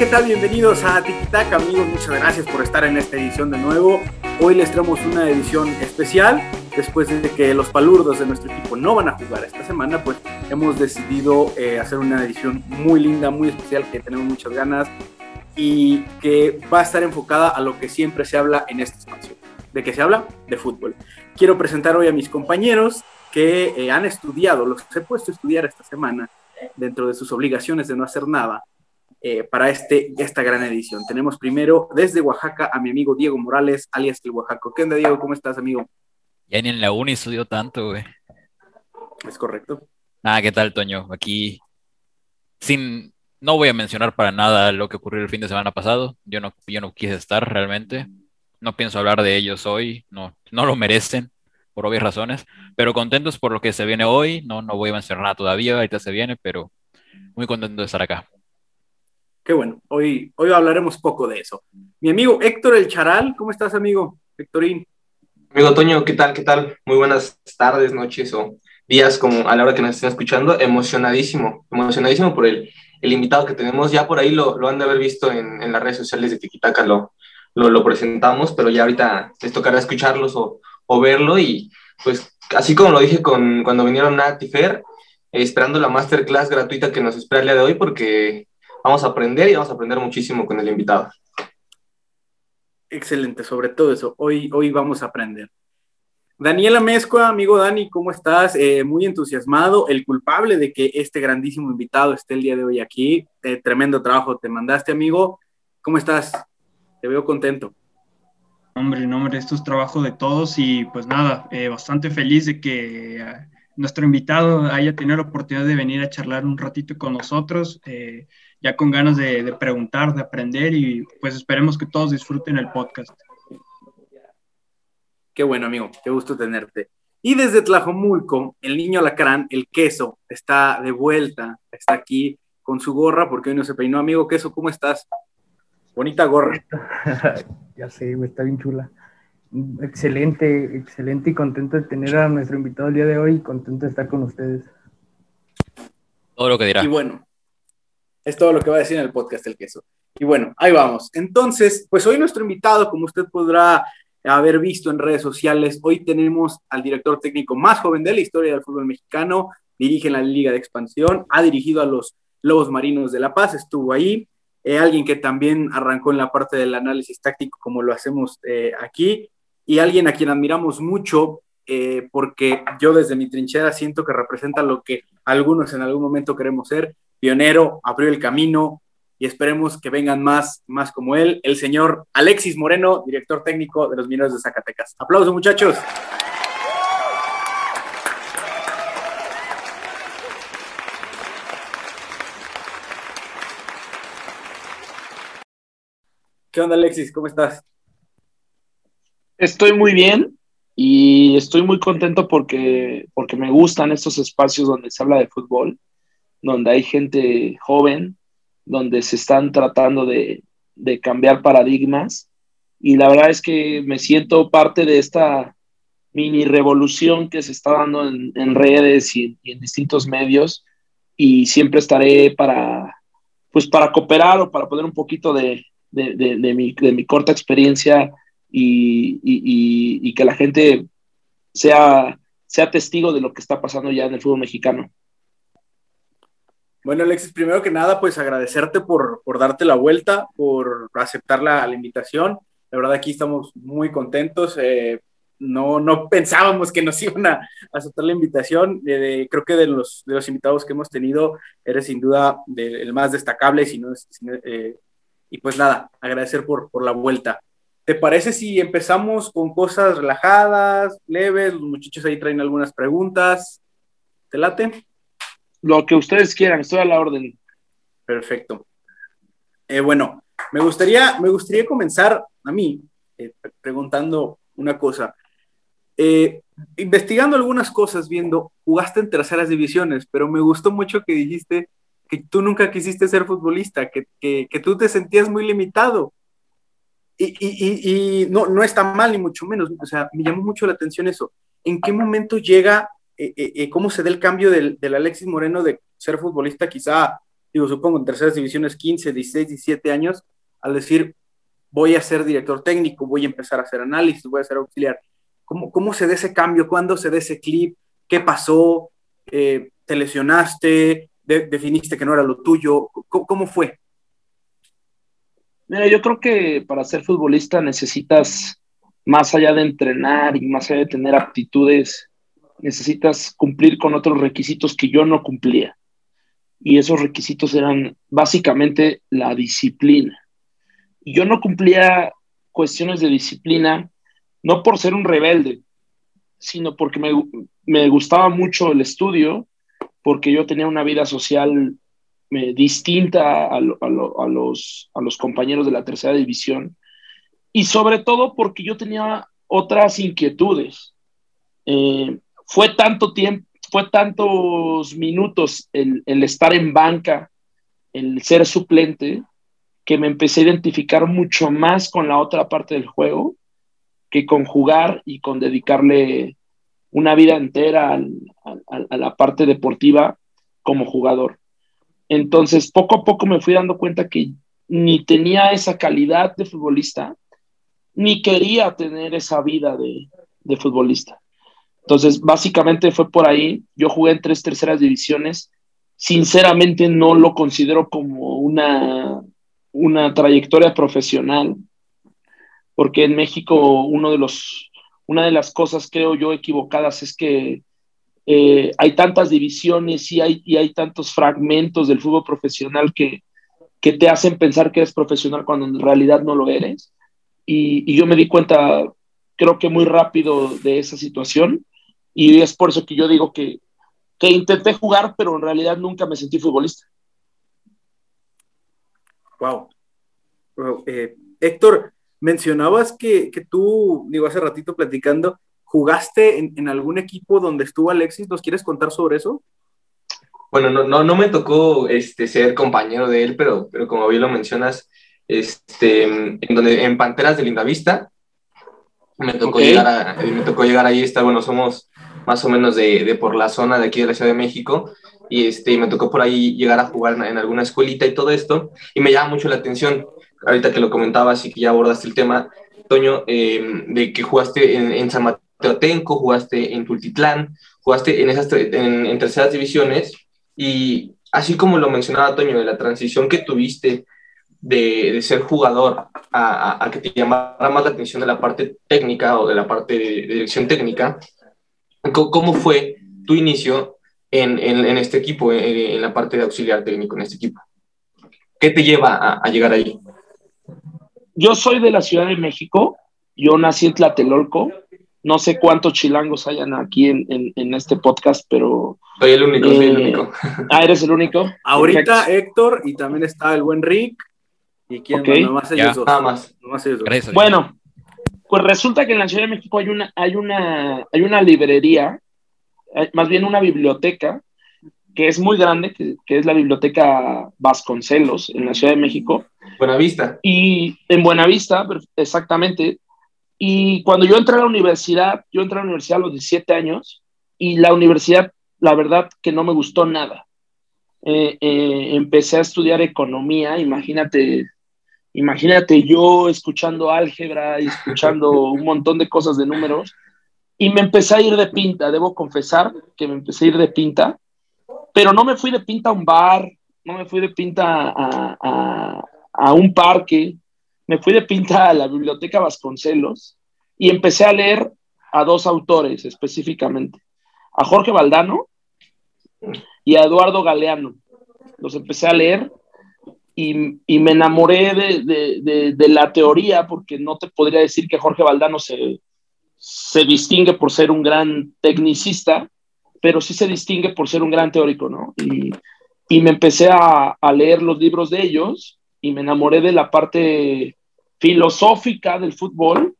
¿qué tal? Bienvenidos a TikTok, amigos. Muchas gracias por estar en esta edición de nuevo. Hoy les traemos una edición especial. Después de que los palurdos de nuestro equipo no van a jugar esta semana, pues hemos decidido eh, hacer una edición muy linda, muy especial, que tenemos muchas ganas y que va a estar enfocada a lo que siempre se habla en este espacio. ¿De qué se habla? De fútbol. Quiero presentar hoy a mis compañeros que eh, han estudiado, los he puesto a estudiar esta semana dentro de sus obligaciones de no hacer nada eh, para este, esta gran edición. Tenemos primero desde Oaxaca a mi amigo Diego Morales, alias el Oaxaco. ¿Qué onda, Diego? ¿Cómo estás, amigo? Ya ni en la uni estudió tanto, güey. Es correcto. Ah, ¿qué tal, Toño? Aquí, sin, no voy a mencionar para nada lo que ocurrió el fin de semana pasado. Yo no, yo no quise estar realmente. No pienso hablar de ellos hoy. No, no lo merecen por obvias razones, pero contentos por lo que se viene hoy. No, no voy a mencionar nada todavía, ahorita se viene, pero muy contento de estar acá. Bueno, hoy, hoy hablaremos poco de eso. Mi amigo Héctor El Charal, ¿cómo estás, amigo? Héctorín. Amigo Toño, ¿qué tal? ¿Qué tal? Muy buenas tardes, noches o días, como a la hora que nos estén escuchando. Emocionadísimo, emocionadísimo por el, el invitado que tenemos. Ya por ahí lo, lo han de haber visto en, en las redes sociales de Tiquitaca, lo, lo, lo, presentamos, pero ya ahorita les tocará escucharlos o, o verlo y pues así como lo dije con, cuando vinieron a Tifer, esperando la masterclass gratuita que nos espera el día de hoy porque vamos a aprender y vamos a aprender muchísimo con el invitado. Excelente, sobre todo eso. Hoy, hoy vamos a aprender. Daniela Mezcua, amigo Dani, ¿cómo estás? Eh, muy entusiasmado, el culpable de que este grandísimo invitado esté el día de hoy aquí. Eh, tremendo trabajo te mandaste, amigo. ¿Cómo estás? Te veo contento. Hombre, no, hombre, esto es trabajo de todos y pues nada, eh, bastante feliz de que eh, nuestro invitado haya tenido la oportunidad de venir a charlar un ratito con nosotros, eh, ya con ganas de, de, preguntar, de aprender y pues esperemos que todos disfruten el podcast. Qué bueno, amigo, qué gusto tenerte. Y desde Tlajomulco, el niño alacrán, el queso, está de vuelta, está aquí con su gorra porque hoy no se peinó. Amigo queso, ¿cómo estás? Bonita gorra. ya sé, está bien chula. Excelente, excelente y contento de tener a nuestro invitado el día de hoy y contento de estar con ustedes. Todo lo que dirá. Y bueno, es todo lo que va a decir en el podcast el queso. Y bueno, ahí vamos. Entonces, pues hoy nuestro invitado, como usted podrá haber visto en redes sociales, hoy tenemos al director técnico más joven de la historia del fútbol mexicano, dirige en la Liga de Expansión, ha dirigido a los Lobos Marinos de La Paz, estuvo ahí, eh, alguien que también arrancó en la parte del análisis táctico como lo hacemos eh, aquí, y alguien a quien admiramos mucho, eh, porque yo desde mi trinchera siento que representa lo que algunos en algún momento queremos ser, pionero, abrió el camino, y esperemos que vengan más, más como él, el señor Alexis Moreno, director técnico de los Mineros de Zacatecas. Aplausos muchachos. ¿Qué onda, Alexis? ¿Cómo estás? Estoy muy bien y estoy muy contento porque, porque me gustan estos espacios donde se habla de fútbol, donde hay gente joven, donde se están tratando de, de cambiar paradigmas. Y la verdad es que me siento parte de esta mini revolución que se está dando en, en redes y, en distintos medios y siempre estaré para pues para cooperar o para poner un poquito de, de, de, de mi, corta experiencia y, y, y, que la gente sea, sea testigo de lo que está pasando ya en el fútbol mexicano. Bueno, Alexis, primero que nada, pues agradecerte por, por darte la vuelta, por aceptar la, invitación. La verdad, aquí estamos muy contentos. Eh, no, no pensábamos que nos iban a, aceptar la invitación. Eh, creo que de los, de los invitados que hemos tenido, eres sin duda el más destacable, eh, y pues nada, agradecer por, por la vuelta. ¿Te parece si empezamos con cosas relajadas, leves? Los muchachos ahí traen algunas preguntas. ¿Te late? Lo que ustedes quieran, estoy a la orden. Perfecto. Eh, bueno, me gustaría, me gustaría comenzar a mí eh, preguntando una cosa. Eh, investigando algunas cosas, viendo, jugaste en terceras divisiones, pero me gustó mucho que dijiste que tú nunca quisiste ser futbolista, que, que, tú te sentías muy limitado. Y, y, y, no, no está mal, ni mucho menos. O sea, me llamó mucho la atención eso. ¿En qué momento llega, eh, eh, cómo se da el cambio del, Alexis Moreno de ser futbolista quizá digo, supongo en terceras divisiones 15, 16, 17 años, al decir, voy a ser director técnico, voy a empezar a hacer análisis, voy a ser auxiliar. ¿Cómo, cómo se da ese cambio? ¿Cuándo se da ese clip? ¿Qué pasó? Eh, ¿Te lesionaste? ¿Definiste que no era lo tuyo? ¿Cómo, cómo fue? Mira, yo creo que para ser futbolista necesitas, más allá de entrenar y más allá de tener aptitudes, necesitas cumplir con otros requisitos que yo no cumplía. Y esos requisitos eran básicamente la disciplina. Yo no cumplía cuestiones de disciplina, no por ser un rebelde, sino porque me, me gustaba mucho el estudio, porque yo tenía una vida social distinta a, los, a los compañeros de la tercera división y sobre todo porque yo tenía otras inquietudes. Eh, fue tanto tiempo, fue tantos minutos el, estar en banca, el ser suplente, que me empecé a identificar mucho más con la otra parte del juego que con jugar y con dedicarle una vida entera a la parte deportiva como jugador. Entonces, poco a poco me fui dando cuenta que ni tenía esa calidad de futbolista, ni quería tener esa vida de, futbolista. Entonces, básicamente fue por ahí. Yo jugué en tres terceras divisiones. Sinceramente, no lo considero como una, una trayectoria profesional, porque en México uno de los, una de las cosas, creo yo, equivocadas es que eh, hay tantas divisiones y hay, y hay tantos fragmentos del fútbol profesional que, que te hacen pensar que eres profesional cuando en realidad no lo eres. Y, y, yo me di cuenta, creo que muy rápido de esa situación. Y es por eso que yo digo que, que intenté jugar, pero en realidad nunca me sentí futbolista. Wow. Eh, Héctor, mencionabas que, que tú, digo, hace ratito platicando, ¿Jugaste en, algún equipo donde estuvo Alexis? ¿Nos quieres contar sobre eso? Bueno, no, no, no me tocó este, ser compañero de él, pero, pero como bien lo mencionas, este, en, donde, en Panteras de Lindavista, me tocó, llegar me tocó llegar ahí, está, bueno, somos más o menos de, de, por la zona de aquí de la Ciudad de México, y este, me tocó por ahí llegar a jugar en, alguna escuelita y todo esto, y me llama mucho la atención, ahorita que lo comentabas y que ya abordaste el tema, Toño, eh, de que jugaste en, en San Mateo Teotenco, jugaste en Tultitlán, jugaste en esas en, terceras divisiones. Y así como lo mencionaba Toño, de la transición que tuviste de, de ser jugador a, a, que te llamara más la atención de la parte técnica o de la parte de, dirección técnica, ¿cómo fue tu inicio en, en, en este equipo, en, la parte de auxiliar técnico en este equipo? ¿Qué te lleva a, a llegar ahí? Yo soy de la Ciudad de México, yo nací en Tlatelolco, no sé cuántos chilangos hayan aquí en, este podcast, pero... Soy el único, soy el eh, único. Ah, eres el único. Ahorita Héctor y también está el buen Rick. ¿Y quién más? ellos dos. Nada más. Bueno, pues resulta que en la Ciudad de México hay una, hay una, hay una librería, eh, más bien una biblioteca, que es muy grande, que, que, es la biblioteca Vasconcelos en la Ciudad de México. Buenavista. Y en Buenavista, exactamente, y cuando yo entré a la universidad, yo entré a la universidad a los 17 años y la universidad, la verdad que no me gustó nada. Eh, eh, empecé a estudiar economía, imagínate, imagínate yo escuchando álgebra y escuchando un montón de cosas de números y me empecé a ir de pinta, debo confesar que me empecé a ir de pinta, pero no me fui de pinta a un bar, no me fui de pinta a, a, a un parque, me fui de pinta a la biblioteca Vasconcelos y empecé a leer a dos autores específicamente, a Jorge Valdano y a Eduardo Galeano. Los empecé a leer y, me enamoré de, la teoría, porque no te podría decir que Jorge Valdano se, se distingue por ser un gran tecnicista, pero sí se distingue por ser un gran teórico, ¿no? Y, me empecé a, leer los libros de ellos y me enamoré de la parte filosófica del fútbol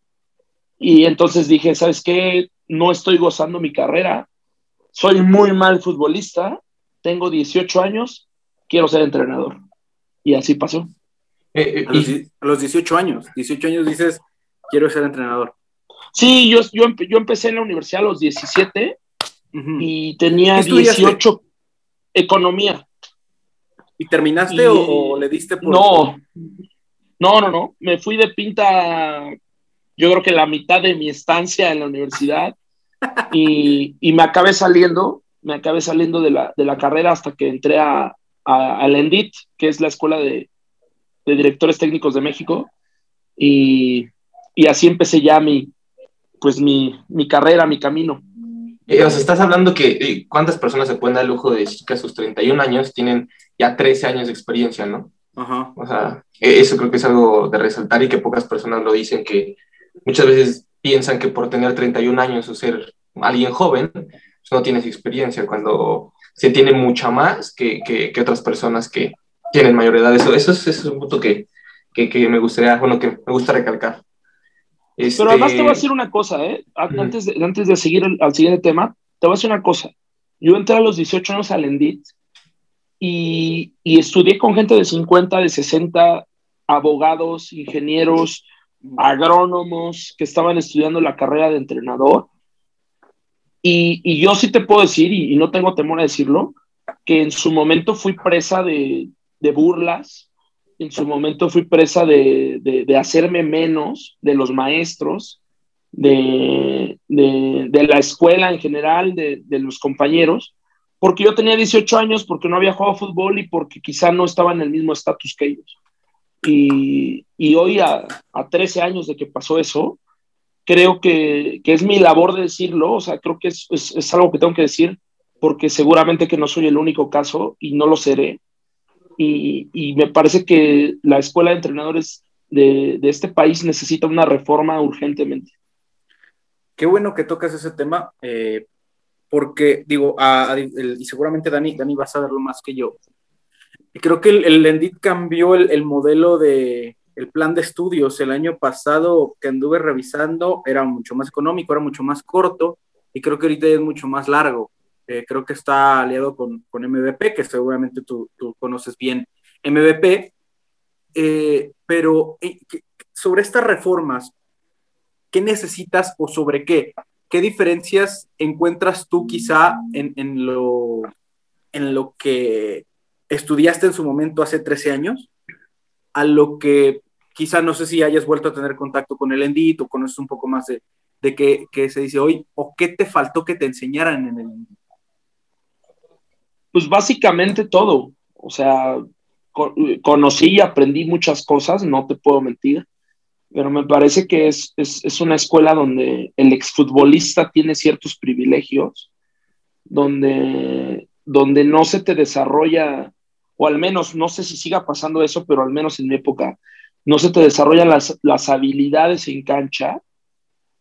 y entonces dije, ¿sabes qué? No estoy gozando mi carrera, soy muy mal futbolista, tengo 18 años, quiero ser entrenador. Y así pasó. Eh, eh, a, los, 18 años, 18 años dices, quiero ser entrenador. Sí, yo, yo, yo empecé en la universidad a los 17 y tenía 18 economía. ¿Y terminaste o, le diste por.? No, no, no, no. Me fui de pinta, yo creo que la mitad de mi estancia en la universidad y, y me acabé saliendo, me acabé saliendo de la, de la carrera hasta que entré a, a, ENDIT, que es la escuela de, de directores técnicos de México. Y, y, así empecé ya mi, pues mi, mi carrera, mi camino. Eh, o sea, estás hablando que eh, cuántas personas se pueden dar el lujo de decir que a sus 31 años tienen ya 13 años de experiencia, ¿no? Ajá. O sea, e, eso creo que es algo de resaltar y que pocas personas lo dicen, que muchas veces piensan que por tener 31 años o ser alguien joven, pues no tienes experiencia, cuando se tiene mucha más que, que, que otras personas que tienen mayor edad. Eso, eso, es, eso es un punto que, que, me gustaría, bueno, que me gusta recalcar. Pero además te voy a decir una cosa, ¿eh? Antes de, antes de seguir al siguiente tema, te voy a decir una cosa. Yo entré a los 18 años al Endit y, y estudié con gente de 50, de 60, abogados, ingenieros, agrónomos que estaban estudiando la carrera de entrenador. Y, yo sí te puedo decir, y, no tengo temor a decirlo, que en su momento fui presa de, burlas, en su momento fui presa de, hacerme menos de los maestros, de, la escuela en general, de, los compañeros, porque yo tenía 18 años, porque no había jugado fútbol y porque quizá no estaba en el mismo estatus que ellos. Y, y hoy, a, a, 13 años de que pasó eso, creo que, que, es mi labor de decirlo, o sea, creo que es, es, es algo que tengo que decir, porque seguramente que no soy el único caso y no lo seré y, me parece que la escuela de entrenadores de, este país necesita una reforma urgentemente. Qué bueno que tocas ese tema, eh, porque digo, y seguramente Dani, Dani va a saberlo más que yo. Creo que el, el Endit cambió el, modelo de, el plan de estudios el año pasado que anduve revisando era mucho más económico, era mucho más corto y creo que ahorita es mucho más largo. Eh, creo que está aliado con, con MVP, que seguramente tú, conoces bien MVP, eh, pero eh, sobre estas reformas, ¿qué necesitas o sobre qué? ¿Qué diferencias encuentras tú quizá en, en, lo, en lo que estudiaste en su momento hace 13 años a lo que quizá no sé si hayas vuelto a tener contacto con el Endit o conoces un poco más de, de qué, qué, se dice hoy o qué te faltó que te enseñaran en el Endit? Pues básicamente todo. O sea, conocí y aprendí muchas cosas, no te puedo mentir, pero me parece que es, es, una escuela donde el exfutbolista tiene ciertos privilegios, donde, donde no se te desarrolla, o al menos, no sé si siga pasando eso, pero al menos en mi época, no se te desarrollan las, las habilidades en cancha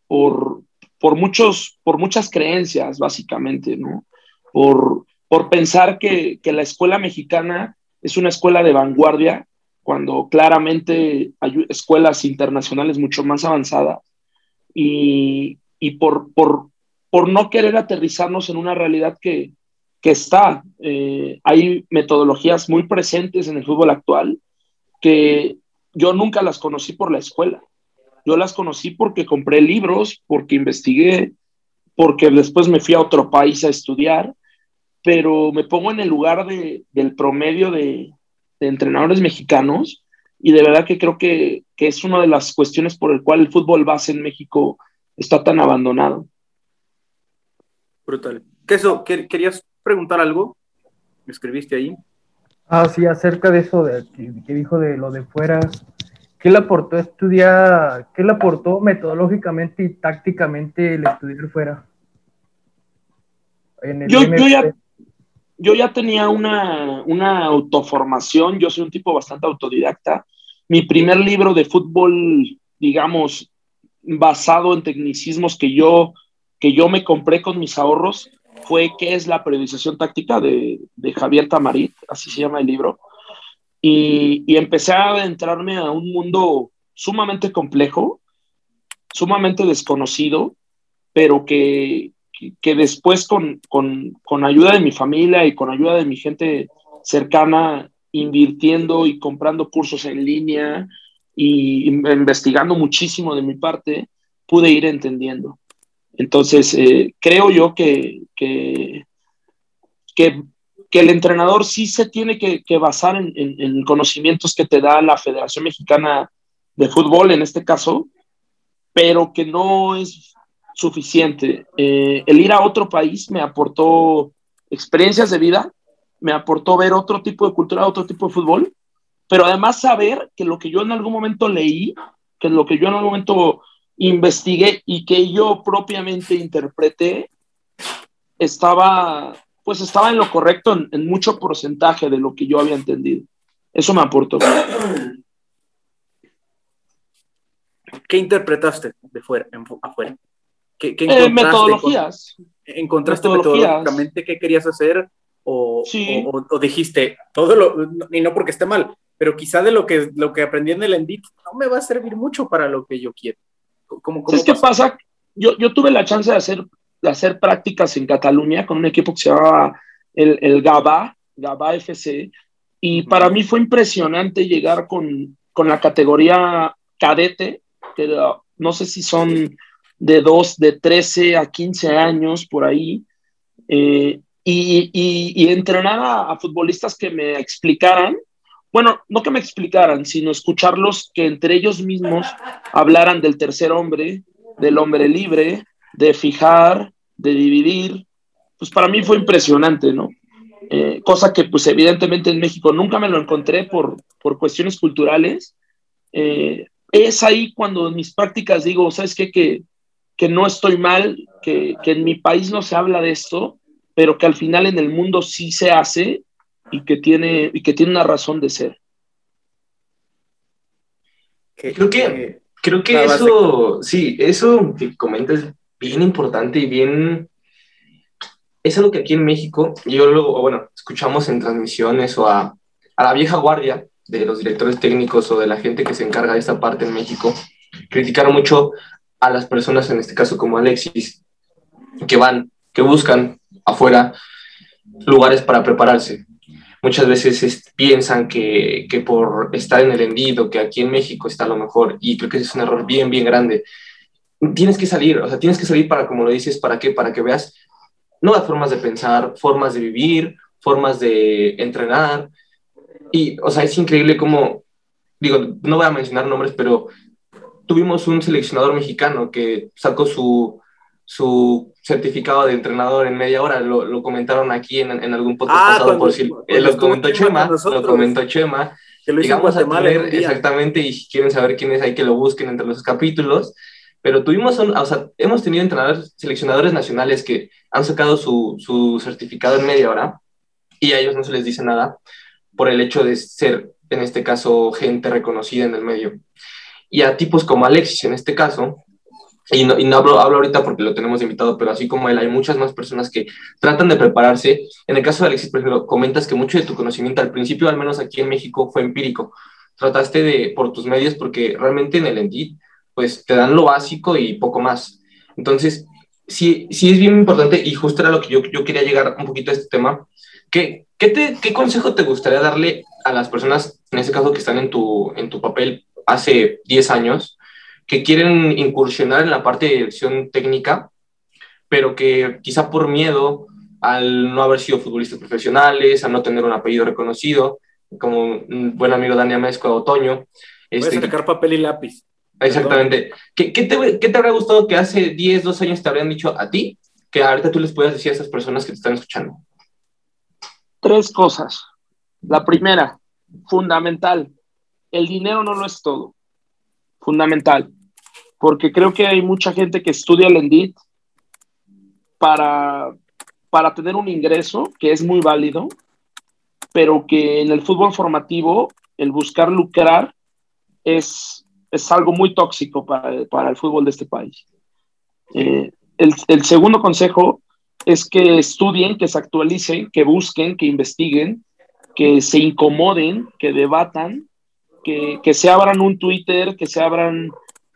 por, por, muchos, por muchas creencias, básicamente, ¿no? Por, por pensar que, la escuela mexicana es una escuela de vanguardia, cuando claramente hay escuelas internacionales mucho más avanzadas, y, por, por, por, no querer aterrizarnos en una realidad que, está. Eh, hay metodologías muy presentes en el fútbol actual que yo nunca las conocí por la escuela. Yo las conocí porque compré libros, porque investigué, porque después me fui a otro país a estudiar pero me pongo en el lugar de, del promedio de, entrenadores mexicanos y de verdad que creo que, que, es una de las cuestiones por el cual el fútbol base en México está tan abandonado. Brutal. ¿Qué eso? ¿Querías preguntar algo? ¿Me escribiste ahí? Ah, sí, acerca de eso de, que, dijo de lo de fuera. ¿Qué le aportó estudiar, qué le aportó metodológicamente y tácticamente el estudiar fuera? yo, yo, ya, yo ya tenía una, una autoformación, yo soy un tipo bastante autodidacta. Mi primer libro de fútbol, digamos, basado en tecnicismos que yo, que yo me compré con mis ahorros, fue ¿Qué es la periodización táctica? de, Javier Tamarit, así se llama el libro. Y, y, empecé a adentrarme a un mundo sumamente complejo, sumamente desconocido, pero que, que después con, con, con, ayuda de mi familia y con ayuda de mi gente cercana, invirtiendo y comprando cursos en línea y investigando muchísimo de mi parte, pude ir entendiendo. Entonces, eh, creo yo que, que, que, el entrenador sí se tiene que, basar en, conocimientos que te da la Federación Mexicana de Fútbol, en este caso, pero que no es suficiente. Eh, el ir a otro país me aportó experiencias de vida, me aportó ver otro tipo de cultura, otro tipo de fútbol, pero además saber que lo que yo en algún momento leí, que lo que yo en algún momento investigué y que yo propiamente interpreté, estaba pues estaba en lo correcto en, mucho porcentaje de lo que yo había entendido. Eso me aportó. ¿Qué interpretaste de fuera, afuera? ¿Qué, eh, metodologías. ¿Encontraste metodológicamente qué querías hacer? O, dijiste, todo lo, y no porque esté mal, pero quizá de lo que, lo que aprendí en el Endit no me va a servir mucho para lo que yo quiero. ¿Cómo, cómo ¿Qué pasa? Yo, yo tuve la chance de hacer de hacer prácticas en Cataluña con un equipo que se llamaba el, el GABA, GABA FC, y para mí fue impresionante llegar con, con la categoría cadete, que no sé si son de 2, de 13 a 15 años por ahí, eh, y, y, entrenar a, a, futbolistas que me explicaran, bueno, no que me explicaran, sino escucharlos que entre ellos mismos hablaran del tercer hombre, del hombre libre, de fijar, de dividir, pues para mí fue impresionante, ¿no? Eh, cosa que pues evidentemente en México nunca me lo encontré por, por cuestiones culturales. Eh, es ahí cuando en mis prácticas digo, ¿sabes qué? Que, que no estoy mal, que, que, en mi país no se habla de esto, pero que al final en el mundo sí se hace y que tiene, y que tiene una razón de ser. Creo que, creo que eso, sí, eso que comentas bien importante y bien... Es algo que aquí en México, yo luego, bueno, escuchamos en transmisiones o a, a la vieja guardia de los directores técnicos o de la gente que se encarga de esta parte en México, criticar mucho a las personas, en este caso como Alexis, que van, que buscan afuera lugares para prepararse. Muchas veces piensan que, que, por estar en el hendido, que aquí en México está lo mejor, y creo que es un error bien, bien grande tienes que salir, o sea, tienes que salir para, como lo dices, ¿para qué? Para que veas nuevas formas de pensar, formas de vivir, formas de entrenar. Y, o sea, es increíble cómo, digo, no voy a mencionar nombres, pero tuvimos un seleccionador mexicano que sacó su, su certificado de entrenador en media hora, lo, lo comentaron aquí en, en algún podcast ah, pasado, por si eh, lo comentó Chema, lo comentó Chema. Que lo Digamos a tener, exactamente, y si quieren saber quién es, hay que lo busquen entre los capítulos pero tuvimos, o sea, hemos tenido entrenadores, seleccionadores nacionales que han sacado su, su, certificado en media hora y a ellos no se les dice nada por el hecho de ser, en este caso, gente reconocida en el medio. Y a tipos como Alexis, en este caso, y no, y no hablo, hablo, ahorita porque lo tenemos invitado, pero así como él, hay muchas más personas que tratan de prepararse. En el caso de Alexis, por ejemplo, comentas que mucho de tu conocimiento al principio, al menos aquí en México, fue empírico. Trataste de, por tus medios, porque realmente en el Endit pues te dan lo básico y poco más. Entonces, sí, sí es bien importante y justo era lo que yo, yo quería llegar un poquito a este tema. ¿Qué, qué, te, ¿Qué consejo te gustaría darle a las personas, en este caso que están en tu, en tu papel hace 10 años, que quieren incursionar en la parte de dirección técnica, pero que quizá por miedo al no haber sido futbolistas profesionales, a no tener un apellido reconocido, como un buen amigo Dani Amezco Otoño. Este, a sacar papel y lápiz. Exactamente. ¿Qué, qué, te, ¿Qué, te, habría gustado que hace 10, 12 años te habrían dicho a ti que ahorita tú les puedas decir a esas personas que te están escuchando? Tres cosas. La primera, fundamental, el dinero no lo es todo. Fundamental. Porque creo que hay mucha gente que estudia el ENDIT para, para tener un ingreso que es muy válido, pero que en el fútbol formativo el buscar lucrar es es algo muy tóxico para, para el fútbol de este país. Eh, el, el, segundo consejo es que estudien, que se actualicen, que busquen, que investiguen, que se incomoden, que debatan, que, que se abran un Twitter, que se abran,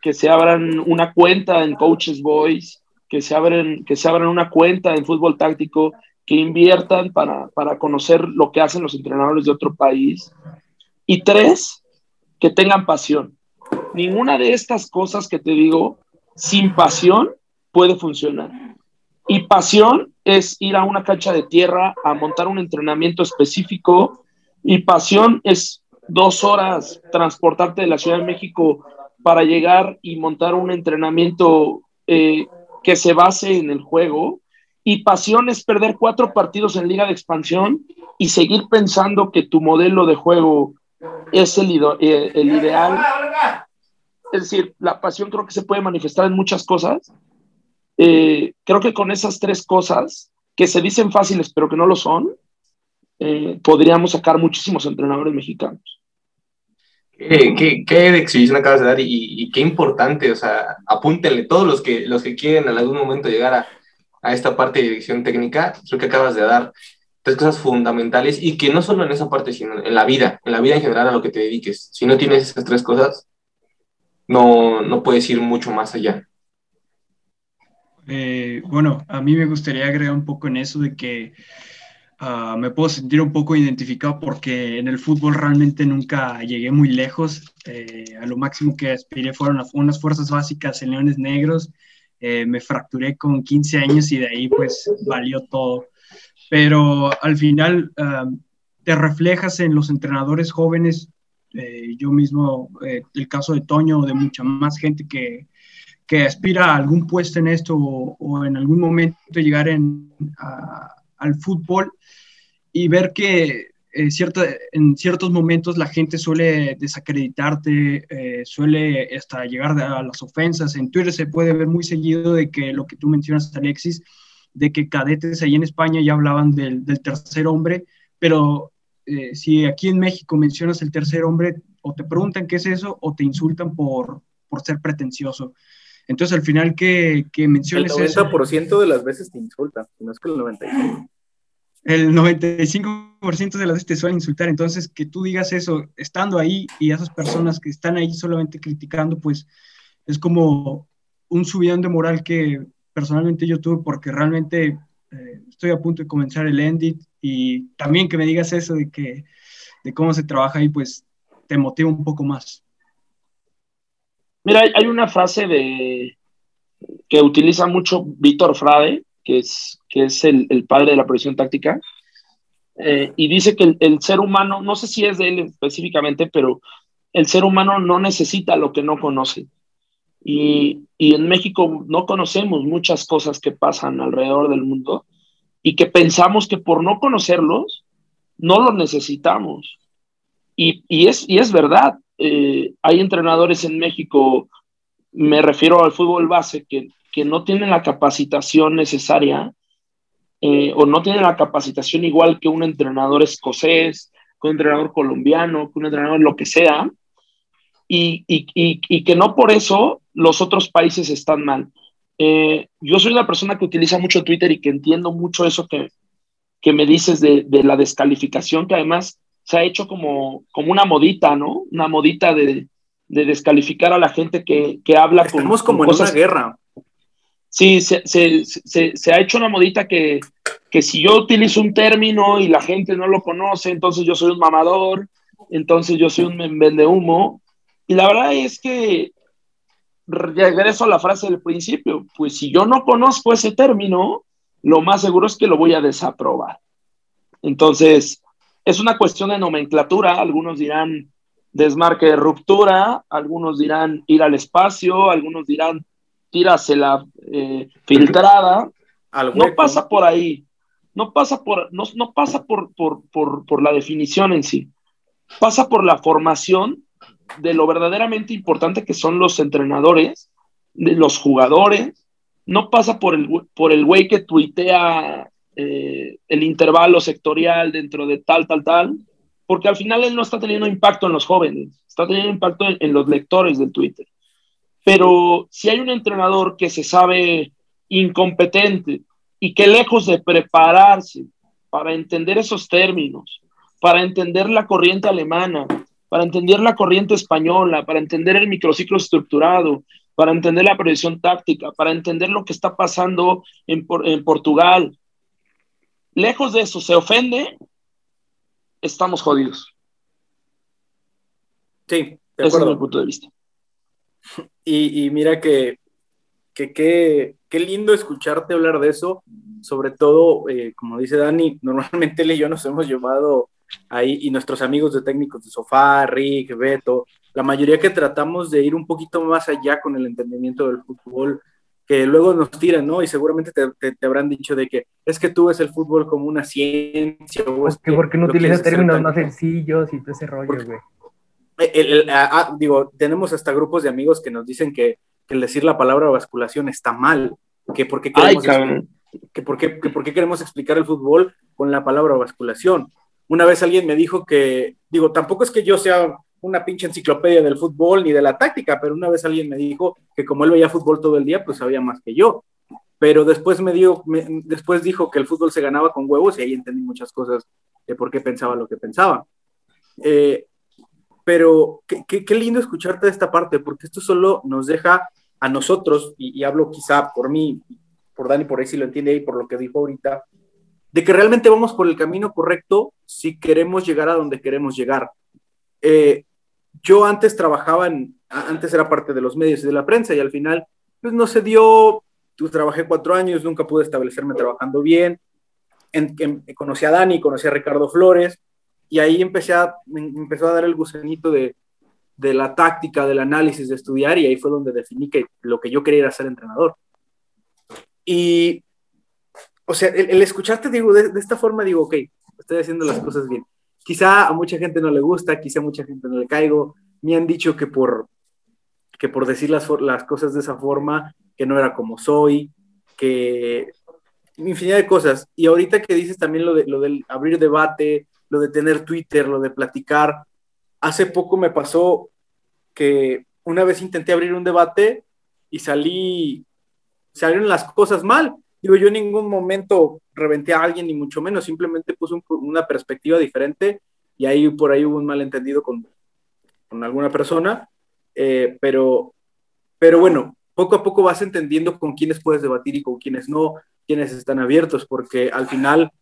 que se abran una cuenta en Coaches Boys, que se abran, que se abran una cuenta en fútbol táctico, que inviertan para, para conocer lo que hacen los entrenadores de otro país. Y tres, que tengan pasión ninguna de estas cosas que te digo, sin pasión, puede funcionar. Y pasión es ir a una cancha de tierra a montar un entrenamiento específico y pasión es dos horas transportarte de la Ciudad de México para llegar y montar un entrenamiento eh, que se base en el juego. Y pasión es perder cuatro partidos en Liga de Expansión y seguir pensando que tu modelo de juego es el, eh, ideal. Es decir, la pasión creo que se puede manifestar en muchas cosas. Eh, creo que con esas tres cosas, que se dicen fáciles pero que no lo son, podríamos sacar muchísimos entrenadores mexicanos. ¿Qué, qué, exhibición acabas de dar y, qué importante, o sea, apúntenle todos los que, los que quieren en algún momento llegar a, a esta parte de dirección técnica, creo que acabas de dar tres cosas fundamentales y que no solo en esa parte, sino en la vida, en la vida en general a lo que te dediques. Si no tienes esas tres cosas, no, no puedes ir mucho más allá. Eh, bueno, a mí me gustaría agregar un poco en eso de que Ah, me puedo sentir un poco identificado porque en el fútbol realmente nunca llegué muy lejos. Eh, a lo máximo que aspiré fueron unas fuerzas básicas en Leones Negros. Eh, me fracturé con 15 años y de ahí pues valió todo. Pero al final ah, te reflejas en los entrenadores jóvenes. Eh, yo mismo, el caso de Toño, de mucha más gente que, que aspira a algún puesto en esto o, en algún momento llegar en, al fútbol y ver que eh, en ciertos momentos la gente suele desacreditarte, eh, suele hasta llegar a las ofensas. En Twitter se puede ver muy seguido de que lo que tú mencionas, Alexis, de que cadetes ahí en España ya hablaban del, tercer hombre, pero eh, si aquí en México mencionas el tercer hombre, o te preguntan qué es eso, o te insultan por, por ser pretencioso. Entonces, al final que, que menciones El 90% de las veces te insultan, no es que el 95% el 95% de las veces te suelen insultar. Entonces, que tú digas eso estando ahí y esas personas que están ahí solamente criticando, pues es como un subidón de moral que personalmente yo tuve porque realmente eh, estoy a punto de comenzar el Endit y también que me digas eso de que de cómo se trabaja ahí, pues te motiva un poco más. Mira, hay una frase de que utiliza mucho Víctor Frade, que es, que es el, el padre de la presión táctica, eh, y dice que el, ser humano, no sé si es de él específicamente, pero el ser humano no necesita lo que no conoce. Y, y, en México no conocemos muchas cosas que pasan alrededor del mundo y que pensamos que por no conocerlos, no los necesitamos. Y, y es, y es verdad, eh, hay entrenadores en México, me refiero al fútbol base, que, que no tienen la capacitación necesaria eh, o no tienen la capacitación igual que un entrenador escocés, que un entrenador colombiano, que un entrenador lo que sea, y, y, y, que no por eso los otros países están mal. Eh, yo soy una persona que utiliza mucho Twitter y que entiendo mucho eso que, que me dices de, de, la descalificación, que además se ha hecho como, como una modita, ¿no? Una modita de, de descalificar a la gente que, que habla Estamos como en una guerra. Sí, se, se, se, se, ha hecho una modita que, que si yo utilizo un término y la gente no lo conoce, entonces yo soy un mamador, entonces yo soy un vende humo. Y la verdad es que regreso a la frase del principio, pues si yo no conozco ese término, lo más seguro es que lo voy a desaprobar. Entonces, es una cuestión de nomenclatura, algunos dirán desmarque de ruptura, algunos dirán ir al espacio, algunos dirán tírasela eh, filtrada, no pasa por ahí, no pasa por, no, no pasa por, por, por, por, la definición en sí, pasa por la formación de lo verdaderamente importante que son los entrenadores, de los jugadores, no pasa por el, por el güey que tuitea eh, el intervalo sectorial dentro de tal, tal, tal, porque al final él no está teniendo impacto en los jóvenes, está teniendo impacto en los lectores del Twitter. Pero si hay un entrenador que se sabe incompetente y que lejos de prepararse para entender esos términos, para entender la corriente alemana, para entender la corriente española, para entender el microciclo estructurado, para entender la predicción táctica, para entender lo que está pasando en, en Portugal, lejos de eso se ofende, estamos jodidos. Sí, de Ese es mi punto de vista. Y, mira que que qué lindo escucharte hablar de eso, sobre todo, eh, como dice Dani, normalmente él y yo nos hemos llevado ahí, y nuestros amigos de técnicos de sofá, Rick, Beto, la mayoría que tratamos de ir un poquito más allá con el entendimiento del fútbol, que luego nos tiran, ¿no? Y seguramente te, habrán dicho de que es que tú ves el fútbol como una ciencia. O es que porque no utilizas términos más sencillos y todo ese rollo, güey. Ah, ah, digo, tenemos hasta grupos de amigos que nos dicen que, el decir la palabra basculación está mal, que porque queremos, que porque, que porque queremos explicar el fútbol con la palabra basculación. Una vez alguien me dijo que, digo, tampoco es que yo sea una pinche enciclopedia del fútbol ni de la táctica, pero una vez alguien me dijo que como él veía fútbol todo el día, pues sabía más que yo. Pero después me, dio, después dijo que el fútbol se ganaba con huevos y ahí entendí muchas cosas de por qué pensaba lo que pensaba. Eh, pero qué, qué, lindo escucharte de esta parte, porque esto solo nos deja a nosotros, y, hablo quizá por mí, por Dani, por ahí si lo entiende y por lo que dijo ahorita, de que realmente vamos por el camino correcto si queremos llegar a donde queremos llegar. Eh, yo antes trabajaba en, antes era parte de los medios y de la prensa y al final, pues no se dio, pues, trabajé cuatro años, nunca pude establecerme trabajando bien, en, conocí a Dani, conocí a Ricardo Flores y ahí empecé a, me empezó a dar el gusanito de, de la táctica, del análisis, de estudiar y ahí fue donde definí que lo que yo quería era ser entrenador. Y, o sea, el, escucharte, digo, de, de, esta forma, digo, ok, estoy haciendo las cosas bien. Quizá a mucha gente no le gusta, quizá a mucha gente no le caigo. Me han dicho que por, que por decir las, las cosas de esa forma, que no era como soy, que infinidad de cosas. Y ahorita que dices también lo, de, lo del abrir debate, lo de tener Twitter, lo de platicar, hace poco me pasó que una vez intenté abrir un debate y salí, salieron las cosas mal. Digo, yo en ningún momento reventé a alguien, ni mucho menos, simplemente puse una perspectiva diferente y ahí por ahí hubo un malentendido con, con alguna persona, eh, pero, pero bueno, poco a poco vas entendiendo con quiénes puedes debatir y con quiénes no, quiénes están abiertos, porque al final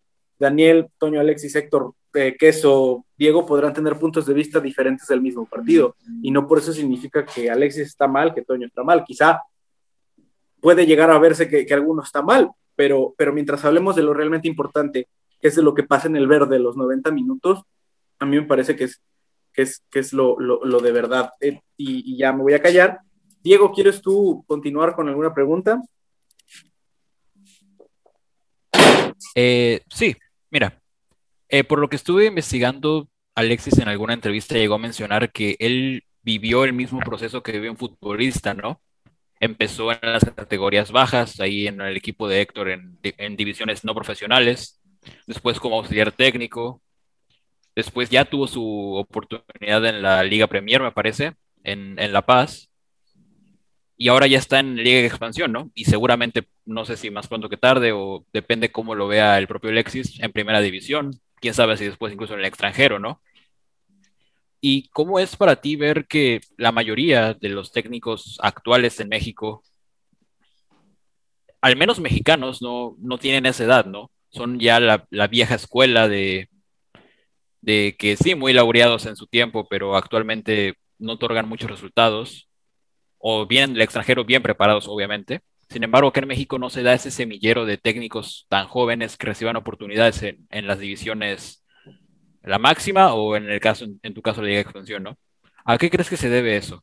Daniel, Toño, Alexis, Héctor, eh, Queso, Diego podrán tener puntos de vista diferentes del mismo partido y no por eso significa que Alexis está mal, que Toño está mal. Quizá puede llegar a verse que, que alguno está mal, pero, pero mientras hablemos de lo realmente importante, que es de lo que pasa en el verde los 90 minutos, a mí me parece que es, que es, que es lo, lo, de verdad. Eh, y, ya me voy a callar. Diego, ¿quieres tú continuar con alguna pregunta? Eh, sí, mira, eh, por lo que estuve investigando, Alexis en alguna entrevista llegó a mencionar que él vivió el mismo proceso que vivió un futbolista, ¿no? Empezó en las categorías bajas, ahí en el equipo de Héctor en, divisiones no profesionales, después como auxiliar técnico, después ya tuvo su oportunidad en la Liga Premier, me parece, en, La Paz, y ahora ya está en Liga de Expansión, ¿no? Y seguramente, no sé si más pronto que tarde, o depende cómo lo vea el propio Alexis, en primera división, quién sabe si después incluso en el extranjero, ¿no? ¿Y cómo es para ti ver que la mayoría de los técnicos actuales en México, al menos mexicanos, no, no tienen esa edad, ¿no? Son ya la, vieja escuela de, de que sí, muy laureados en su tiempo, pero actualmente no otorgan muchos resultados, o vienen del extranjero bien preparados, obviamente. Sin embargo, acá en México no se da ese semillero de técnicos tan jóvenes que reciban oportunidades en, en las divisiones la máxima o en el caso, en, tu caso, la Liga de Expansión, ¿no? ¿A qué crees que se debe eso?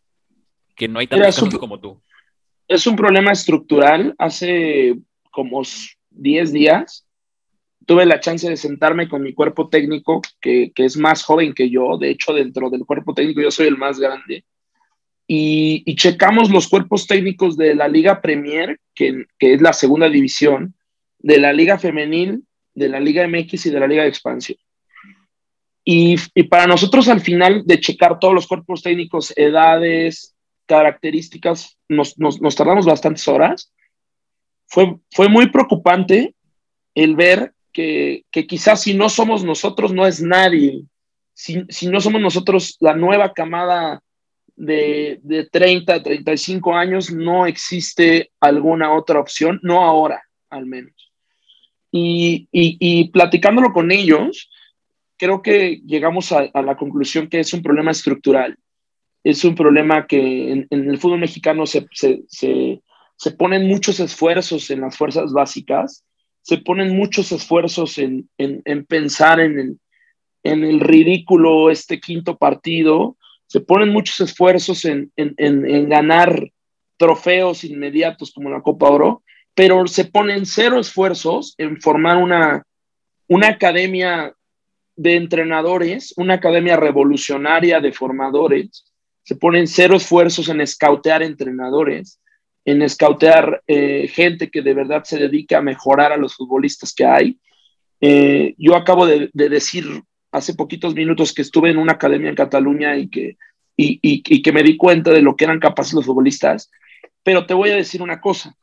Que no hay tantos como tú. Es un problema estructural. Hace como 10 días tuve la chance de sentarme con mi cuerpo técnico, que, que, es más joven que yo. De hecho, dentro del cuerpo técnico yo soy el más grande. Y, y checamos los cuerpos técnicos de la Liga Premier, que, que, es la segunda división, de la Liga Femenil, de la Liga MX y de la Liga de Expansión. Y, para nosotros al final de checar todos los cuerpos técnicos, edades, características, nos, tardamos bastantes horas. Fue, fue muy preocupante el ver que, quizás si no somos nosotros, no es nadie. Si, no somos nosotros la nueva camada de, de 30, 35 años, no existe alguna otra opción, no ahora al menos. Y, y platicándolo con ellos, creo que llegamos a, la conclusión que es un problema estructural. Es un problema que en, el fútbol mexicano se, se ponen muchos esfuerzos en las fuerzas básicas, se ponen muchos esfuerzos en, pensar en el, en el, ridículo este quinto partido, se ponen muchos esfuerzos en, en, ganar trofeos inmediatos como la Copa Oro, pero se ponen cero esfuerzos en formar una, una academia de entrenadores, una academia revolucionaria de formadores, se ponen cero esfuerzos en escautear entrenadores, en escautear eh, gente que de verdad se dedica a mejorar a los futbolistas que hay. Eh, yo acabo de, decir hace poquitos minutos que estuve en una academia en Cataluña y que, y, que me di cuenta de lo que eran capaces los futbolistas, pero te voy a decir una cosa,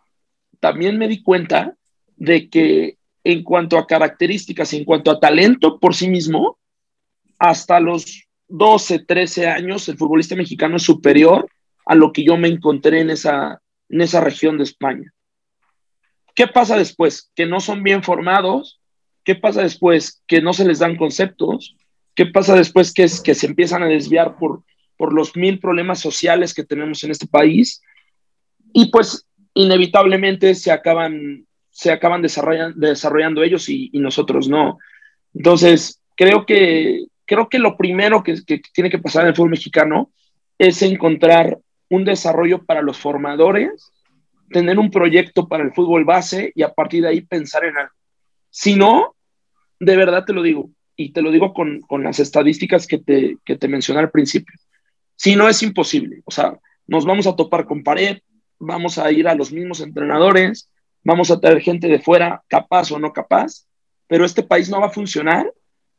también me di cuenta de que en cuanto a características, en cuanto a talento por sí mismo, hasta los 12, 13 años el futbolista mexicano es superior a lo que yo me encontré en esa, en esa región de España. ¿Qué pasa después? Que no son bien formados. ¿Qué pasa después? Que no se les dan conceptos. ¿Qué pasa después? Que, se empiezan a desviar por, por los mil problemas sociales que tenemos en este país. Y pues inevitablemente se acaban, se acaban desarrollando, desarrollando ellos y, nosotros no. Entonces, creo que, creo que lo primero que, que tiene que pasar en el fútbol mexicano es encontrar un desarrollo para los formadores, tener un proyecto para el fútbol base y a partir de ahí pensar en algo. Si no, de verdad te lo digo, y te lo digo con, las estadísticas que te, que te mencioné al principio. Si no, es imposible. O sea, nos vamos a topar con pared, vamos a ir a los mismos entrenadores, vamos a traer gente de fuera, capaz o no capaz, pero este país no va a funcionar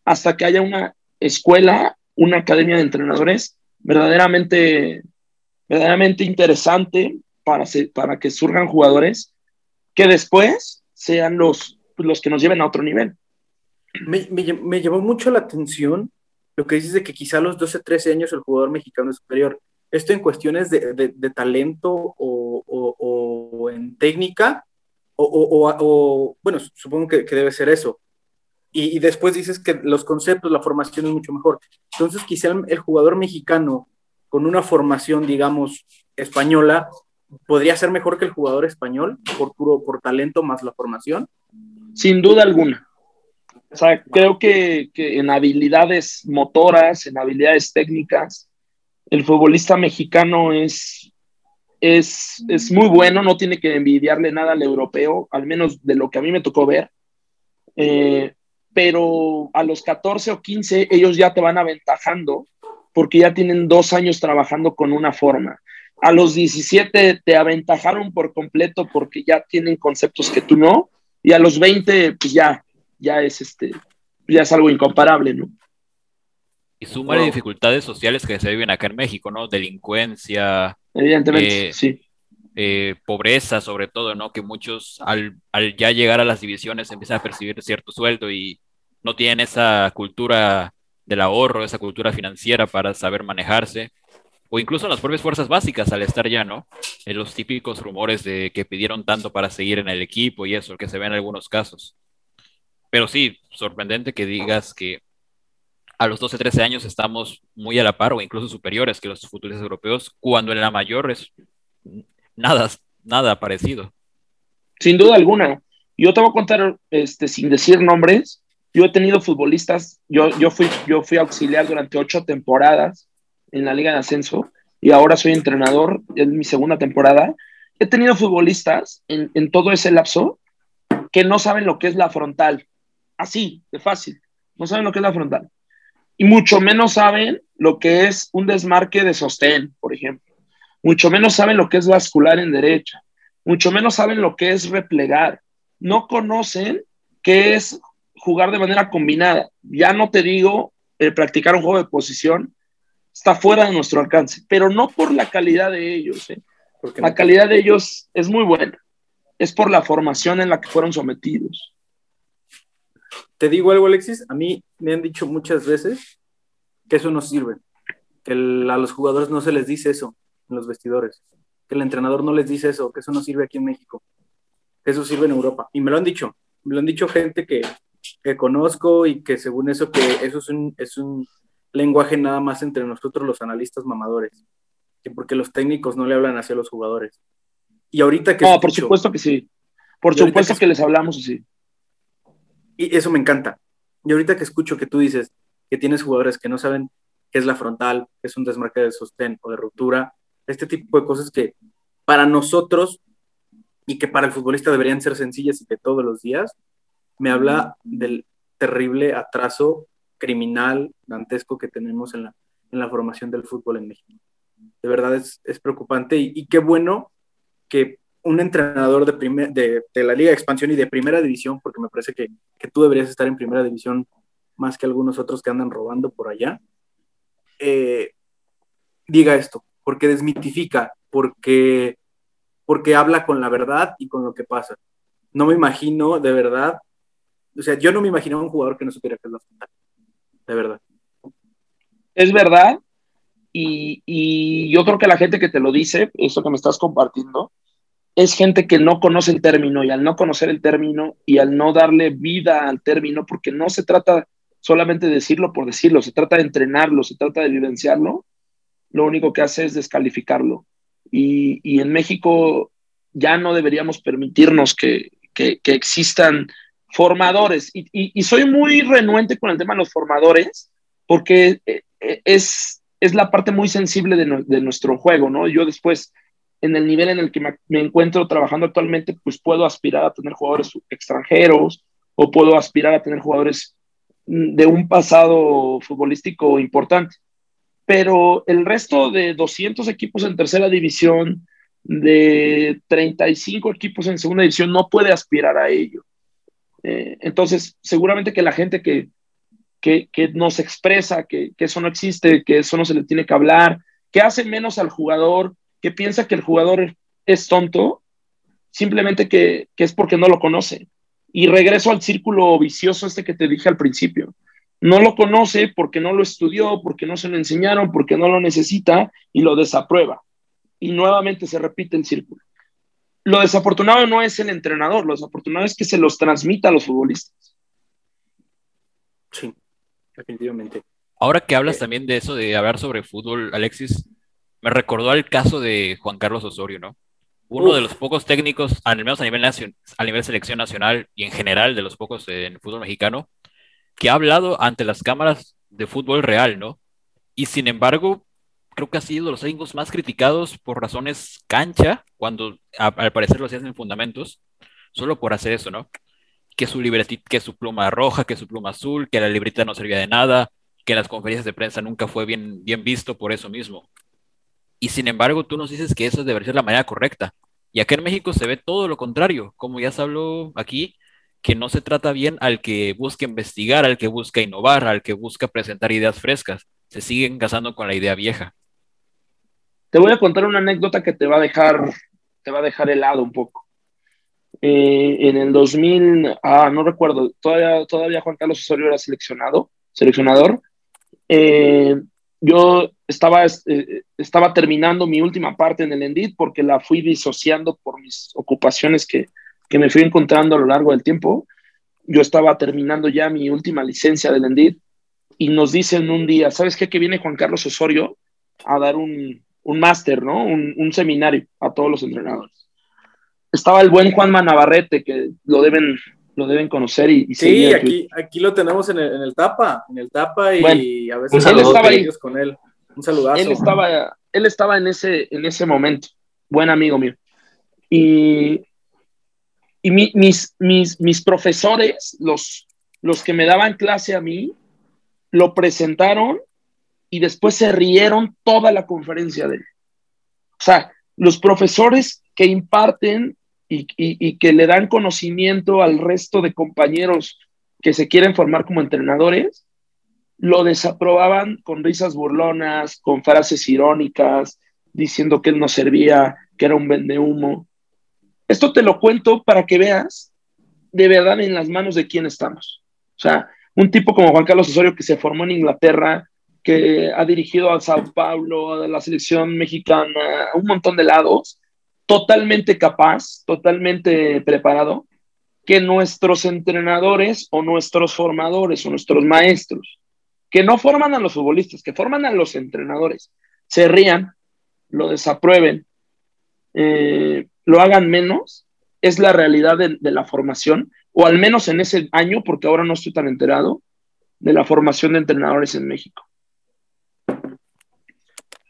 hasta que haya una escuela, una academia de entrenadores verdaderamente verdaderamente interesante para, para que surjan jugadores que después sean los, los que nos lleven a otro nivel. Me, me, llevó mucho la atención lo que dices de que quizá a los 12, 13 años el jugador mexicano es superior. Esto en cuestiones de, de, talento o, o, en técnica, o, bueno, supongo que, debe ser eso. Y, después dices que los conceptos, la formación es mucho mejor. Entonces quizá el jugador mexicano con una formación, digamos, española, podría ser mejor que el jugador español por puro por talento más la formación? Sin duda alguna. O sea, creo que, en habilidades motoras, en habilidades técnicas, el futbolista mexicano es, es, es, muy bueno, no tiene que envidiarle nada al europeo, al menos de lo que a mí me tocó ver. Eh, pero a los 14 o 15 ellos ya te van aventajando porque ya tienen dos años trabajando con una forma. A los 17 te aventajaron por completo porque ya tienen conceptos que tú no, y a los 20 pues ya, ya es este, ya es algo incomparable, ¿no? Y suma las dificultades sociales que se viven acá en México, ¿no? Delincuencia. Evidentemente, eh, sí. Eh, pobreza, sobre todo, ¿no? Que muchos al, al, ya llegar a las divisiones empiezan a percibir cierto sueldo y no tienen esa cultura del ahorro, esa cultura financiera para saber manejarse, o incluso en las propias fuerzas básicas al estar ya, ¿no? En los típicos rumores de que pidieron tanto para seguir en el equipo y eso, que se ve en algunos casos. Pero sí, sorprendente que digas que a los 12, 13 años estamos muy a la par o incluso superiores que los futuristas europeos, cuando en la mayor nada, nada parecido. Sin duda alguna. Yo te voy a contar, este, sin decir nombres, yo he tenido futbolistas, yo, yo, fui, yo fui auxiliar durante ocho temporadas en la Liga de Ascenso y ahora soy entrenador, es mi segunda temporada. He tenido futbolistas en, en todo ese lapso que no saben lo que es la frontal. Así, de fácil. No saben lo que es la frontal. Y mucho menos saben lo que es un desmarque de sostén, por ejemplo. Mucho menos saben lo que es vascular en derecha. Mucho menos saben lo que es replegar. No conocen qué es jugar de manera combinada. Ya no te digo el practicar un juego de posición, está fuera de nuestro alcance, pero no por la calidad de ellos. ¿eh? Porque la calidad de ellos es muy buena. Es por la formación en la que fueron sometidos. Te digo algo, Alexis, a mí me han dicho muchas veces que eso no sirve, que a los jugadores no se les dice eso en los vestidores, que el entrenador no les dice eso, que eso no sirve aquí en México, que eso sirve en Europa. Y me lo han dicho, me lo han dicho gente que, que conozco y que según eso, que eso es un, es un lenguaje nada más entre nosotros los analistas mamadores, que porque los técnicos no le hablan hacia los jugadores. Y ahorita que... No, por supuesto que sí. Por supuesto que, les hablamos así. Y eso me encanta. Y ahorita que escucho que tú dices que tienes jugadores que no saben qué es la frontal, qué es un desmarque de sostén o de ruptura, este tipo de cosas que para nosotros y que para el futbolista deberían ser sencillas y que todos los días, me habla del terrible atraso criminal, dantesco que tenemos en la, en la formación del fútbol en México. De verdad es, es preocupante y, y, qué bueno que un entrenador de, de, de, la Liga de Expansión y de Primera División, porque me parece que, que, tú deberías estar en Primera División más que algunos otros que andan robando por allá, eh, diga esto, porque desmitifica, porque, porque habla con la verdad y con lo que pasa. No me imagino, de verdad, o sea, yo no me imaginaba un jugador que no supiera qué es la frontal, de verdad. Es verdad, y, y, yo creo que la gente que te lo dice, eso que me estás compartiendo, es gente que no conoce el término y al no conocer el término y al no darle vida al término, porque no se trata solamente de decirlo por decirlo, se trata de entrenarlo, se trata de vivenciarlo, lo único que hace es descalificarlo. Y, y en México ya no deberíamos permitirnos que, que, existan formadores. Y, y, soy muy renuente con el tema de los formadores, porque eh, eh, es, es la parte muy sensible de, de nuestro juego, ¿no? Yo después en el nivel en el que me, encuentro trabajando actualmente, pues puedo aspirar a tener jugadores extranjeros o puedo aspirar a tener jugadores de un pasado futbolístico importante. Pero el resto de 200 equipos en tercera división, de 35 equipos en segunda división, no puede aspirar a ello. Eh, entonces, seguramente que la gente que, que, que nos expresa que, que eso no existe, que eso no se le tiene que hablar, que hace menos al jugador, que piensa que el jugador es tonto, simplemente que, que, es porque no lo conoce. Y regreso al círculo vicioso este que te dije al principio. No lo conoce porque no lo estudió, porque no se lo enseñaron, porque no lo necesita y lo desaprueba. Y nuevamente se repite el círculo. Lo desafortunado no es el entrenador, lo desafortunado es que se los transmita a los futbolistas. Sí, definitivamente. Ahora que hablas también de eso, de hablar sobre fútbol, Alexis, me recordó al caso de Juan Carlos Osorio, ¿no? Uno Uf. de los pocos técnicos, al menos a nivel, a nivel selección nacional y en general de los pocos en el fútbol mexicano, que ha hablado ante las cámaras de fútbol real, ¿no? Y sin embargo, creo que ha sido de los técnicos más criticados por razones cancha, cuando a, al parecer lo hacían en fundamentos, solo por hacer eso, ¿no? Que su que su pluma roja, que su pluma azul, que la libreta no servía de nada, que en las conferencias de prensa nunca fue bien, bien visto por eso mismo. Y sin embargo, tú nos dices que esa debería ser la manera correcta. Y acá en México se ve todo lo contrario, como ya se habló aquí, que no se trata bien al que busca investigar, al que busca innovar, al que busca presentar ideas frescas. Se siguen casando con la idea vieja. Te voy a contar una anécdota que te va a dejar, te va a dejar helado un poco. Eh, en el 2000, ah, no recuerdo, todavía, todavía Juan Carlos Osorio era seleccionado, seleccionador. Eh, yo estaba, eh, estaba terminando mi última parte en el Endit porque la fui disociando por mis ocupaciones que, que, me fui encontrando a lo largo del tiempo. Yo estaba terminando ya mi última licencia del Endit y nos dicen un día, ¿sabes qué? Que viene Juan Carlos Osorio a dar un, un máster, ¿no? Un, seminario a todos los entrenadores. Estaba el buen Juan Manavarrete, que lo deben, lo deben conocer y, y sí, aquí, aquí lo tenemos en el, en el, tapa, en el tapa y bueno, a veces él estaba ahí con él. Un saludazo. Él estaba, él estaba en, ese, en ese momento, buen amigo mío. Y, y mi, mis, mis, mis profesores, los, los que me daban clase a mí, lo presentaron y después se rieron toda la conferencia de él. O sea, los profesores que imparten y, que le dan conocimiento al resto de compañeros que se quieren formar como entrenadores, lo desaprobaban con risas burlonas, con frases irónicas, diciendo que él no servía, que era un vendehumo. Esto te lo cuento para que veas de verdad en las manos de quién estamos. O sea, un tipo como Juan Carlos Osorio que se formó en Inglaterra, que ha dirigido a Sao Paulo, a la selección mexicana, a un montón de lados, totalmente capaz, totalmente preparado, que nuestros entrenadores o nuestros formadores o nuestros maestros, que no forman a los futbolistas, que forman a los entrenadores, se rían, lo desaprueben, eh, lo hagan menos, es la realidad de, la formación, o al menos en ese año, porque ahora no estoy tan enterado, de la formación de entrenadores en México.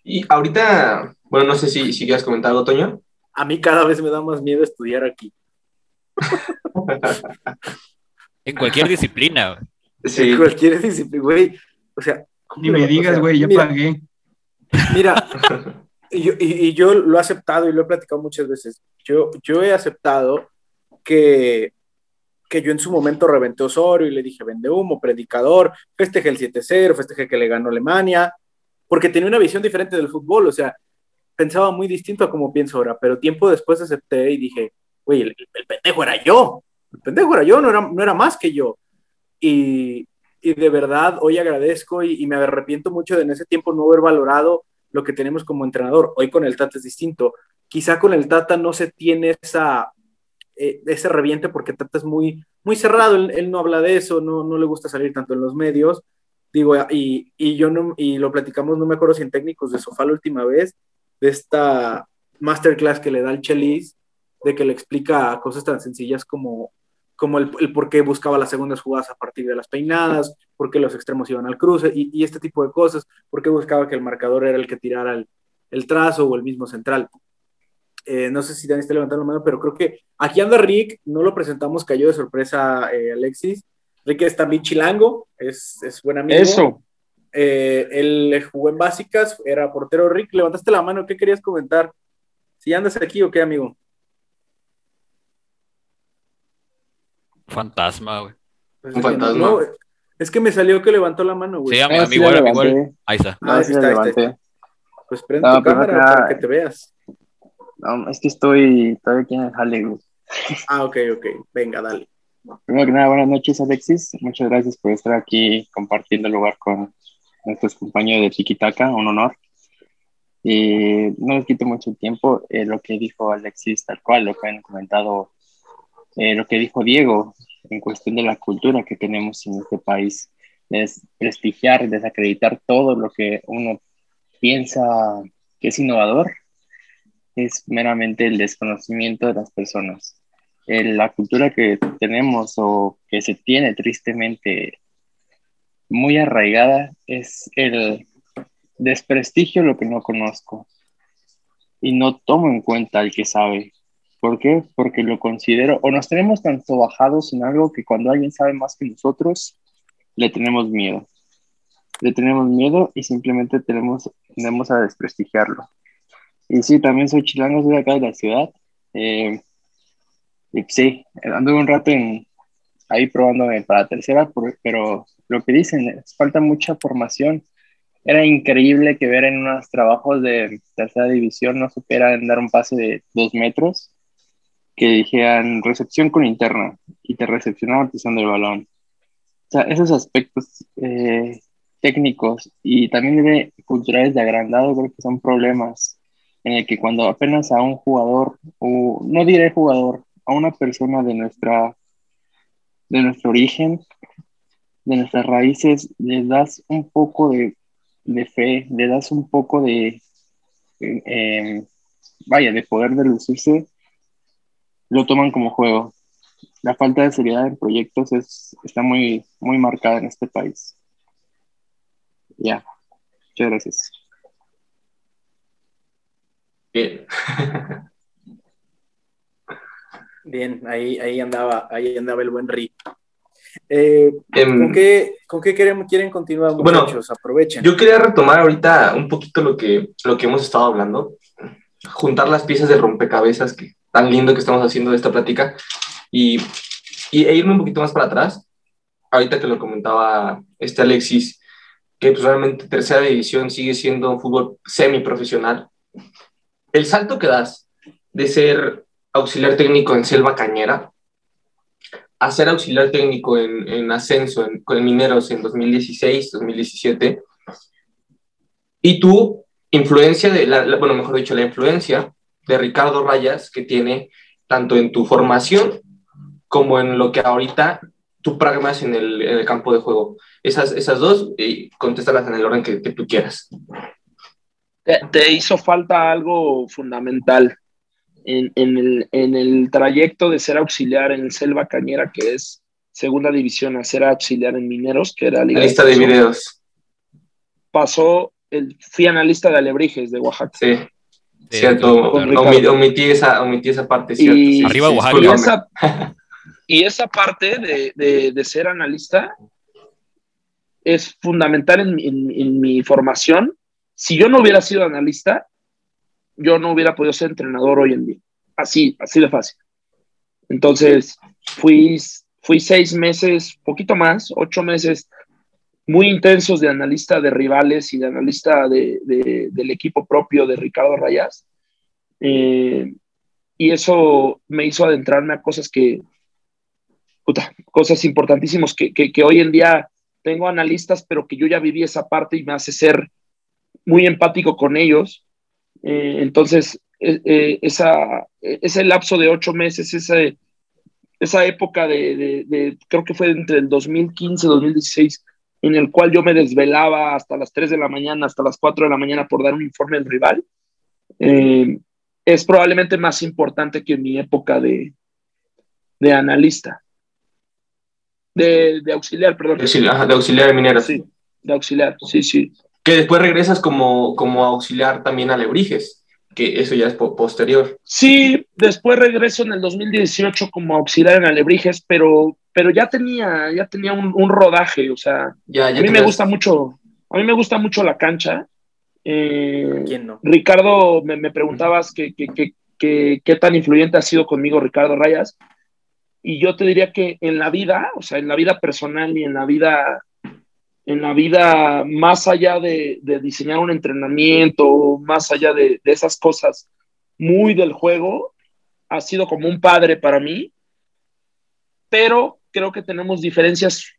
Y ahorita, bueno, no sé si, si quieres comentar algo, Toño. A mí cada vez me da más miedo estudiar aquí. en cualquier disciplina. Sí. En cualquier disciplina, güey. O sea. Ni me digas, güey, ya pagué. Mira, y yo, lo he aceptado y lo he platicado muchas veces. Yo, yo he aceptado que, que yo en su momento reventé Osorio y le dije, vende humo, predicador, festeje el 7-0, festeje que le ganó Alemania, porque tenía una visión diferente del fútbol, o sea, pensaba muy distinto a como pienso ahora, pero tiempo después acepté y dije, güey, el, pendejo era yo, el pendejo era yo, no era, no era más que yo. Y, y de verdad hoy agradezco y, y, me arrepiento mucho de en ese tiempo no haber valorado lo que tenemos como entrenador. Hoy con el Tata es distinto. Quizá con el Tata no se tiene esa, eh, ese reviente porque Tata es muy, muy cerrado, él, no habla de eso, no, no le gusta salir tanto en los medios. Digo, y, y, yo no, y lo platicamos, no me acuerdo si en técnicos de sofá la última vez, de esta masterclass que le da el Chelis, de que le explica cosas tan sencillas como como el, por qué buscaba las segundas jugadas a partir de las peinadas, por qué los extremos iban al cruce y, este tipo de cosas, por qué buscaba que el marcador era el que tirara el, trazo o el mismo central. Eh, no sé si Dani está levantando la mano, pero creo que aquí anda Rick, no lo presentamos, cayó de sorpresa eh, Alexis. Rick es también chilango, es, es buen amigo. Eso. Eh, él jugó en básicas, era portero Rick, levantaste la mano, ¿qué querías comentar? Si andas aquí o qué, amigo. Fantasma, güey. Pues un fantasma. es que me salió que levantó la mano, güey. Sí, a mí, igual, igual. Ahí está. Ah, sí, está, ahí está, Pues prende tu cámara para que te veas. No, es que estoy todavía aquí en el Hollywood. Ah, ok, ok. Venga, dale. Primero que nada, buenas noches, Alexis. Muchas gracias por estar aquí compartiendo el lugar con nuestros compañeros de Chiquitaca, un honor. Y no les quito mucho tiempo. Eh, lo que dijo Alexis, tal cual, lo que han comentado eh, lo que dijo Diego en cuestión de la cultura que tenemos en este país, es prestigiar, desacreditar todo lo que uno piensa que es innovador, es meramente el desconocimiento de las personas. la cultura que tenemos o que se tiene tristemente muy arraigada es el desprestigio lo que no conozco y no tomo en cuenta al que sabe. ¿Por qué? Porque lo considero, o nos tenemos tanto bajados en algo que cuando alguien sabe más que nosotros, le tenemos miedo. Le tenemos miedo y simplemente tenemos, tendemos a desprestigiarlo. Y sí, también soy chilango, soy de acá de la ciudad. Eh, sí, ando un rato en, ahí probándome para tercera, pero lo que dicen, falta mucha formación. Era increíble que ver en unos trabajos de tercera división no supieran dar un pase de dos metros que dijeran recepción con interna y te recepcionaban pisando el balón. O sea, esos aspectos eh, técnicos y también de culturales de agrandado creo que son problemas en el que cuando apenas a un jugador, o no diré jugador, a una persona de nuestra de nuestro origen, de nuestras raíces, le das un poco de, fe, le das un poco de, eh, em, vaya, de poder de lucirse, lo toman como juego. La falta de seriedad en proyectos es, está muy, muy marcada en este país. Ya, muchas gracias. Bien. Bien, ahí, ahí andaba, ahí andaba el buen Rick. Eh, em, ¿con, qué, ¿Con qué quieren, quieren continuar, muchachos? Aprovechen. Yo quería retomar ahorita un poquito lo que, lo que hemos estado hablando, juntar las piezas de rompecabezas que, tan lindo que estamos haciendo esta plática y, y e irme un poquito más para atrás, ahorita que lo comentaba este Alexis, que pues realmente tercera división sigue siendo un fútbol semiprofesional, el salto que das de ser auxiliar técnico en Selva Cañera a ser auxiliar técnico en, en ascenso con Mineros en 2016, 2017, y tu influencia de, la, bueno, mejor dicho, la influencia de Ricardo Rayas que tiene tanto en tu formación como en lo que ahorita tú pragmas en el, en campo de juego. Esas, esas dos, y contéstalas en el orden que tú quieras. Te, hizo falta algo fundamental. En, el, en el trayecto de ser auxiliar en el Selva Cañera, que es segunda división, a ser auxiliar en Mineros, que era la lista de videos. Pasó, el, fui analista de Alebrijes de Oaxaca. Sí. Cierto, omití, esa, omití esa parte, y, Arriba Oaxaca. Y esa, y esa parte de, de, de, ser analista es fundamental en, en, en, mi formación. Si yo no hubiera sido analista, yo no hubiera podido ser entrenador hoy en día. Así, así de fácil. Entonces, fui, fui seis meses, poquito más, ocho meses muy intensos de analista de rivales y de analista de, del equipo propio de Ricardo Rayas. Eh, y eso me hizo adentrarme a cosas que, cosas importantísimas que, que, que, hoy en día tengo analistas, pero que yo ya viví esa parte y me hace ser muy empático con ellos eh, entonces, e, e, esa, ese lapso de ocho meses, ese, esa época de, creo que fue entre el 2015 y 2016, en el cual yo me desvelaba hasta las 3 de la mañana, hasta las 4 de la mañana por dar un informe al rival, eh, es probablemente más importante que mi época de, de analista. De, auxiliar, perdón. De auxiliar, de minero. Sí, de auxiliar, sí, sí que después regresas como, como auxiliar también a Lebrijes, que eso ya es posterior. Sí, después regreso en el 2018 como auxiliar en Alebrijes, pero, pero ya tenía, ya tenía un, rodaje, o sea, a mí me gusta mucho, a mí me gusta mucho la cancha. Eh, ¿Quién no? Ricardo, me, preguntabas qué qué tan influyente ha sido conmigo Ricardo Rayas, y yo te diría que en la vida, o sea, en la vida personal y en la vida en la vida, más allá de, diseñar un entrenamiento, más allá de, esas cosas muy del juego, ha sido como un padre para mí, pero creo que tenemos diferencias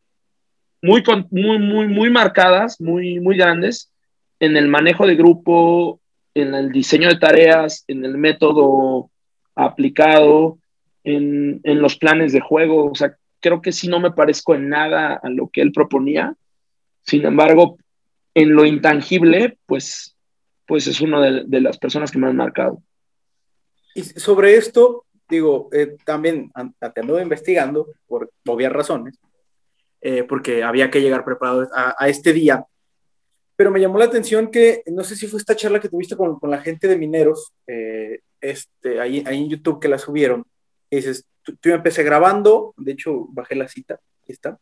muy, muy, muy, muy marcadas, muy, muy grandes en el manejo de grupo, en el diseño de tareas, en el método aplicado, en, en los planes de juego. O sea, creo que sí no me parezco en nada a lo que él proponía sin embargo, en lo intangible, pues, pues es una de, las personas que me han marcado. Y sobre esto, digo, eh, también ando investigando por obvias razones, eh, porque había que llegar preparado a, este día. Pero me llamó la atención que, no sé si fue esta charla que tuviste con, con la gente de mineros, eh, este, ahí, ahí, en YouTube que la subieron, y dices, yo empecé grabando, de hecho bajé la cita, aquí está,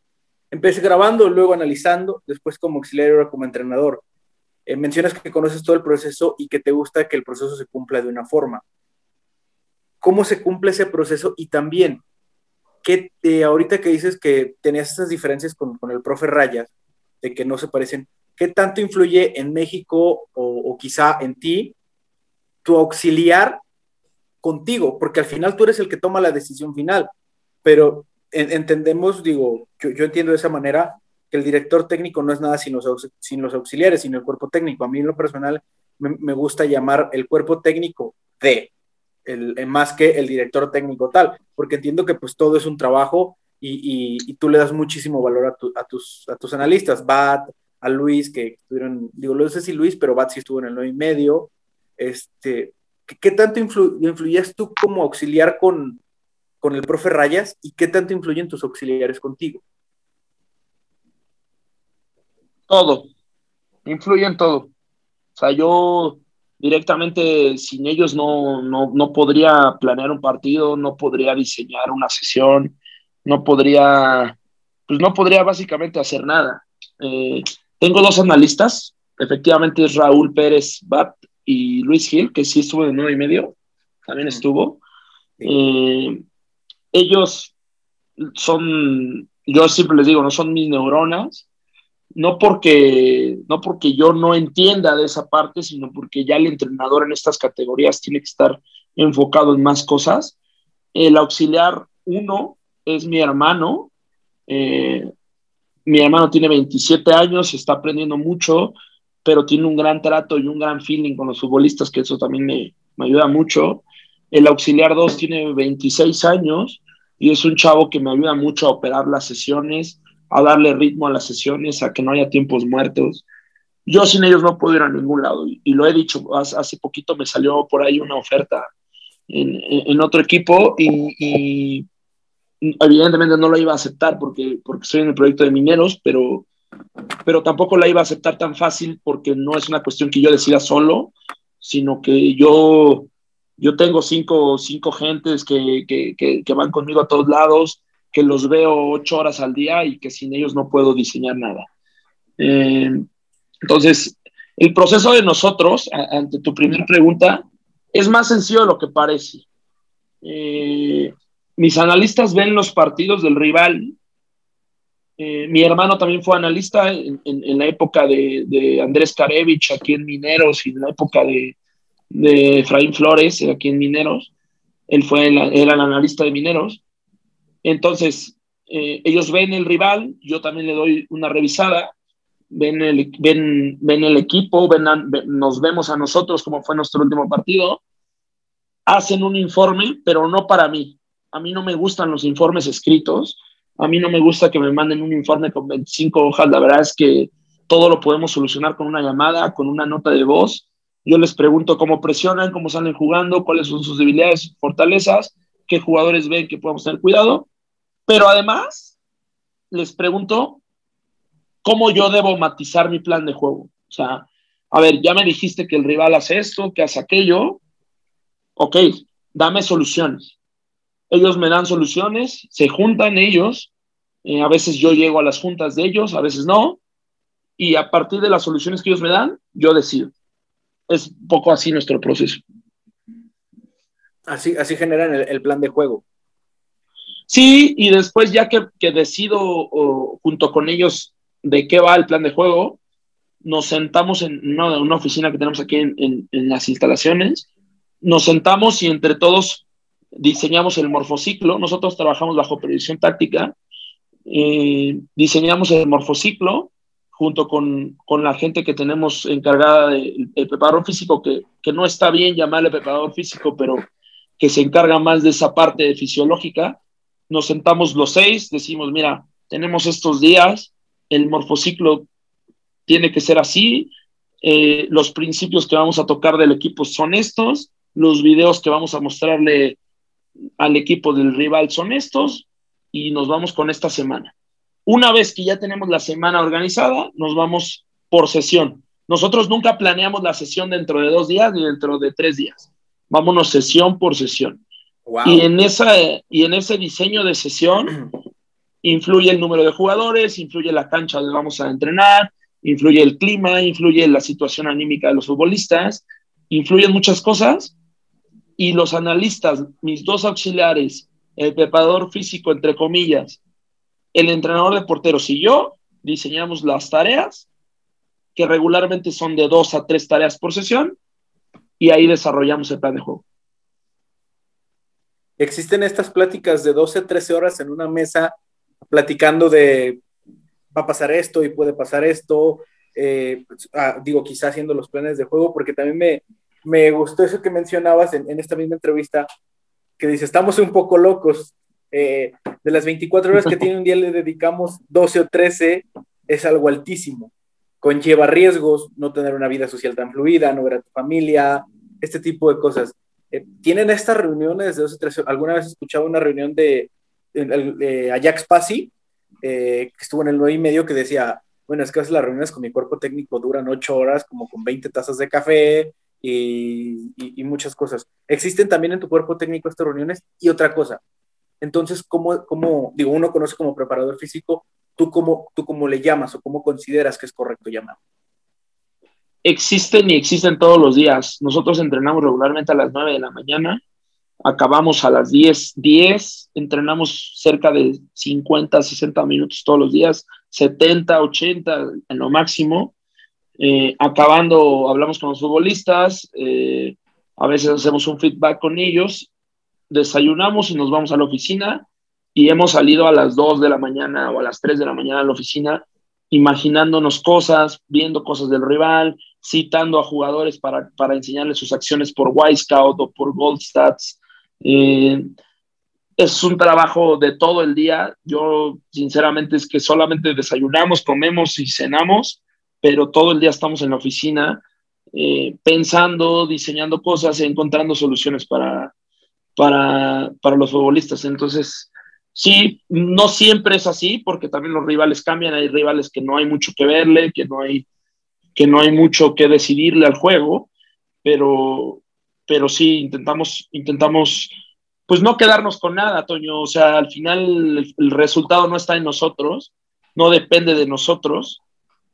Empecé grabando, luego analizando, después como auxiliar ahora como entrenador. Eh, mencionas que conoces todo el proceso y que te gusta que el proceso se cumpla de una forma. ¿Cómo se cumple ese proceso? Y también, ¿qué, ahorita que dices que tenías esas diferencias con, con, el profe Rayas, de que no se parecen, ¿qué tanto influye en México o, o quizá en ti tu auxiliar contigo? Porque al final tú eres el que toma la decisión final, pero entendemos, digo, yo, entiendo de esa manera que el director técnico no es nada sin los, sin los auxiliares, sino el cuerpo técnico. A mí en lo personal me, gusta llamar el cuerpo técnico de, el, más que el director técnico tal, porque entiendo que pues todo es un trabajo y, y, tú le das muchísimo valor a, a, tus, a tus analistas, Bat, a Luis, que estuvieron, digo, no sé si Luis, pero Bat sí estuvo en el 9 y medio. Este, ¿qué, tanto influ, influías tú como auxiliar con, con el profe Rayas y qué tanto influyen tus auxiliares contigo? Todo, influyen todo. O sea, yo directamente sin ellos no, no, podría planear un partido, no podría diseñar una sesión, no podría, pues no podría básicamente hacer nada. Eh, tengo dos analistas, efectivamente es Raúl Pérez Bat y Luis Gil, que sí estuvo de nueve y medio, también estuvo. Eh, ellos son, yo siempre les digo, no son mis neuronas, no porque, no porque yo no entienda de esa parte, sino porque ya el entrenador en estas categorías tiene que estar enfocado en más cosas. El auxiliar uno es mi hermano. Eh, mi hermano tiene 27 años, está aprendiendo mucho, pero tiene un gran trato y un gran feeling con los futbolistas, que eso también me, me ayuda mucho. El auxiliar 2 tiene 26 años y es un chavo que me ayuda mucho a operar las sesiones, a darle ritmo a las sesiones, a que no haya tiempos muertos. Yo sin ellos no puedo ir a ningún lado y, lo he dicho, hace, poquito me salió por ahí una oferta en, otro equipo y, evidentemente no lo iba a aceptar porque, porque estoy en el proyecto de mineros, pero, pero tampoco la iba a aceptar tan fácil porque no es una cuestión que yo decida solo, sino que yo, yo tengo cinco, cinco gentes que, que, que, van conmigo a todos lados, que los veo ocho horas al día y que sin ellos no puedo diseñar nada. Eh, entonces, el proceso de nosotros, ante tu primera pregunta, es más sencillo de lo que parece. Eh, mis analistas ven los partidos del rival. Eh, mi hermano también fue analista en, la época de, Andrés Karevich aquí en Mineros y en la época de, de Efraín Flores aquí en Mineros. Él fue el, era el analista de Mineros. Entonces, eh, ellos ven el rival, yo también le doy una revisada ven el, ven, ven el equipo, ven nos vemos a nosotros como fue nuestro último partido, hacen un informe, pero no para mí. A mí no me gustan los informes escritos, a mí no me gusta que me manden un informe con 25 hojas, la verdad es que todo lo podemos solucionar con una llamada, con una nota de voz. Yo les pregunto cómo presionan, cómo salen jugando, cuáles son sus debilidades, fortalezas, qué jugadores ven que podemos tener cuidado. Pero además, les pregunto cómo yo debo matizar mi plan de juego. O sea, a ver, ya me dijiste que el rival hace esto, que hace aquello. Ok, dame soluciones. Ellos me dan soluciones, se juntan ellos. Eh, a veces yo llego a las juntas de ellos, a veces no. Y a partir de las soluciones que ellos me dan, yo decido. Es un poco así nuestro proceso. Así, así generan el, plan de juego. Sí, y después ya que, decido junto con ellos de qué va el plan de juego, nos sentamos en una, oficina que tenemos aquí en, las instalaciones, nos sentamos y entre todos diseñamos el morfociclo. Nosotros trabajamos bajo predicción táctica, eh, diseñamos el morfociclo junto con, la gente que tenemos encargada del preparador físico, que, que, no está bien llamarle preparador físico, pero que se encarga más de esa parte fisiológica. Nos sentamos los seis, decimos, mira, tenemos estos días, el morfociclo tiene que ser así, eh, los principios que vamos a tocar del equipo son estos, los videos que vamos a mostrarle al equipo del rival son estos y nos vamos con esta semana. Una vez que ya tenemos la semana organizada, nos vamos por sesión. Nosotros nunca planeamos la sesión dentro de dos días ni dentro de tres días. Vámonos sesión por sesión. Y, en esa, y en ese diseño de sesión influye el número de jugadores, influye la cancha donde vamos a entrenar, influye el clima, influye la situación anímica de los futbolistas, influyen muchas cosas y los analistas, mis dos auxiliares, el preparador físico, entre comillas, el entrenador de porteros y yo, diseñamos las tareas, que regularmente son de dos a tres tareas por sesión, y ahí desarrollamos el plan de juego. Existen estas pláticas de 12 a 13 horas en una mesa platicando de va a pasar esto y puede pasar esto, eh, pues, ah, digo, quizá haciendo los planes de juego, porque también me, me gustó eso que mencionabas en, en, esta misma entrevista, que dice, estamos un poco locos, eh, de las 24 horas que tiene un día le dedicamos 12 o 13, es algo altísimo, conlleva riesgos, no tener una vida social tan fluida, no ver a tu familia, este tipo de cosas. Eh, ¿Tienen estas reuniones de 12 o 13? ¿Alguna vez he escuchado una reunión de Ajax Pasi, eh, que estuvo en el 9 y medio, que decía, bueno, es que las reuniones con mi cuerpo técnico duran 8 horas, como con 20 tazas de café y, muchas cosas. ¿Existen también en tu cuerpo técnico estas reuniones? Y otra cosa, entonces, ¿cómo, cómo digo, uno conoce como preparador físico, ¿tú cómo, ¿tú cómo le llamas o cómo consideras que es correcto llamar? Existen y existen todos los días. Nosotros entrenamos regularmente a las 9 de la mañana acabamos a las 10, 10, entrenamos cerca de 50, 60 minutos todos los días, 70, 80 en lo máximo. Eh, acabando, hablamos con los futbolistas, eh, a veces hacemos un feedback con ellos, desayunamos y nos vamos a la oficina y hemos salido a las 2 de la mañana o a las 3 de la mañana a la oficina imaginándonos cosas, viendo cosas del rival, citando a jugadores para, para enseñarles sus acciones por Scout o por Gold Stats, eh, es un trabajo de todo el día. Yo, sinceramente, es que solamente desayunamos, comemos y cenamos, pero todo el día estamos en la oficina eh, pensando, diseñando cosas, encontrando soluciones para, para, para los futbolistas. Entonces, sí, no siempre es así, porque también los rivales cambian, hay rivales que no hay mucho que verle, que no hay, que no hay mucho que decidirle al juego, pero, pero sí, intentamos, intentamos pues no quedarnos con nada, Toño. O sea, al final el, el, resultado no está en nosotros, no depende de nosotros,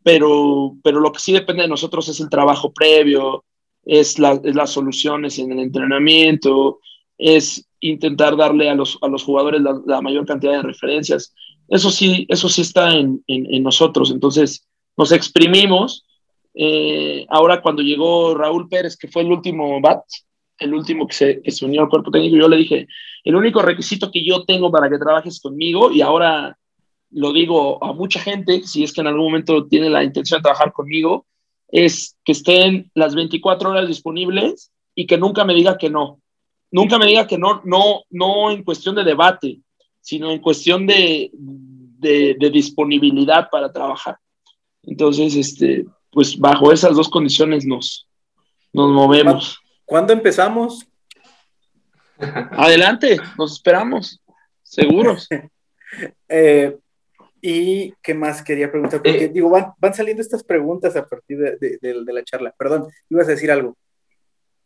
pero, pero lo que sí depende de nosotros es el trabajo previo, es, la, es las soluciones en el entrenamiento, es intentar darle a los, a los jugadores la, mayor cantidad de referencias. Eso sí, eso sí está en, en, en nosotros. Entonces, nos exprimimos. Eh, ahora cuando llegó Raúl Pérez, que fue el último bat, el último que se, que se unió al cuerpo técnico, yo le dije, el único requisito que yo tengo para que trabajes conmigo, y ahora lo digo a mucha gente, si es que en algún momento tiene la intención de trabajar conmigo, es que estén las 24 horas disponibles y que nunca me diga que no. Nunca me diga que no, no, no en cuestión de debate, sino en cuestión de, de, de disponibilidad para trabajar. Entonces, este, pues bajo esas dos condiciones nos, nos movemos. ¿Cuándo empezamos? Adelante, nos esperamos, seguros. eh, ¿Y qué más quería preguntar? Porque, eh, digo, van, van, saliendo estas preguntas a partir de, de, de, de, la charla. Perdón, ibas a decir algo.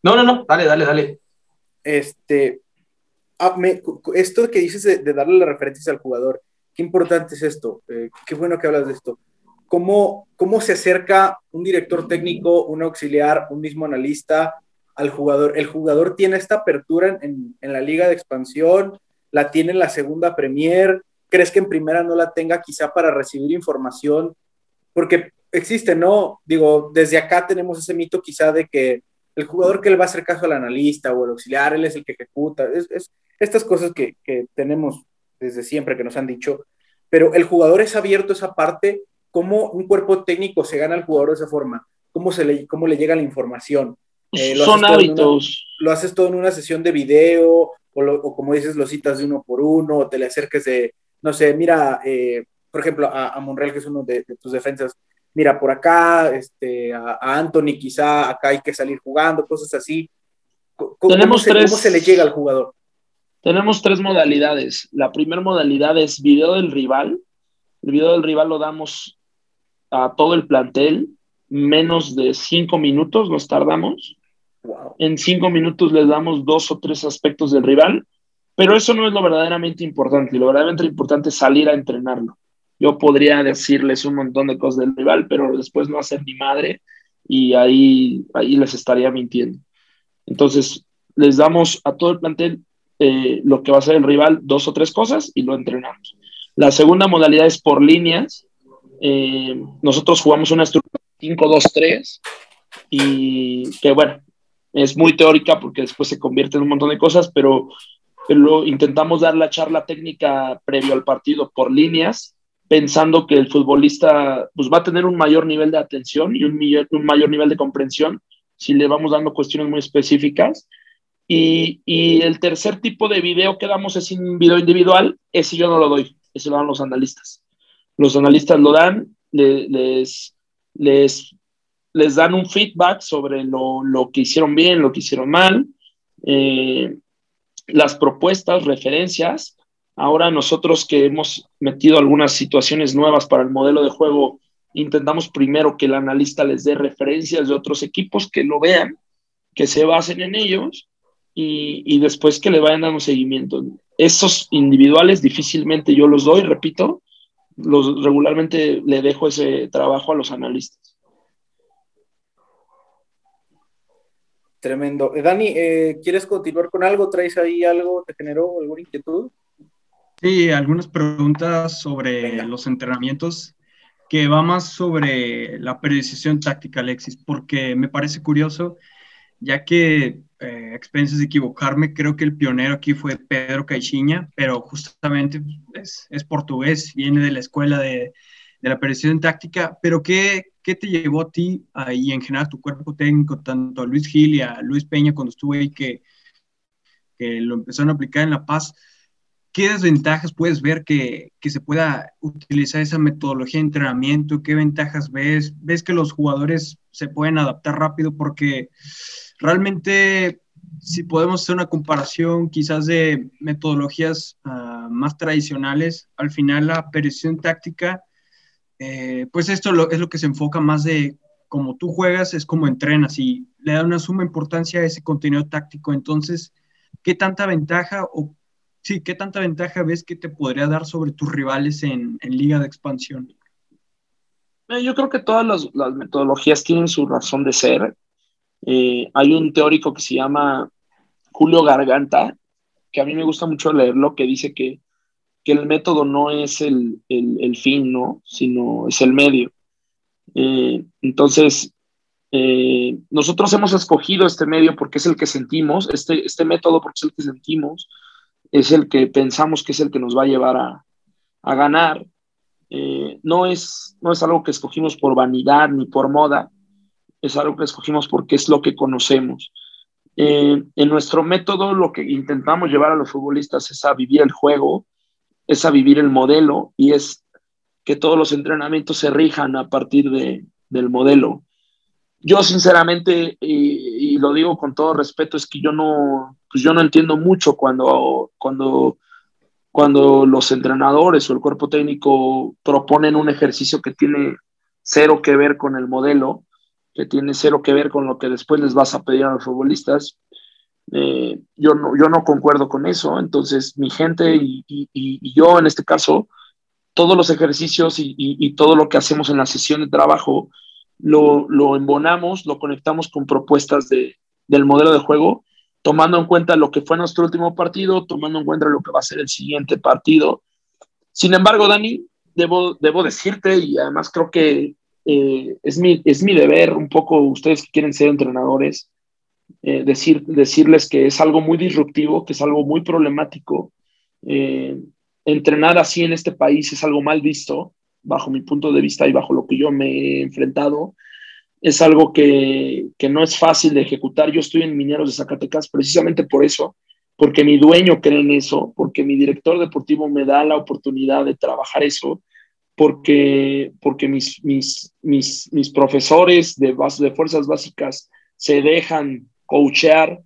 No, no, no, dale, dale, dale. Este, ah, esto que dices de, darle las referencias al jugador, qué importante es esto. Eh, qué bueno que hablas de esto. ¿Cómo, ¿Cómo se acerca un director técnico, un auxiliar, un mismo analista al jugador? ¿El jugador tiene esta apertura en la liga de expansión? ¿La tiene en la segunda Premier? ¿Crees que en primera no la tenga quizá para recibir información? Porque existe, ¿no? Digo, desde acá tenemos ese mito quizá de que el jugador que le va a hacer caso al analista o el auxiliar, él es el que ejecuta. Es, es estas cosas que, que, tenemos desde siempre que nos han dicho, pero el jugador es abierto a esa parte, cómo un cuerpo técnico se gana al jugador de esa forma, cómo, se le, cómo le llega la información. Eh, lo Son hábitos. Una, lo haces todo en una sesión de video, o, lo, o, como dices, lo citas de uno por uno, o te le acerques de, no sé, mira, eh, por ejemplo, a, a, Monreal, que es uno de, de, tus defensas, mira, por acá, este, a, a, Anthony quizá acá hay que salir jugando, cosas así. ¿Cómo, Tenemos se, tres, ¿Cómo se le llega al jugador? Tenemos tres modalidades. La primera modalidad es video del rival. El video del rival lo damos a todo el plantel, menos de cinco minutos nos tardamos. Wow. En cinco minutos les damos dos o tres aspectos del rival pero eso no es lo verdaderamente importante. Lo verdaderamente importante es salir a entrenarlo. Yo podría decirles un montón de cosas del rival, pero después no hacer ni madre y ahí, ahí les estaría mintiendo. Entonces, les damos a todo el plantel eh, lo que va a ser el rival, dos o tres cosas y lo entrenamos. La segunda modalidad es por líneas. Eh, nosotros jugamos una estructura 5-2-3 y que bueno, es muy teórica porque después se convierte en un montón de cosas, pero lo, intentamos dar la charla técnica previo al partido por líneas, pensando que el futbolista pues, va a tener un mayor nivel de atención y un, un mayor nivel de comprensión si le vamos dando cuestiones muy específicas. Y, y, el tercer tipo de video que damos es un video individual, ese yo no lo doy, ese lo dan los analistas. Los analistas lo dan, le, les, les, les dan un feedback sobre lo, lo, que hicieron bien, lo que hicieron mal. Eh, las propuestas, referencias. Ahora nosotros que hemos metido algunas situaciones nuevas para el modelo de juego, intentamos primero que el analista les dé referencias de otros equipos, que lo vean, que se basen en ellos y, y después que le vayan dando seguimiento. Esos individuales difícilmente yo los doy, repito, los regularmente le dejo ese trabajo a los analistas. Tremendo. Eh, Dani, eh, ¿quieres continuar con algo? ¿Traes ahí algo? ¿Te generó alguna inquietud? Sí, algunas preguntas sobre Venga. los entrenamientos que va más sobre la periodización táctica, Alexis, porque me parece curioso, ya que, eh, expenses de equivocarme, creo que el pionero aquí fue Pedro Caixinha, pero justamente es, es portugués, viene de la escuela de, de la periodización táctica, pero ¿qué, ¿qué te llevó a ti uh, y en general a tu cuerpo técnico, tanto a Luis Gil y a Luis Peña cuando estuve ahí, que, que lo empezaron a aplicar en La Paz? ¿Qué desventajas puedes ver que, que, se pueda utilizar esa metodología de entrenamiento? ¿Qué ventajas ves? ¿Ves que los jugadores se pueden adaptar rápido? Porque realmente si podemos hacer una comparación quizás de metodologías ah, más tradicionales, al final la precisión táctica, eh, pues esto es lo que se enfoca más de cómo tú juegas, es como entrenas y le da una suma importancia a ese contenido táctico. Entonces, ¿qué tanta ventaja o sí, qué tanta ventaja ves que te podría dar sobre tus rivales en, Liga de Expansión? Eh, yo creo que todas las, las metodologías tienen su razón de ser eh, hay un teórico que se llama Julio Garganta, que a mí me gusta mucho leerlo, que dice que, el método no es el, fin, ¿no? sino es el medio. Eh, entonces, nosotros hemos escogido este medio porque es el que sentimos, este, este método porque es el que sentimos, es el que pensamos que es el que nos va a llevar a, a ganar. no, es, no es algo que escogimos por vanidad ni por moda, es algo que escogimos porque es lo que conocemos. Eh, en nuestro método lo que intentamos llevar a los futbolistas es a vivir el juego, es a vivir el modelo y es que todos los entrenamientos se rijan a partir de, del modelo. Yo sinceramente, y, y, lo digo con todo respeto, es que yo no, pues yo no entiendo mucho cuando, cuando, cuando los entrenadores o el cuerpo técnico proponen un ejercicio que tiene cero que ver con el modelo que tiene cero que ver con lo que después les vas a pedir a los futbolistas. Eh, yo, no, yo no concuerdo con eso, entonces mi gente y, yo en este caso, todos los ejercicios y, todo lo que hacemos en la sesión de trabajo, lo, lo embonamos, lo conectamos con propuestas de, del modelo de juego, tomando en cuenta lo que fue nuestro último partido, tomando en cuenta lo que va a ser el siguiente partido. Sin embargo, Dani, debo, debo decirte, y además creo que eh, es, mi, es mi deber, un poco ustedes que quieren ser entrenadores, eh, decir, decirles que es algo muy disruptivo, que es algo muy problemático. Eh, entrenar así en este país es algo mal visto, bajo mi punto de vista y bajo lo que yo me he enfrentado. Es algo que, que no es fácil de ejecutar. Yo estoy en Mineros de Zacatecas precisamente por eso, porque mi dueño cree en eso, porque mi director deportivo me da la oportunidad de trabajar eso porque, porque mis, mis, mis, mis profesores de, de fuerzas básicas se dejan coachear,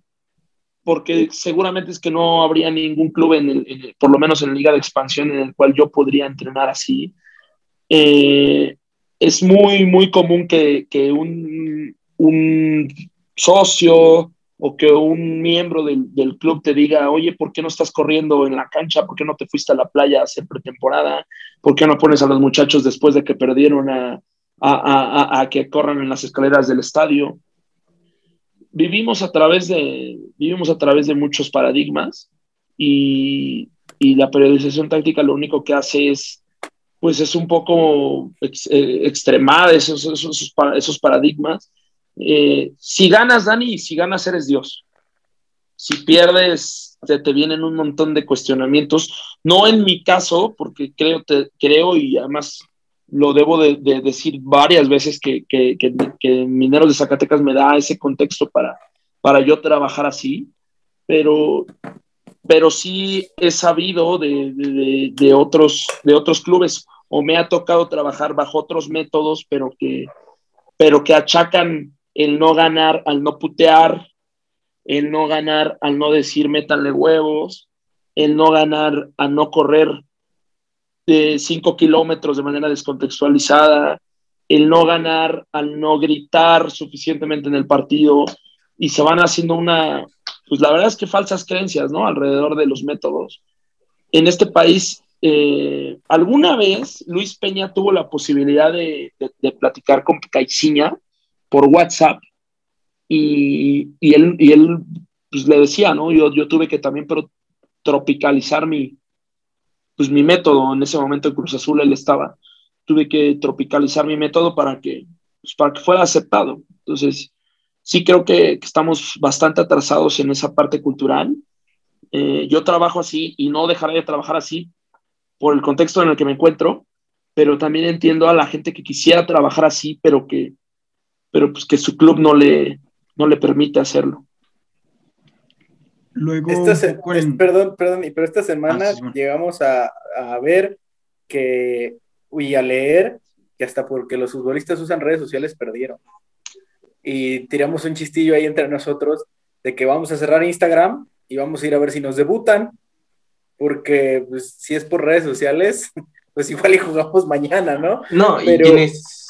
porque seguramente es que no habría ningún club, en por lo menos en la liga de expansión, en el cual yo podría entrenar así. Eh, es muy, muy común que, que un, un, socio o que un miembro del, del, club te diga, oye, ¿por qué no estás corriendo en la cancha? ¿Por qué no te fuiste a la playa a hacer pretemporada? ¿Por qué no pones a los muchachos después de que perdieron a, a, a, a que corran en las escaleras del estadio? Vivimos a través de, vivimos a través de muchos paradigmas y, y la periodización táctica lo único que hace es, pues es un poco ex, eh, extremar esos, esos, esos paradigmas eh, si ganas, Dani, si ganas, eres Dios. Si pierdes, te, te, vienen un montón de cuestionamientos. No en mi caso, porque creo, te, creo y además lo debo de, de decir varias veces que, que, que, Mineros de Zacatecas me da ese contexto para, para yo trabajar así, pero, pero sí he sabido de, de, de, otros, de otros clubes o me ha tocado trabajar bajo otros métodos, pero que, pero que achacan el no ganar al no putear, el no ganar al no decir métanle huevos, el no ganar al no correr de cinco kilómetros de manera descontextualizada, el no ganar al no gritar suficientemente en el partido y se van haciendo una, pues la verdad es que falsas creencias, ¿no? Alrededor de los métodos. En este país, eh, alguna vez Luis Peña tuvo la posibilidad de, de platicar con Caixinha, por WhatsApp y, y él, y él pues, le decía, ¿no? Yo, yo tuve que también tropicalizar mi, pues, mi método. En ese momento en Cruz Azul él estaba. Tuve que tropicalizar mi método para que, pues, para que fuera aceptado. Entonces, sí creo que, que estamos bastante atrasados en esa parte cultural. Eh, yo trabajo así y no dejaré de trabajar así por el contexto en el que me encuentro, pero también entiendo a la gente que quisiera trabajar así, pero que pero pues que su club no le, no le permite hacerlo. Luego, perdón, perdón, pero esta semana ah, llegamos a, a, ver que, y a leer que hasta porque los futbolistas usan redes sociales perdieron. Y tiramos un chistillo ahí entre nosotros de que vamos a cerrar Instagram y vamos a ir a ver si nos debutan, porque pues, si es por redes sociales, pues igual y jugamos mañana, ¿no? No, Pero- y tienes...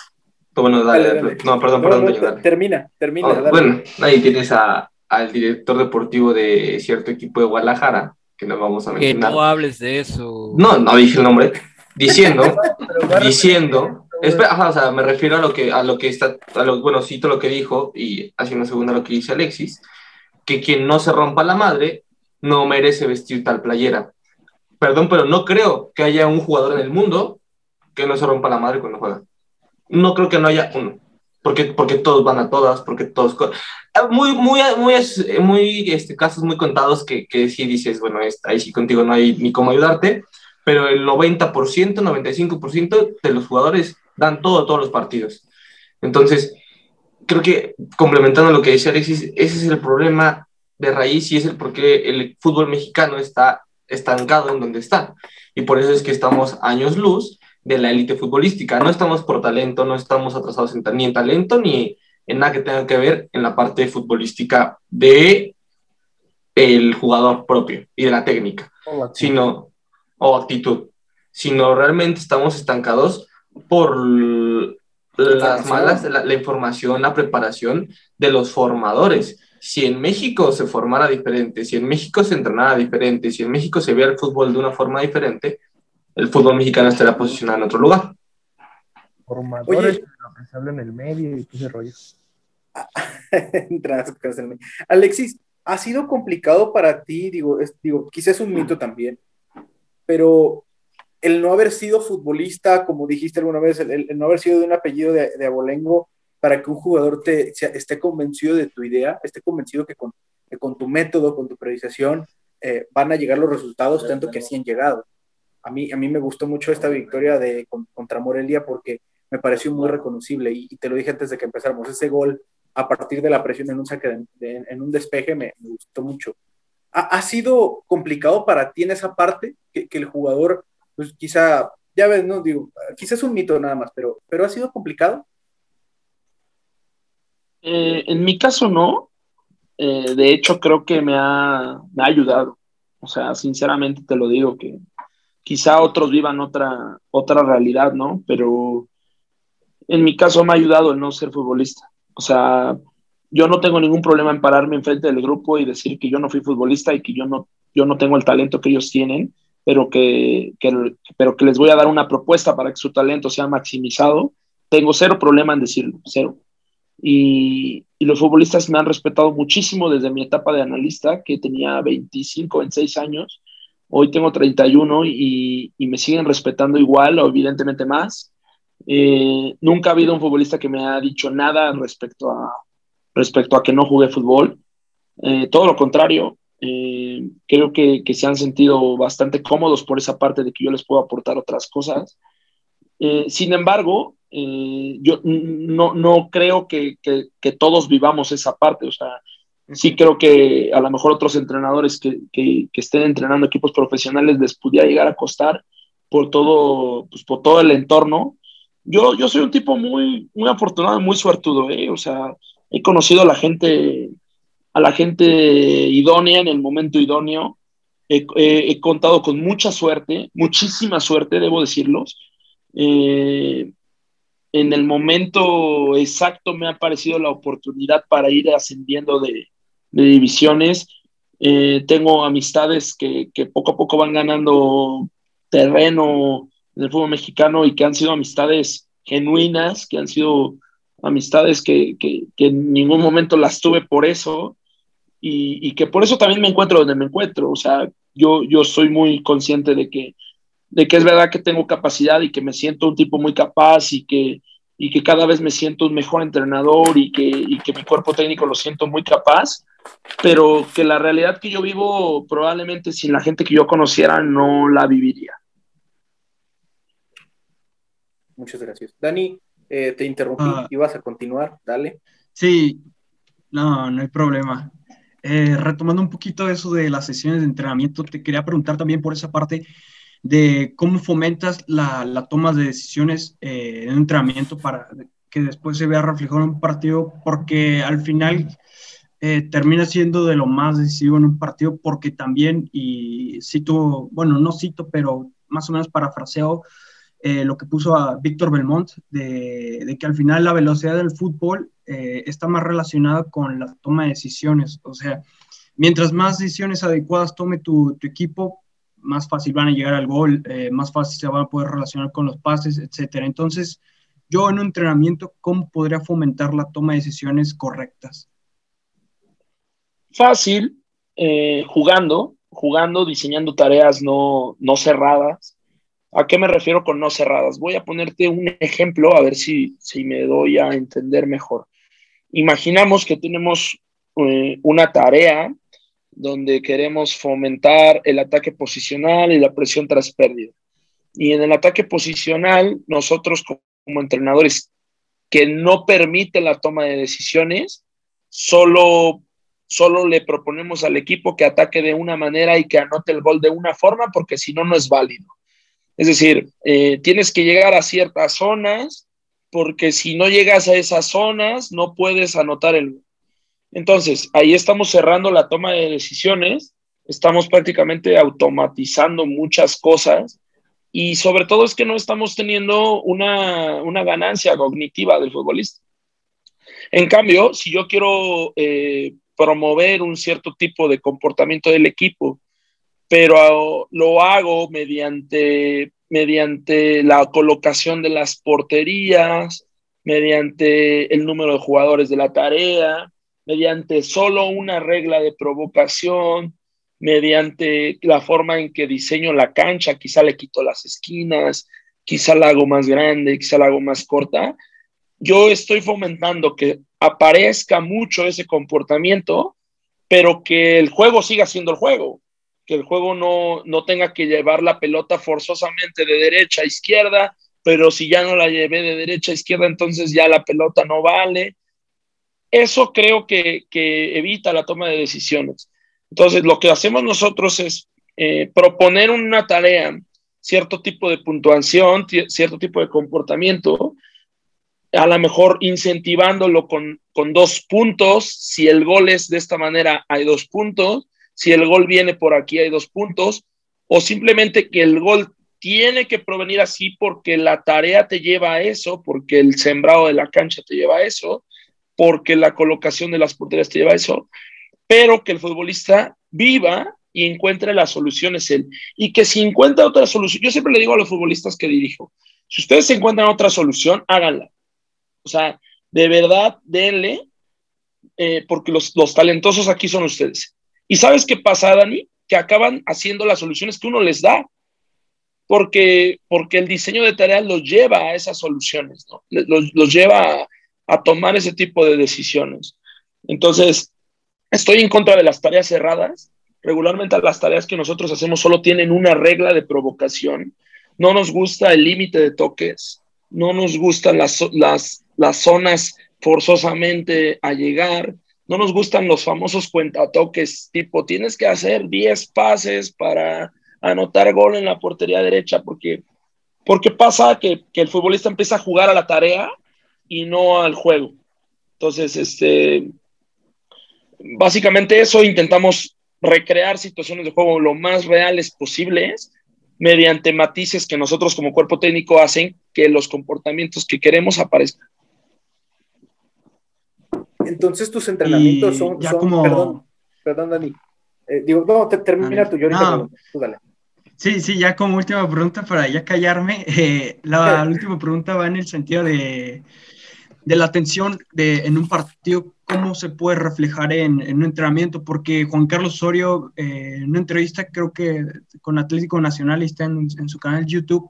Bueno, dale, Dale, dale. No, perdón, No, perdón, no, dale. termina, termina. Oh, dale. bueno, ahí tienes a, al director deportivo de cierto equipo de Guadalajara, que no vamos a Que mencionar. no hables de eso. No, no dije el nombre. Diciendo, diciendo, espera, ajá, o sea, me refiero a lo que, a lo que está, a lo, bueno, cito lo que dijo y haciendo segunda lo que dice Alexis, que quien no se rompa la madre no merece vestir tal playera. Perdón, pero no creo que haya un jugador en el mundo que no se rompa la madre cuando juega. No creo que no haya uno. Porque, porque todos van a todas, porque todos... Ah, Muy, muy, muy, muy este, casos muy contados que, que sí dices, bueno, ahí sí contigo no hay ni cómo ayudarte, pero el 90%, 95% de los jugadores dan todo todos los partidos. Entonces, creo que complementando lo que decía Alexis, ese es el problema de raíz y es el por qué el fútbol mexicano está estancado en donde está. Y por eso es que estamos años luz de la élite futbolística. No estamos por talento, no estamos atrasados en, ni en talento ni en nada que tenga que ver en la parte futbolística de el jugador propio y de la técnica sino, o actitud, sino realmente estamos estancados por las malas, la, la información, la preparación de los formadores. Si en México se formara diferente, si en México se entrenara diferente, si en México se viera el fútbol de una forma diferente, el fútbol mexicano estaría posicionado en otro lugar. formadores, Oye. lo que se habla en el medio y ese rollo. Alexis, ¿ha sido complicado para ti? Digo, es- digo, quizás es un mito también, pero el no haber sido futbolista, como dijiste alguna vez, el, no haber sido de un apellido de, de abolengo, para que un jugador te, esté convencido de tu idea, esté convencido que con, que con tu método, con tu priorización, eh, van a llegar los resultados, tanto que así han llegado. A mí, a mí me gustó mucho esta victoria de, con- contra Morelia porque me pareció muy reconocible y, te lo dije antes de que empezáramos, ese gol a partir de la presión en un saque en un despeje me, gustó mucho. ¿Ha, sido complicado para ti en esa parte que el jugador, pues quizá, ya ves, no digo, quizás es un mito nada más, pero, pero ha sido complicado? Eh, en mi caso no. Eh, de hecho, creo que me ha, me ha ayudado. O sea, sinceramente te lo digo, que quizá otros vivan otra, otra realidad, ¿no? Pero en mi caso me ha ayudado el no ser futbolista. O sea, yo no tengo ningún problema en pararme enfrente del grupo y decir que yo no fui futbolista y que yo no, yo no tengo el talento que ellos tienen, pero que, que- pero que les voy a dar una propuesta para que su talento sea maximizado. Tengo cero problema en decirlo, cero. Y, y los futbolistas me han respetado muchísimo desde mi etapa de analista, que tenía 25, 26 años. Hoy tengo 31 y, y me siguen respetando igual o evidentemente más. Eh, nunca ha habido un futbolista que me ha dicho nada respecto a, respecto a que no jugué fútbol. Eh, todo lo contrario, eh, creo que, que se han sentido bastante cómodos por esa parte de que yo les puedo aportar otras cosas. Eh, sin embargo, eh, yo no, no creo que, que- que todos vivamos esa parte. O sea, sí creo que a lo mejor otros entrenadores que, estén entrenando equipos profesionales les pudiera llegar a costar por todo, pues, por todo el entorno. Yo, yo soy un tipo muy, muy afortunado, muy suertudo, ¿eh? O sea, he conocido a la gente, a la gente idónea en el momento idóneo. He, contado con mucha suerte, muchísima suerte, debo decirlos. Eh, en el momento exacto me ha parecido la oportunidad para ir ascendiendo de, divisiones. Eh, tengo amistades que, poco a poco van ganando terreno en el fútbol mexicano y que han sido amistades genuinas, que han sido amistades que en ningún momento las tuve por eso y, y, que por eso también me encuentro donde me encuentro. O sea, yo, yo soy muy consciente de que, de que es verdad que tengo capacidad y que me siento un tipo muy capaz y que, y que cada vez me siento un mejor entrenador y que, y que mi cuerpo técnico lo siento muy capaz, pero que la realidad que yo vivo probablemente sin la gente que yo conociera no la viviría. Muchas gracias. Dani, eh, te interrumpí Ah. y vas a continuar, dale. Sí, no, no hay problema. Eh, retomando un poquito eso de las sesiones de entrenamiento, te quería preguntar también por esa parte de cómo fomentas la, la toma de decisiones eh, en entrenamiento para que después se vea reflejado en un partido, porque al final eh, termina siendo de lo más decisivo en un partido porque también, y cito, bueno, no cito, pero más o menos parafraseo eh, lo que puso a Víctor Belmont, de, que al final la velocidad del fútbol eh, está más relacionada con la toma de decisiones. O sea, mientras más decisiones adecuadas tome tu, equipo, más fácil van a llegar al gol, más fácil se van a poder relacionar con los pases, etcétera. Entonces, yo en un entrenamiento, ¿cómo podría fomentar la toma de decisiones correctas? Fácil, eh, jugando, jugando, diseñando tareas no, no cerradas. ¿A qué me refiero con no cerradas? Voy a ponerte un ejemplo a ver si, si me doy a entender mejor. Imaginamos que tenemos eh, una tarea donde queremos fomentar el ataque posicional y la presión tras pérdida. Y en el ataque posicional, nosotros como entrenadores que no permiten la toma de decisiones, solo, solo le proponemos al equipo que ataque de una manera y que anote el gol de una forma, porque si no, no es válido. Es decir, eh, tienes que llegar a ciertas zonas, porque si no llegas a esas zonas, no puedes anotar el gol. Entonces, ahí estamos cerrando la toma de decisiones, estamos prácticamente automatizando muchas cosas y sobre todo es que no estamos teniendo una, ganancia cognitiva del futbolista. En cambio, si yo quiero eh, promover un cierto tipo de comportamiento del equipo, pero lo hago mediante, mediante la colocación de las porterías, mediante el número de jugadores de la tarea, mediante solo una regla de provocación, mediante la forma en que diseño la cancha, quizá le quito las esquinas, quizá la hago más grande, quizá la hago más corta, yo estoy fomentando que aparezca mucho ese comportamiento, pero que el juego siga siendo el juego, que el juego no, no tenga que llevar la pelota forzosamente de derecha a izquierda, pero si ya no la llevé de derecha a izquierda, entonces ya la pelota no vale. Eso creo que, que evita la toma de decisiones. Entonces, lo que hacemos nosotros es eh, proponer una tarea, cierto tipo de puntuación, cierto tipo de comportamiento, a lo mejor incentivándolo con, con dos puntos. Si el gol es de esta manera, hay dos puntos. Si el gol viene por aquí, hay dos puntos. O simplemente que el gol tiene que provenir así porque la tarea te lleva a eso, porque el sembrado de la cancha te lleva a eso, porque la colocación de las porterías te lleva a eso pero que el futbolista viva y encuentre las soluciones él. Y que si encuentra otra solución, yo siempre le digo a los futbolistas que dirijo, si ustedes encuentran otra solución, háganla. O sea, de verdad, denle, eh, porque los, los talentosos aquí son ustedes. ¿Y sabes qué pasa, Dani? Que acaban haciendo las soluciones que uno les da, porque, porque el diseño de tareas los lleva a esas soluciones, los, los lleva a, a tomar ese tipo de decisiones. Entonces, Estoy en contra de las tareas cerradas. Regularmente las tareas que nosotros hacemos solo tienen una regla de provocación. No nos gusta el límite de toques, no nos gustan las, las, las zonas forzosamente a llegar, no nos gustan los famosos cuentatoques, tipo tienes que hacer 10 pases para anotar gol en la portería derecha, porque, porque pasa que, que el futbolista empieza a jugar a la tarea y no al juego. Entonces, este, básicamente eso, intentamos recrear situaciones de juego lo más reales posibles mediante matices que nosotros como cuerpo técnico hacen que los comportamientos que queremos aparezcan. Entonces tus entrenamientos son, perdón, perdón Dani, eh, digo, no, termina tú, yo ahorita tú dale. Sí, sí, ya como última pregunta para ya callarme, eh, la última pregunta va en el sentido de de la atención de, en un partido, cómo se puede reflejar en, un entrenamiento, porque Juan Carlos Osorio, eh, en una entrevista, creo que con Atlético Nacional, está en, su canal YouTube,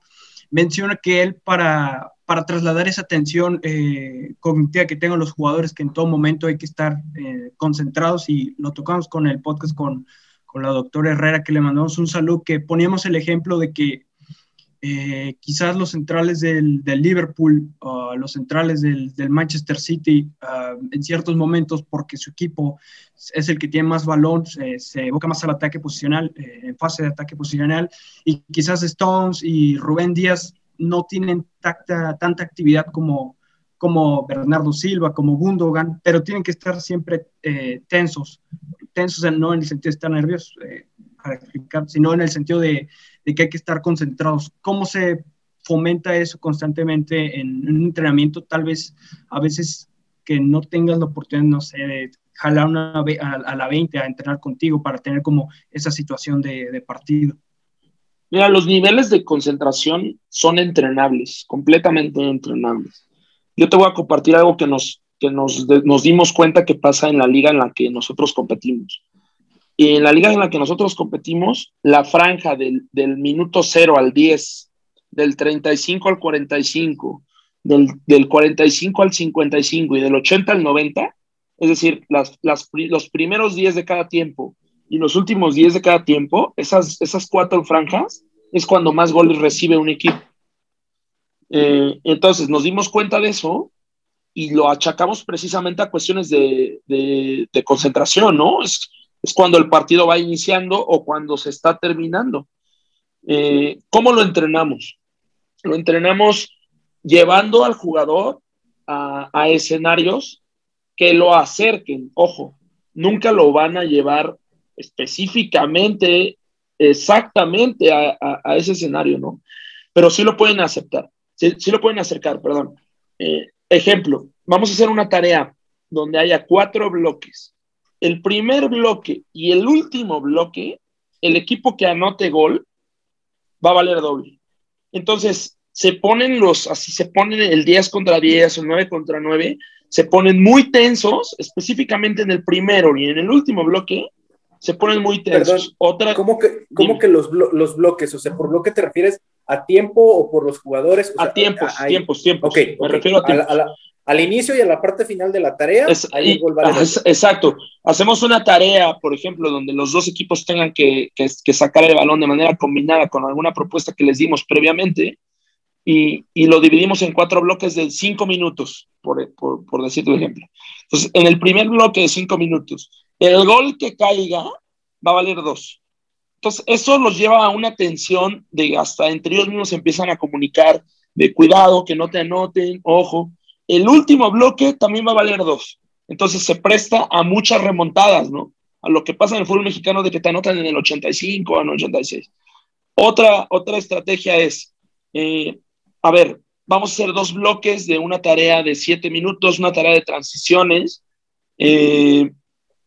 menciona que él para, para trasladar esa atención eh, cognitiva que tengan los jugadores, que en todo momento hay que estar eh, concentrados, y lo tocamos con el podcast con, con la doctora Herrera, que le mandamos un saludo, que poníamos el ejemplo de que eh, quizás los centrales del, Liverpool, o los centrales del, Manchester City, ah, en ciertos momentos, porque su equipo es el que tiene más balón, se, evoca más al ataque posicional, eh, en fase de ataque posicional, y quizás Stones y Rubén Díaz no tienen tanta actividad como, como Bernardo Silva, como Gundogan, pero tienen que estar siempre eh, tensos, tensos no en el sentido de estar nerviosos, eh, sino en el sentido de, de, que hay que estar concentrados. ¿Cómo se fomenta eso constantemente en, un entrenamiento? Tal vez a veces que no tengas la oportunidad, no sé, de jalar una, a, a, la 20 a entrenar contigo para tener como esa situación de partido. Mira, los niveles de concentración son entrenables, completamente entrenables. Yo te voy a compartir algo que nos, que nos, nos dimos cuenta que pasa en la liga en la que nosotros competimos. Y en la liga en la que nosotros competimos, la franja del, del minuto 0 al 10, del 35 al 45, del, del 45 al 55 y del 80 al 90, es decir, las, las, los primeros 10 de cada tiempo y los últimos 10 de cada tiempo, esas, esas cuatro franjas, es cuando más goles recibe un equipo. Eh, entonces nos dimos cuenta de eso y lo achacamos precisamente a cuestiones de, de, concentración, ¿no? Es, es, cuando el partido va iniciando o cuando se está terminando. Eh, ¿Cómo lo entrenamos? Lo entrenamos llevando al jugador a, a escenarios que lo acerquen. Ojo, nunca lo van a llevar específicamente, exactamente a, ese escenario, ¿no? Pero sí lo pueden aceptar, sí, sí lo pueden acercar, perdón. Eh, ejemplo, vamos a hacer una tarea donde haya cuatro bloques. El primer bloque y el último bloque, el equipo que anote gol va a valer doble. Entonces, se ponen los, así se ponen el 10 contra 10 o 9 contra 9, se ponen muy tensos, específicamente en el primero y en el último bloque, se ponen muy tensos. Perdón, Otra, ¿Cómo que, cómo que los, blo los, bloques? O sea, ¿por bloque te refieres a tiempo o por los jugadores? O a sea, tiempos, a, tiempos, tiempos. Okay, Me okay. refiero a tiempos. A la, a la, al inicio y a la parte final de la tarea. Es, ahí, vale es, exacto. Hacemos una tarea, por ejemplo, donde los dos equipos tengan que, que, que, sacar el balón de manera combinada con alguna propuesta que les dimos previamente y, y lo dividimos en cuatro bloques de cinco minutos, por, por, por decir tu ejemplo. Entonces, en el primer bloque de cinco minutos, el gol que caiga va a valer dos. Entonces, eso los lleva a una tensión de hasta entre ellos mismos empiezan a comunicar de cuidado, que no te anoten, ojo. El último bloque también va a valer dos. Entonces se presta a muchas remontadas, ¿no? A lo que pasa en el fútbol mexicano de que te anotan en el 85 o en el 86. Otra, otra estrategia es, eh, a ver, vamos a hacer dos bloques de una tarea de siete minutos, una tarea de transiciones. Eh,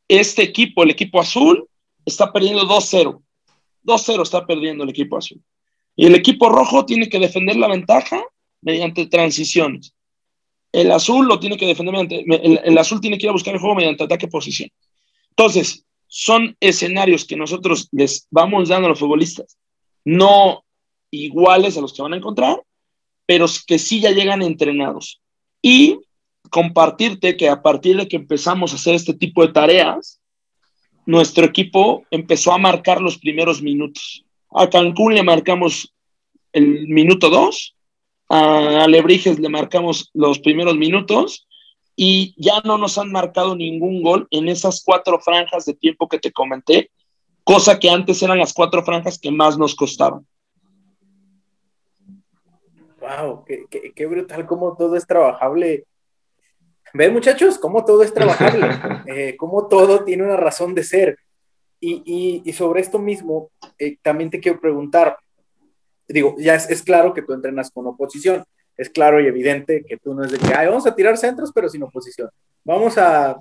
este equipo, el equipo azul, está perdiendo 2-0. 2-0 está perdiendo el equipo azul. Y el equipo rojo tiene que defender la ventaja mediante transiciones. El azul lo tiene que defender mediante, el, azul tiene que ir a buscar el juego mediante ataque posición. Entonces, son escenarios que nosotros les vamos dando a los futbolistas, no iguales a los que van a encontrar, pero que sí ya llegan entrenados. Y compartirte que a partir de que empezamos a hacer este tipo de tareas, nuestro equipo empezó a marcar los primeros minutos. A Cancún le marcamos el minuto 2, a Alebrijes le marcamos los primeros minutos y ya no nos han marcado ningún gol en esas cuatro franjas de tiempo que te comenté, cosa que antes eran las cuatro franjas que más nos costaban. Wow, qué, qué brutal cómo todo es trabajable. ¿Ven, muchachos? Cómo todo es trabajable, eh, cómo todo tiene una razón de ser. Y, y, y sobre esto mismo, eh, también te quiero preguntar, digo, ya es, es, claro que tú entrenas con oposición, es claro y evidente que tú no es de que, Ay, vamos a tirar centros, pero sin oposición, vamos a,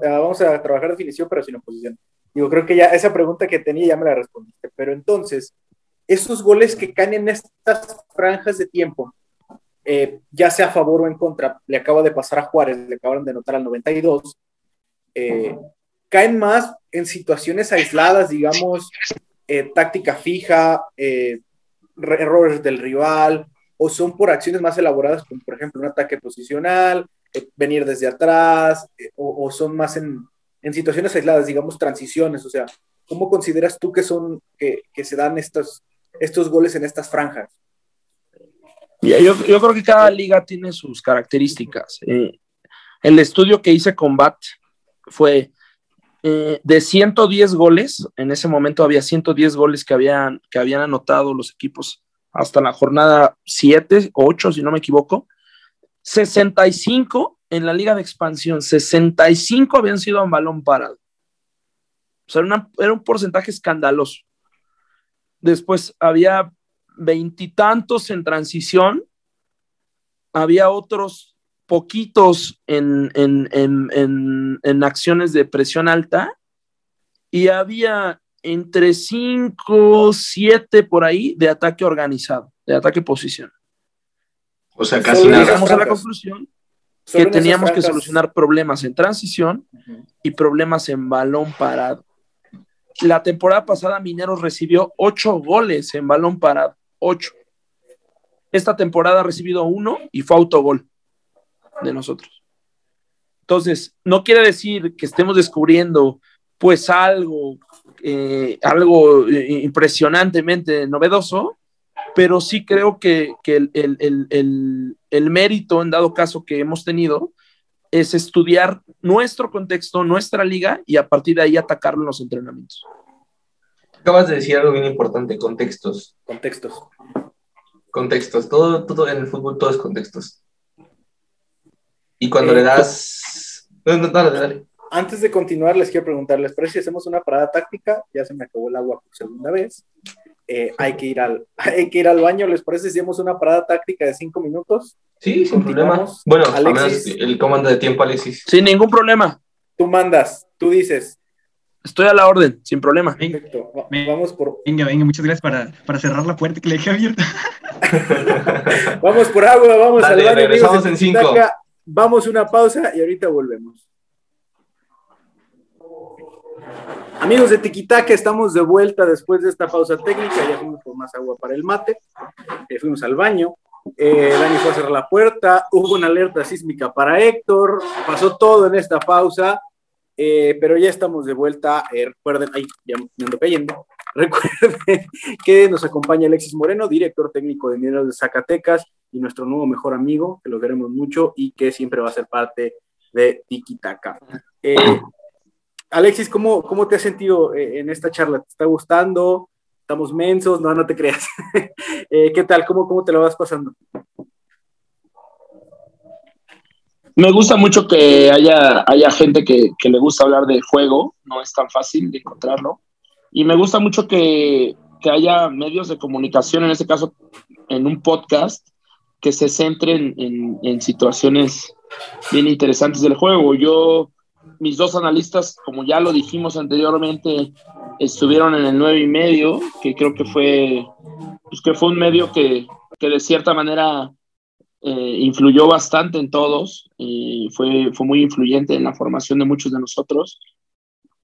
vamos a trabajar definición, pero sin oposición. Digo, creo que ya esa pregunta que tenía ya me la respondiste, pero entonces, esos goles que caen en estas franjas de tiempo, eh, ya sea a favor o en contra, le acaba de pasar a Juárez, le acabaron de notar al 92, eh, caen más en situaciones aisladas, digamos, eh, táctica fija, eh, errores del rival, o son por acciones más elaboradas, como por ejemplo un ataque posicional, eh, venir desde atrás, o, o, son más en, en, situaciones aisladas, digamos, transiciones, o sea, ¿cómo consideras tú que son, que, que se dan estos, estos goles en estas franjas? Yo, yo, creo que cada liga tiene sus características. Eh, el estudio que hice con BAT fue eh, de 110 goles, en ese momento había 110 goles que habían, que habían anotado los equipos hasta la jornada 7, 8, si no me equivoco. 65 en la liga de expansión, 65 habían sido en balón parado. O sea, era, un porcentaje escandaloso. Después había veintitantos en transición, había otros poquitos en, en, acciones de presión alta y había entre 5, 7 por ahí de ataque organizado, de ataque posición. O sea, casi nada. Llegamos a la conclusión que teníamos que solucionar problemas en transición y problemas en balón parado. La temporada pasada Mineros recibió 8 goles en balón parado, 8. Esta temporada ha recibido uno y fue autogol de nosotros. Entonces, no quiere decir que estemos descubriendo pues algo, eh, algo eh, impresionantemente novedoso, pero sí creo que, el, mérito, en dado caso que hemos tenido, es estudiar nuestro contexto, nuestra liga, y a partir de ahí atacarlo en los entrenamientos. Acabas de decir algo bien importante, contextos. Contextos. Contextos. Todo, todo en el fútbol, todo es contextos. Y cuando le eh, das... dale, dale. Antes de continuar, les quiero preguntarles, ¿pero si hacemos una parada táctica? Ya se me acabó el agua por segunda vez. Eh, hay, que ir al, hay que ir al baño. ¿Les parece si hacemos una parada táctica de cinco minutos? Sí, sin problema. Bueno, Alexis, el comando de tiempo, Alexis. Sin ningún problema. Tú mandas, tú dices. Estoy a la orden, sin problema. Perfecto. Vamos por. Venga, venga, muchas gracias para, para cerrar la puerta que le dejé abierta. vamos por agua, vamos al baño. Regresamos en cinco. Vamos una pausa y ahorita volvemos. Amigos de Tiquitaca, estamos de vuelta después de esta pausa técnica. Ya fuimos por más agua para el mate. Eh, fuimos al baño. Eh, Dani fue a cerrar la puerta. Hubo una alerta sísmica para Héctor. Pasó todo en esta pausa. Eh, pero ya estamos de vuelta. recuerden, ahí ya me ando cayendo. Recuerden que nos acompaña Alexis Moreno, director técnico de Mineros de Zacatecas y nuestro nuevo mejor amigo, que lo queremos mucho y que siempre va a ser parte de Tiquitaca. Eh, Alexis, ¿cómo, ¿cómo te has sentido eh, en esta charla? ¿Te está gustando? ¿Estamos mensos? No, no te creas. Eh, ¿Qué tal? ¿Cómo, ¿Cómo te lo vas pasando? Me gusta mucho que haya, haya gente que, que, le gusta hablar de juego, no es tan fácil de encontrarlo. Y me gusta mucho que, que haya medios de comunicación, en este caso en un podcast, que se centren en, en situaciones bien interesantes del juego. Yo mis dos analistas, como ya lo dijimos anteriormente, estuvieron en el nueve y medio, que creo que fue, pues que fue un medio que, que de cierta manera eh, influyó bastante en todos, y fue, fue muy influyente en la formación de muchos de nosotros.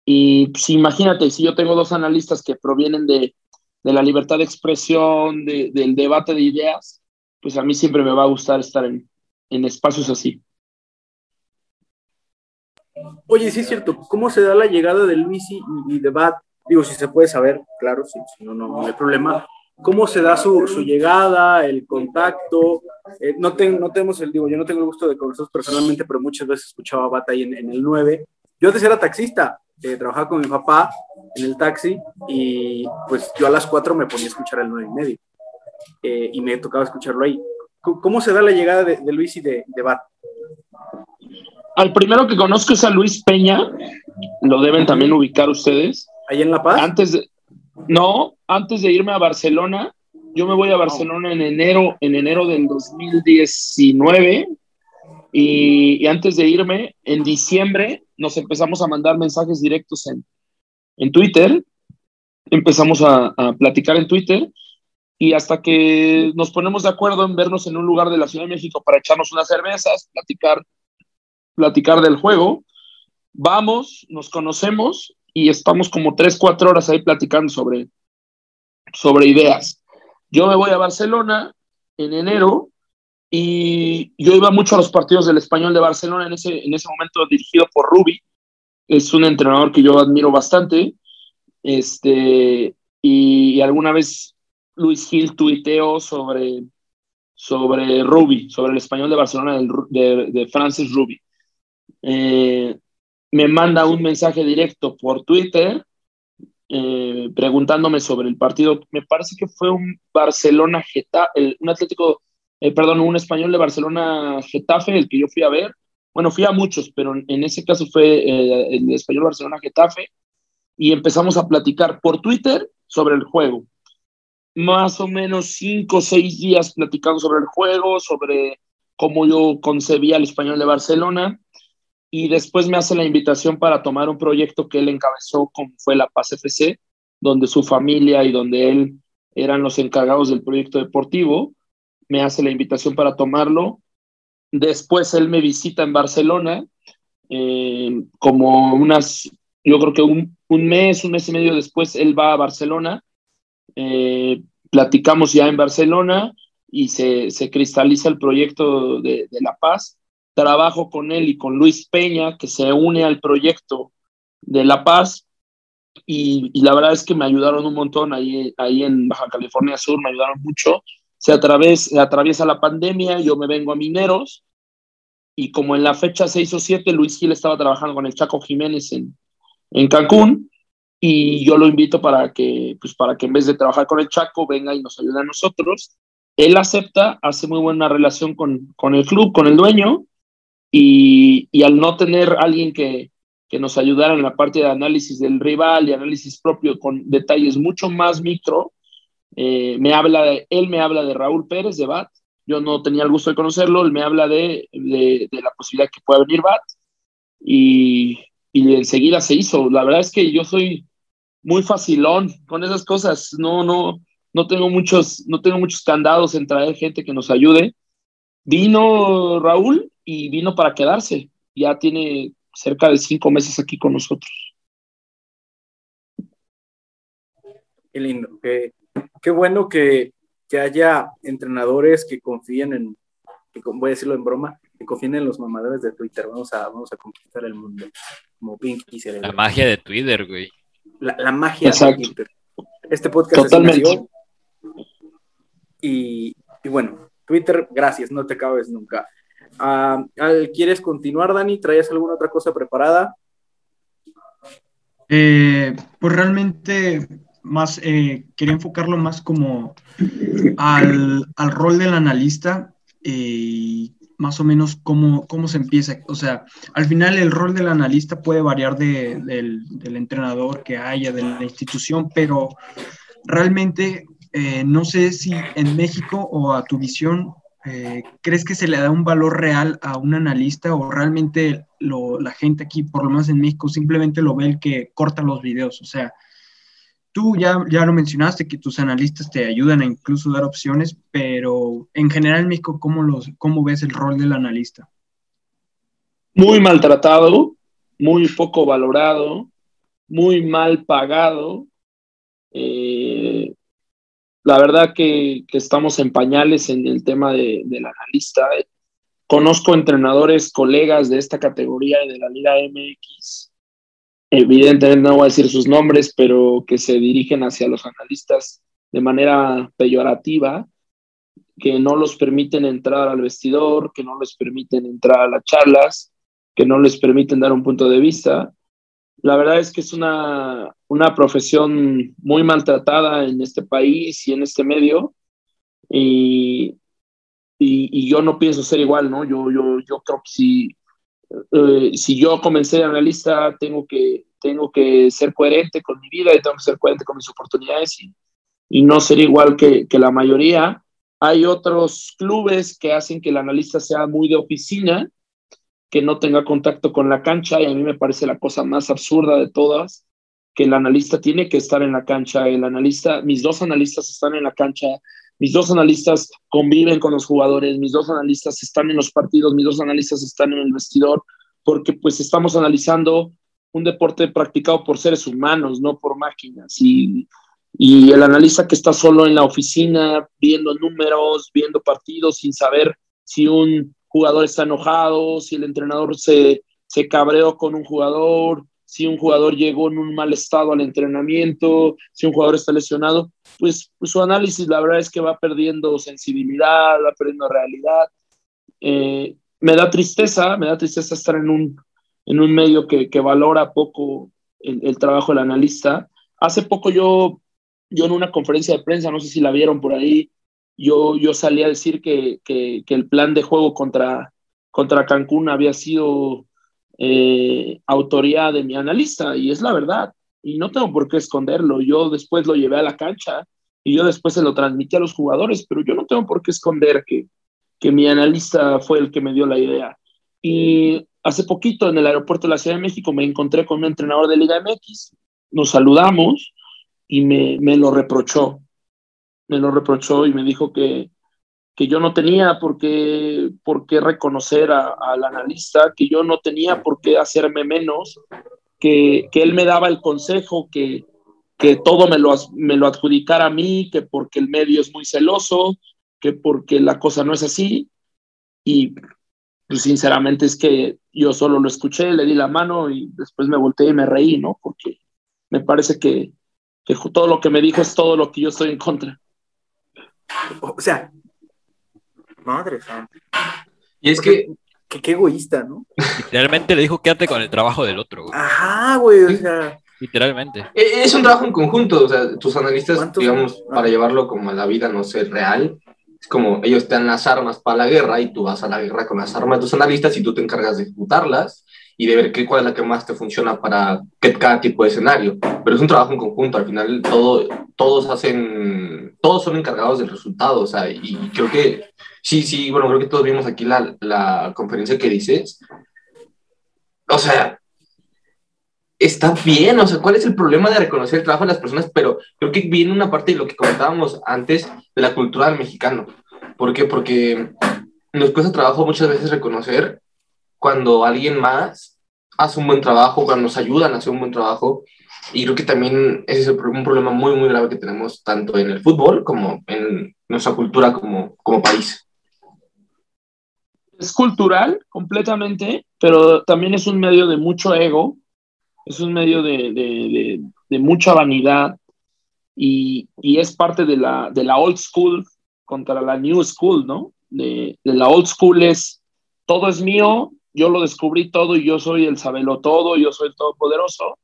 Y pues, imagínate, si yo tengo dos analistas que provienen de, de la libertad de expresión, de, del debate de ideas, pues a mí siempre me va a gustar estar en, en espacios así. Oye, sí es cierto, ¿cómo se da la llegada de Luis y, de Bat? Digo, si se puede saber, claro, si, no, no, hay problema. ¿Cómo se da su, llegada, el contacto? Eh, no, tengo, no tenemos el, digo, yo no tengo el gusto de conocerlos personalmente, pero muchas veces escuchaba a Bat ahí en, el 9. Yo antes era taxista, eh, trabajaba con mi papá en el taxi y pues yo a las 4 me ponía a escuchar el 9 y medio eh, y me tocaba escucharlo ahí. ¿Cómo se da la llegada de, Luis y de, de Bat? Al primero que conozco es a Luis Peña, lo deben también ubicar ustedes. ¿Ahí en La Paz? Antes de, no, antes de irme a Barcelona, yo me voy a Barcelona en enero, en enero del 2019 y, antes de irme, en diciembre, nos empezamos a mandar mensajes directos en, en Twitter, empezamos a, a platicar en Twitter. Y hasta que nos ponemos de acuerdo en vernos en un lugar de la Ciudad de México para echarnos unas cervezas, platicar platicar del juego. Vamos, nos conocemos y estamos como tres, cuatro horas ahí platicando sobre, sobre ideas. Yo me voy a Barcelona en enero y yo iba mucho a los partidos del español de Barcelona en ese, en ese momento dirigido por Rubi. Es un entrenador que yo admiro bastante. Este, y, alguna vez Luis Gil tuiteó sobre, sobre Rubi, sobre el español de Barcelona de, de Francis Rubi. Eh, me manda un mensaje directo por Twitter eh, preguntándome sobre el partido. Me parece que fue un Barcelona Getafe, un Atlético eh, perdón, un español de Barcelona Getafe, el que yo fui a ver. Bueno, fui a muchos, pero en ese caso fue eh, el español Barcelona Getafe. Y empezamos a platicar por Twitter sobre el juego. Más o menos cinco o seis días platicando sobre el juego, sobre cómo yo concebía el español de Barcelona. Y después me hace la invitación para tomar un proyecto que él encabezó, como fue la Paz FC, donde su familia y donde él eran los encargados del proyecto deportivo. Me hace la invitación para tomarlo. Después él me visita en Barcelona, eh, como unas, yo creo que un, un, mes, un mes y medio después, él va a Barcelona. Eh, platicamos ya en Barcelona y se, se cristaliza el proyecto de, de, La Paz. Trabajo con él y con Luis Peña, que se une al proyecto de La Paz y, la verdad es que me ayudaron un montón ahí, ahí en Baja California Sur, me ayudaron mucho. Se atraviesa la pandemia, yo me vengo a Mineros y como en la fecha 6 o 7 Luis Gil estaba trabajando con el Chaco Jiménez en, en Cancún y yo lo invito para que, pues para que en vez de trabajar con el Chaco venga y nos ayude a nosotros. Él acepta, hace muy buena relación con, con el club, con el dueño y, y al no tener alguien que, que nos ayudaran en la parte de análisis del rival y análisis propio con detalles mucho más micro. Eh, me habla de, él me habla de Raúl Pérez de BAT, yo no tenía el gusto de conocerlo, él me habla de, de, de la posibilidad que pueda venir BAT y, y, enseguida se hizo. La verdad es que yo soy muy facilón con esas cosas, no, no, no tengo muchos, no tengo muchos candados en traer gente que nos ayude. Vino Raúl y vino para quedarse, ya tiene cerca de cinco meses aquí con nosotros. Qué lindo, qué, qué bueno que, que, haya entrenadores que confíen en, que, voy a decirlo en broma, que confíen en los mamadores de Twitter. Vamos a, vamos a conquistar el mundo. Como Pinky Cerebro. La magia de Twitter, güey. La, la magia Exacto. de Twitter. Este podcast Totalmente. es y, y bueno, Twitter, gracias, no te acabes nunca. Uh, ¿Quieres continuar, Dani? ¿Traías alguna otra cosa preparada? Eh, pues realmente más eh, quería enfocarlo más como al, al rol del analista y eh, más o menos cómo, cómo se empieza. O sea, al final el rol del analista puede variar de, del, del, entrenador que haya, de la institución, pero realmente no sé si en México o a tu visión eh, ¿crees que se le da un valor real a un analista o realmente la gente aquí, por lo menos en México, simplemente lo ve el que corta los videos? O sea, tú ya, ya lo mencionaste, que tus analistas te ayudan a incluso dar opciones, pero en general en México, ¿cómo, los, cómo ves el rol del analista? Muy maltratado, muy poco valorado, muy mal pagado. Eh, la verdad que, estamos en pañales en el tema de, del analista. Conozco entrenadores, colegas de esta categoría y de la Liga MX, evidentemente no voy a decir sus nombres, pero que se dirigen hacia los analistas de manera peyorativa, que no los permiten entrar al vestidor, que no les permiten entrar a las charlas, que no les permiten dar un punto de vista. La verdad es que es una, una profesión muy maltratada en este país y en este medio. Y, y, y yo no pienso ser igual, ¿no? Yo, yo, yo creo que si, eh, si yo comencé de analista, tengo que, tengo que ser coherente con mi vida y tengo que ser coherente con mis oportunidades y, y no ser igual que, que la mayoría. Hay otros clubes que hacen que el analista sea muy de oficina, que no tenga contacto con la cancha y a mí me parece la cosa más absurda de todas, que el analista tiene que estar en la cancha, el analista, mis dos analistas están en la cancha, mis dos analistas conviven con los jugadores, mis dos analistas están en los partidos, mis dos analistas están en el vestidor, porque pues estamos analizando un deporte practicado por seres humanos, no por máquinas. Y, y el analista que está solo en la oficina, viendo números, viendo partidos, sin saber si un jugador está enojado, si el entrenador se, se cabreó con un jugador, si un jugador llegó en un mal estado al entrenamiento, si un jugador está lesionado, pues, pues su análisis la verdad es que va perdiendo sensibilidad, va perdiendo realidad. Eh, me da tristeza, me da tristeza estar en un, en un medio que, que valora poco el, el, trabajo del analista. Hace poco yo, yo en una conferencia de prensa, no sé si la vieron por ahí, yo, yo salí a decir que, que, el plan de juego contra, contra Cancún había sido eh, autoría de mi analista, y es la verdad, y no tengo por qué esconderlo. Yo después lo llevé a la cancha y yo después se lo transmití a los jugadores, pero yo no tengo por qué esconder que, que mi analista fue el que me dio la idea. Y hace poquito en el aeropuerto de la Ciudad de México me encontré con un entrenador de Liga MX, nos saludamos y me, me lo reprochó me lo reprochó y me dijo que, que yo no tenía por qué, por qué reconocer al analista, que yo no tenía por qué hacerme menos, que, que él me daba el consejo que, que todo me lo, me lo adjudicara a mí, que porque el medio es muy celoso, que porque la cosa no es así. Y pues, sinceramente es que yo solo lo escuché, le di la mano y después me volteé y me reí, ¿no? Porque me parece que, que todo lo que me dijo es todo lo que yo estoy en contra. O sea, madre santa. Y es que, Qué egoísta, ¿no? Literalmente le dijo quédate con el trabajo del otro. Güey. Ajá, güey, o sea. Literalmente. E-, es un trabajo en conjunto, o sea, tus analistas, digamos, para llevarlo como a la vida, no sé, real, es como ellos te dan las armas para la guerra y tú vas a la guerra con las armas de tus analistas y tú te encargas de ejecutarlas y de ver qué, cuál es la que más te funciona para cada tipo de escenario. Pero es un trabajo en conjunto, al final todo, todos hacen, todos son encargados del resultado, o sea, y creo que, sí, sí, bueno, creo que todos vimos aquí la, la conferencia que dices. O sea, está bien, o sea, ¿cuál es el problema de reconocer el trabajo de las personas? Pero creo que viene una parte de lo que comentábamos antes de la cultura del mexicano. ¿Por qué? Porque nos cuesta trabajo muchas veces reconocer cuando alguien más hace un buen trabajo, cuando nos ayudan a hacer un buen trabajo. Y creo que también ese es un problema muy, muy grave que tenemos tanto en el fútbol como en nuestra cultura como, como país. Es cultural completamente, pero también es un medio de mucho ego, es un medio de, de, de, mucha vanidad y, y, es parte de la, de la old school contra la new school, ¿no? De, la old school es todo es mío, yo lo descubrí todo y yo soy el sabelo todo, yo soy el todopoderoso,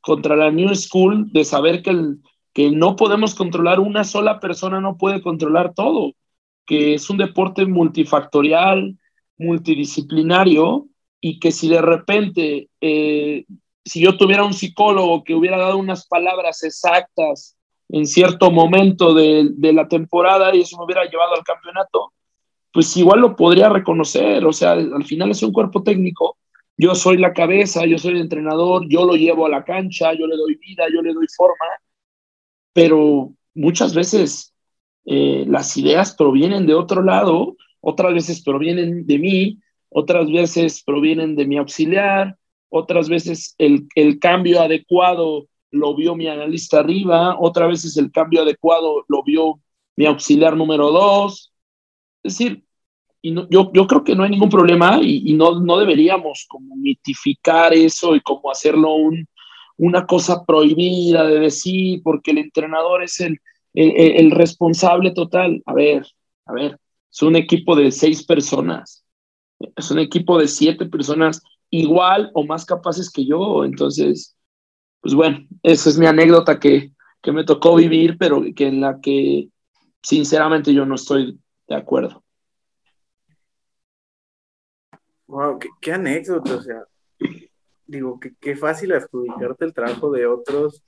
contra la New School de saber que, que no podemos controlar, una sola persona no puede controlar todo, que es un deporte multifactorial, multidisciplinario y que si de repente, eh, si yo tuviera un psicólogo que hubiera dado unas palabras exactas en cierto momento de, de la temporada y eso me hubiera llevado al campeonato, pues igual lo podría reconocer, o sea, al final es un cuerpo técnico, yo soy la cabeza, yo soy el entrenador, yo lo llevo a la cancha, yo le doy vida, yo le doy forma, pero muchas veces eh, las ideas provienen de otro lado, otras veces provienen de mí, otras veces provienen de mi auxiliar, otras veces el, el cambio adecuado lo vio mi analista arriba, otras veces el cambio adecuado lo vio mi auxiliar número dos. Decir, y yo, yo creo que no hay ningún problema y, no, no, deberíamos como mitificar eso y como hacerlo un, una cosa prohibida de decir porque el entrenador es el, el, el, responsable total. A ver, a ver, es un equipo de seis personas, es un equipo de siete personas igual o más capaces que yo. Entonces, pues bueno, esa es mi anécdota que, que me tocó vivir, pero que en la que sinceramente yo no estoy de acuerdo. Wow, qué, anécdota, o sea, digo, qué, fácil adjudicarte el trabajo de otros.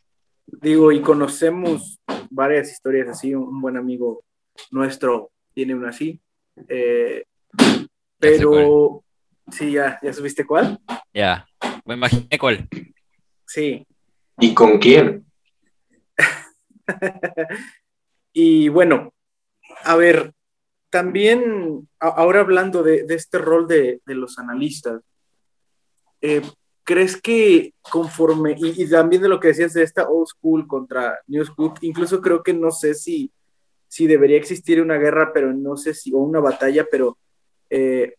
Digo, y conocemos varias historias así, un, buen amigo nuestro tiene una así. Eh, pero, sí, ya, ¿ya supiste cuál? Ya, me imaginé cuál. Sí. ¿Y con quién? y bueno, a ver, también, ahora hablando de, este rol de, los analistas, eh, ¿crees que conforme, y, también de lo que decías de esta old school contra new school, incluso creo que no sé si, si debería existir una guerra, pero no sé si, o una batalla, pero eh,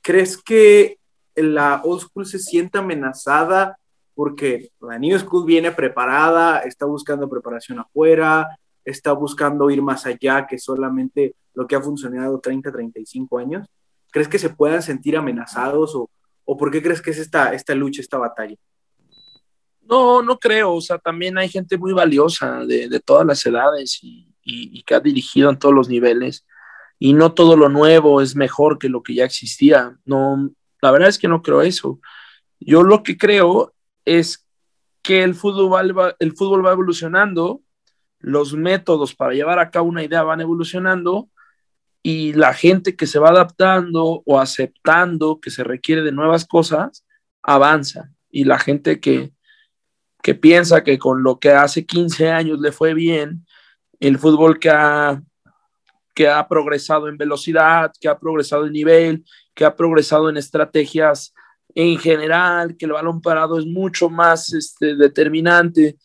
¿crees que la old school se sienta amenazada porque la new school viene preparada, está buscando preparación afuera, está buscando ir más allá que solamente lo que ha funcionado 30, 35 años? ¿Crees que se puedan sentir amenazados o, o por qué crees que es esta, esta lucha, esta batalla? No, no creo. O sea, también hay gente muy valiosa de, todas las edades y, y, que ha dirigido en todos los niveles. Y no todo lo nuevo es mejor que lo que ya existía. No, la verdad es que no creo eso. Yo lo que creo es que el fútbol va, el fútbol va evolucionando, los métodos para llevar a cabo una idea van evolucionando y la gente que se va adaptando o aceptando que se requiere de nuevas cosas, avanza. Y la gente que, que piensa que con lo que hace 15 años le fue bien, el fútbol que ha, que ha progresado en velocidad, que ha progresado en nivel, que ha progresado en estrategias en general, que el balón parado es mucho más este, determinante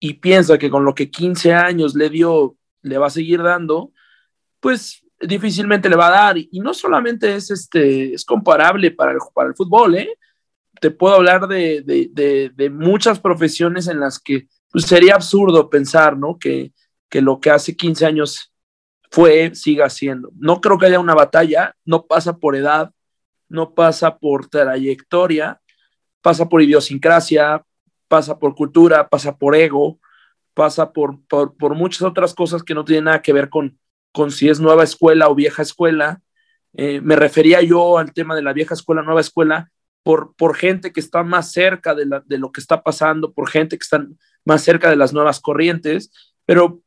y piensa que con lo que 15 años le dio, le va a seguir dando, pues difícilmente le va a dar. Y no solamente es, este, es comparable para el, para el fútbol, ¿eh? te puedo hablar de, de, de, muchas profesiones en las que pues, sería absurdo pensar, ¿no? Que, que lo que hace 15 años fue, siga siendo. No creo que haya una batalla, no pasa por edad, no pasa por trayectoria, pasa por idiosincrasia, pasa por cultura, pasa por ego, pasa por, por, muchas otras cosas que no tienen nada que ver con, con si es nueva escuela o vieja escuela. Eh, me refería yo al tema de la vieja escuela, nueva escuela, por, por gente que está más cerca de, lo que está pasando, por gente que está más cerca de las nuevas corrientes, pero,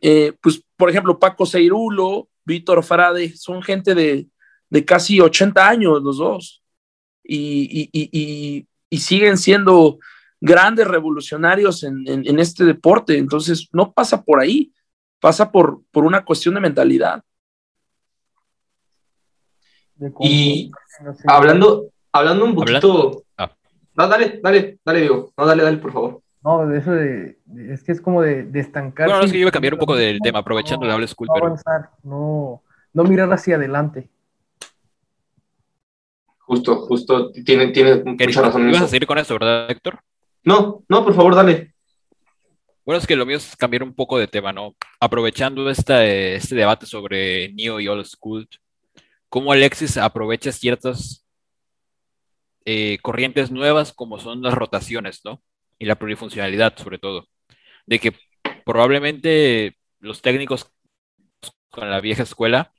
eh, pues, por ejemplo, Paco Seirulo, Víctor Farade, son gente de, de casi 80 años los dos, y, y, y siguen siendo grandes revolucionarios en, en, en, este deporte, entonces no pasa por ahí, pasa por, por una cuestión de mentalidad. Y hablando, hablando un poquito. Ah. No, dale, dale, dale, digo. No, dale, dale, por favor. No, de eso de, es que es como de, de estancar. Bueno, es que yo iba a cambiar un poco del tema, aprovechando no, habla school, no avanzar, no, no mirar hacia adelante. Justo, justo, tiene, tiene mucha razón. ¿Ibas a seguir con eso, verdad, Héctor? No, no, por favor, dale. Bueno, es que lo mío es cambiar un poco de tema, ¿no? Aprovechando esta, este debate sobre Neo y Old School, cómo Alexis aprovecha ciertas eh, corrientes nuevas como son las rotaciones, ¿no? Y la plurifuncionalidad, sobre todo. De que probablemente los técnicos con la vieja escuela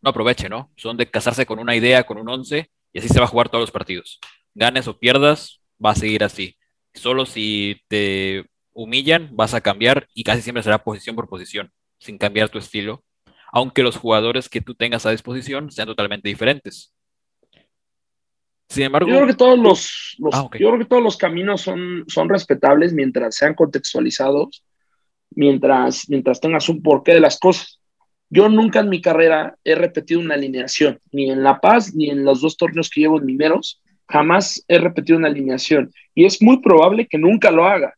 no aprovechen, ¿no? Son de casarse con una idea, con un once, y así se va a jugar todos los partidos. Ganes o pierdas, va a seguir así. Solo si te humillan, vas a cambiar y casi siempre será posición por posición, sin cambiar tu estilo, aunque los jugadores que tú tengas a disposición sean totalmente diferentes. Sin embargo, yo creo que todos los, los ah, okay. yo creo que todos los caminos son, son respetables mientras sean contextualizados, mientras, mientras tengas un porqué de las cosas. Yo nunca en mi carrera he repetido una alineación, ni en La Paz, ni en los dos torneos que llevo en Mineros, jamás he repetido una alineación. Y es muy probable que nunca lo haga,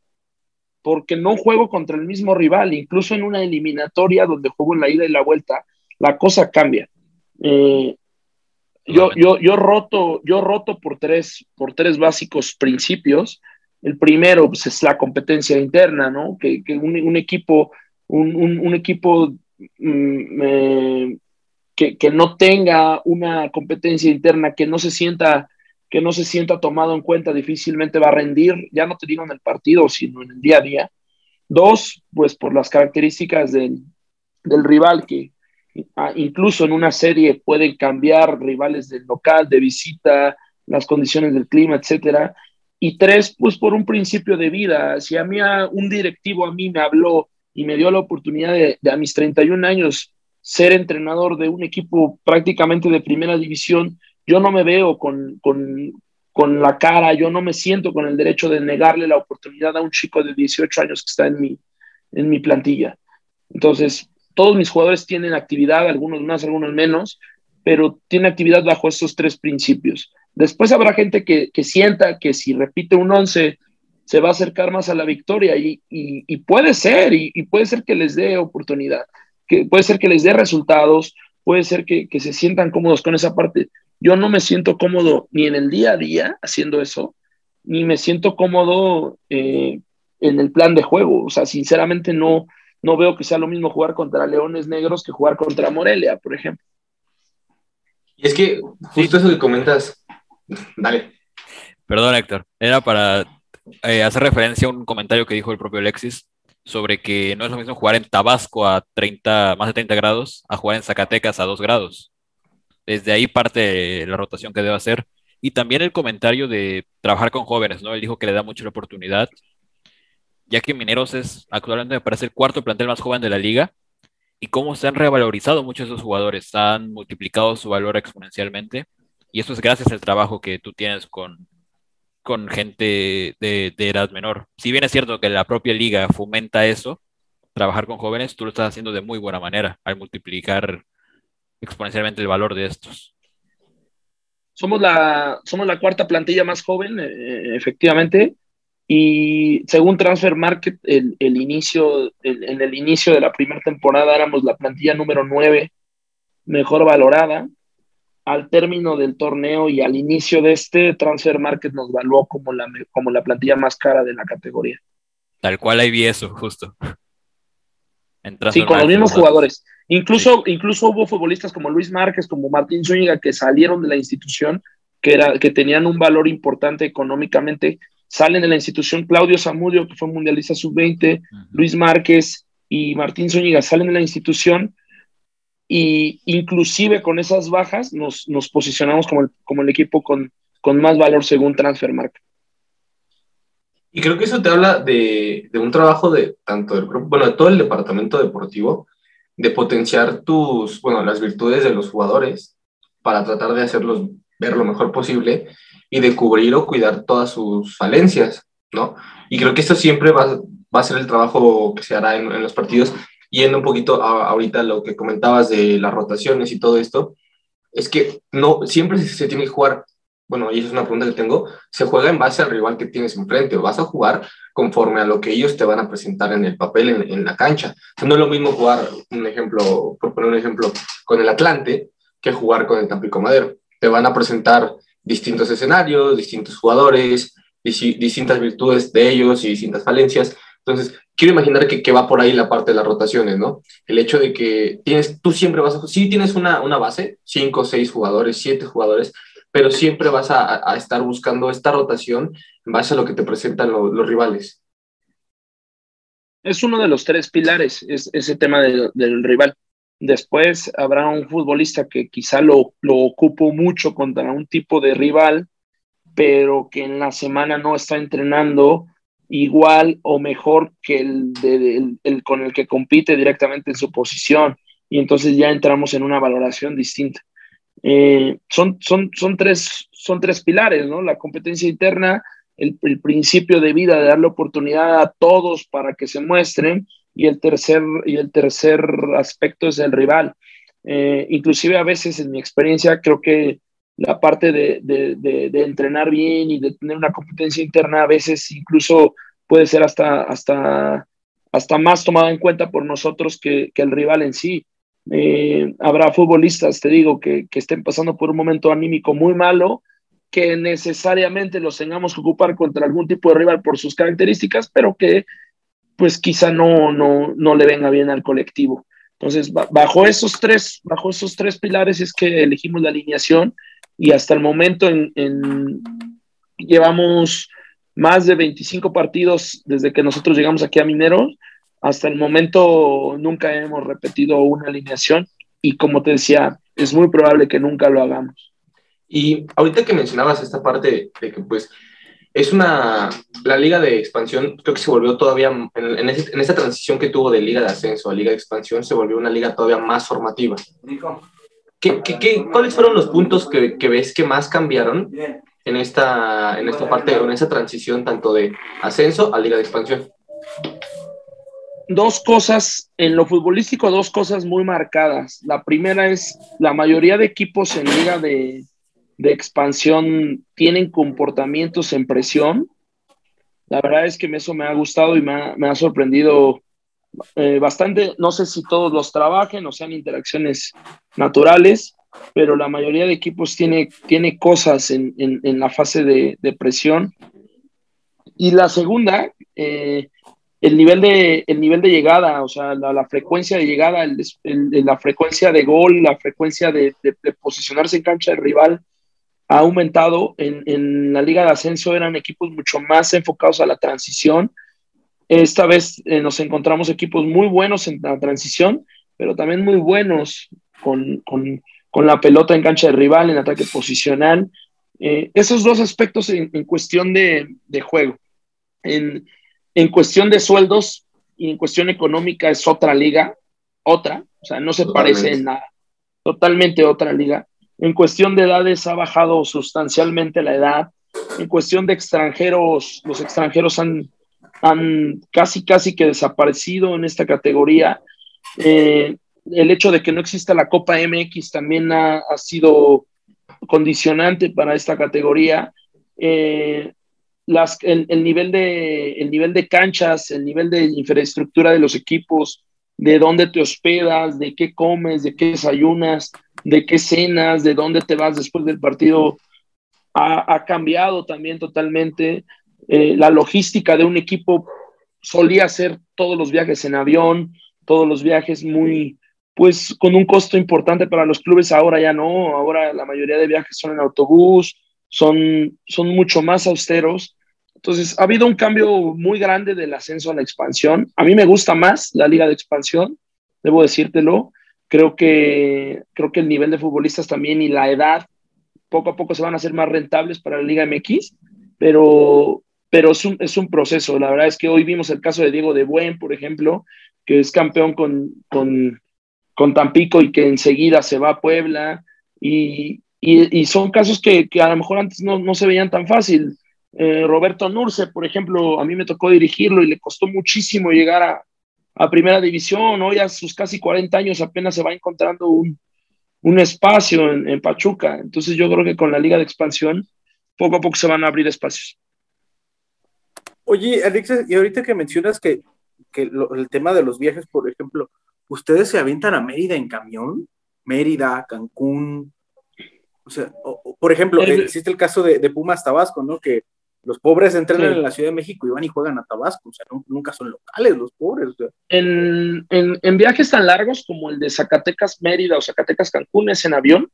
porque no juego contra el mismo rival, incluso en una eliminatoria donde juego en la ida y la vuelta, la cosa cambia. Eh, yo, yo, yo, roto, yo roto por tres, por tres básicos principios. El primero pues, es la competencia interna, ¿no? Que, que un, un, equipo, un, un, un equipo mm, eh, que, que, no tenga una competencia interna, que no se sienta que no se sienta tomado en cuenta difícilmente va a rendir, ya no te digo en el partido, sino en el día a día. Dos, pues por las características del, del rival, que ah, incluso en una serie pueden cambiar rivales del local, de visita, las condiciones del clima, etcétera. Y tres, pues por un principio de vida. Si a mí un directivo a mí me habló y me dio la oportunidad de, de a mis 31 años ser entrenador de un equipo prácticamente de primera división, yo no me veo con, con, con, la cara, yo no me siento con el derecho de negarle la oportunidad a un chico de 18 años que está en mi, en mi plantilla. Entonces, todos mis jugadores tienen actividad, algunos más, algunos menos, pero tienen actividad bajo estos tres principios. Después habrá gente que, que sienta que si repite un 11 se va a acercar más a la victoria y, y, y puede ser, y, y, puede ser que les dé oportunidad, que puede ser que les dé resultados, puede ser que, que se sientan cómodos con esa parte, yo no me siento cómodo ni en el día a día haciendo eso, ni me siento cómodo eh, en el plan de juego. O sea, sinceramente no, no veo que sea lo mismo jugar contra Leones Negros que jugar contra Morelia, por ejemplo. Y es que justo eso que comentas, dale. Perdón, Héctor, era para eh, hacer referencia a un comentario que dijo el propio Alexis sobre que no es lo mismo jugar en Tabasco a 30, más de 30 grados a jugar en Zacatecas a 2 grados. Desde ahí parte la rotación que debe hacer. Y también el comentario de trabajar con jóvenes, ¿no? Él dijo que le da mucho la oportunidad, ya que Mineros es actualmente me parece el cuarto plantel más joven de la liga y cómo se han revalorizado muchos de esos jugadores, han multiplicado su valor exponencialmente y eso es gracias al trabajo que tú tienes con, con gente de, de, edad menor. Si bien es cierto que la propia liga fomenta eso, trabajar con jóvenes, tú lo estás haciendo de muy buena manera al multiplicar exponencialmente el valor de estos. Somos la, somos la cuarta plantilla más joven, eh, efectivamente, y según Transfer Market, el, el inicio, el, en el inicio de la primera temporada éramos la plantilla número 9 mejor valorada, al término del torneo y al inicio de este, Transfer Market nos evaluó como la, como la plantilla más cara de la categoría. Tal cual ahí vi eso, justo. sí, con los mismos jugadores. Incluso, sí. incluso hubo futbolistas como Luis Márquez, como Martín Zúñiga, que salieron de la institución, que, era, que tenían un valor importante económicamente. Salen de la institución Claudio Zamudio, que fue mundialista sub-20, uh -huh. Luis Márquez y Martín Zúñiga salen de la institución y inclusive con esas bajas nos, nos posicionamos como el, como el equipo con, con, más valor según Transfermarkt. Y creo que eso te habla de, de, un trabajo de tanto del grupo, bueno, de todo el departamento deportivo, de potenciar tus, bueno, las virtudes de los jugadores para tratar de hacerlos ver lo mejor posible y de cubrir o cuidar todas sus falencias, ¿no? Y creo que esto siempre va, va a ser el trabajo que se hará en, los partidos yendo un poquito a, ahorita lo que comentabas de las rotaciones y todo esto, es que no, siempre se, tiene que jugar, bueno, y esa es una pregunta que tengo, se juega en base al rival que tienes enfrente, o vas a jugar conforme a lo que ellos te van a presentar en el papel, en, en la cancha. No es lo mismo jugar, un ejemplo, por poner un ejemplo, con el Atlante, que jugar con el Tampico Madero. Te van a presentar distintos escenarios, distintos jugadores, distintas virtudes de ellos y distintas falencias. Entonces, quiero imaginar que, que, va por ahí la parte de las rotaciones, ¿no? El hecho de que tienes, tú siempre vas a, sí tienes una, una base, cinco, seis jugadores, siete jugadores, pero siempre vas a, estar buscando esta rotación en base a lo que te presentan lo, los rivales. Es uno de los tres pilares, es, ese tema de, del rival. Después habrá un futbolista que quizá lo, lo ocupo mucho contra un tipo de rival, pero que en la semana no está entrenando igual o mejor que el, de, el, con el que compite directamente en su posición y entonces ya entramos en una valoración distinta. Eh, son, son, son, tres, son tres pilares, ¿no? La competencia interna, el, el, principio de vida de darle oportunidad a todos para que se muestren y el tercer, y el tercer aspecto es el rival. Eh, inclusive a veces en mi experiencia creo que la parte de, de, de, de, entrenar bien y de tener una competencia interna a veces incluso puede ser hasta, hasta, hasta más tomada en cuenta por nosotros que, que el rival en sí. Eh, habrá futbolistas, te digo, que, que, estén pasando por un momento anímico muy malo, que necesariamente los tengamos que ocupar contra algún tipo de rival por sus características, pero que pues quizá no, no, no le venga bien al colectivo. Entonces, bajo esos tres, bajo esos tres pilares es que elegimos la alineación y hasta el momento en, llevamos más de 25 partidos desde que nosotros llegamos aquí a Mineros. Hasta el momento nunca hemos repetido una alineación y como te decía, es muy probable que nunca lo hagamos. Y ahorita que mencionabas esta parte de que pues es una, la liga de expansión creo que se volvió todavía, en, en, ese, en esa transición que tuvo de liga de ascenso a liga de expansión, se volvió una liga todavía más formativa. ¿Qué, qué, qué, ¿Cuáles fueron los puntos que, que, ves que más cambiaron en esta, en esta parte, en esa transición tanto de ascenso a liga de expansión? Dos cosas, en lo futbolístico, dos cosas muy marcadas. La primera es, la mayoría de equipos en liga de, de expansión tienen comportamientos en presión. La verdad es que eso me ha gustado y me ha, me ha sorprendido eh, bastante. No sé si todos los trabajen o sean interacciones naturales, pero la mayoría de equipos tiene, tiene cosas en, en, en la fase de, de, presión. Y la segunda, eh, el, nivel de, el nivel de llegada, o sea, la, la frecuencia de llegada, el, el, la frecuencia de gol, la frecuencia de, de posicionarse en cancha del rival ha aumentado. En, en, la liga de ascenso eran equipos mucho más enfocados a la transición Esta vez eh, nos encontramos equipos muy buenos en la transición, pero también muy buenos con, con, con la pelota en cancha de rival, en ataque posicional. Eh, esos dos aspectos en, en cuestión de, de juego. En, en, cuestión de sueldos y en cuestión económica es otra liga, otra, o sea, no se Totalmente. parece en nada. Totalmente otra liga. En cuestión de edades ha bajado sustancialmente la edad. En cuestión de extranjeros, los extranjeros han, han casi, casi que desaparecido en esta categoría. Eh, el hecho de que no exista la Copa MX también ha, ha sido condicionante para esta categoría. Eh, las, el, el, nivel de, el nivel de canchas, el nivel de infraestructura de los equipos, de dónde te hospedas, de qué comes, de qué desayunas, de qué cenas, de dónde te vas después del partido, ha, ha cambiado también totalmente. Eh, la logística de un equipo solía ser todos los viajes en avión, todos los viajes muy, pues con un costo importante para los clubes, ahora ya no, ahora la mayoría de viajes son en autobús, son, son mucho más austeros. Entonces, ha habido un cambio muy grande del ascenso a la expansión. A mí me gusta más la liga de expansión, debo decírtelo. Creo que, creo que el nivel de futbolistas también y la edad poco a poco se van a hacer más rentables para la Liga MX, pero, pero es, un, es un proceso. La verdad es que hoy vimos el caso de Diego de Buen, por ejemplo, que es campeón con, con, con Tampico y que enseguida se va a Puebla. Y, y, son casos que, que, a lo mejor antes no, no se veían tan fácil. Eh, Roberto Nurce, por ejemplo, a mí me tocó dirigirlo y le costó muchísimo llegar a, a primera división. Hoy a sus casi 40 años apenas se va encontrando un, un espacio en, en, Pachuca. Entonces yo creo que con la liga de expansión poco a poco se van a abrir espacios. Oye, Alexis, y ahorita que mencionas que, que lo, el tema de los viajes, por ejemplo, ¿ustedes se avientan a Mérida en camión? Mérida, Cancún. O sea, o, o, por ejemplo, el, existe el caso de, de, Pumas Tabasco, ¿no? Que los pobres entrenan sí. en la Ciudad de México y van y juegan a Tabasco, o sea, no, nunca son locales los pobres. O sea. en, en, en, viajes tan largos como el de Zacatecas Mérida o Zacatecas Cancún es en avión,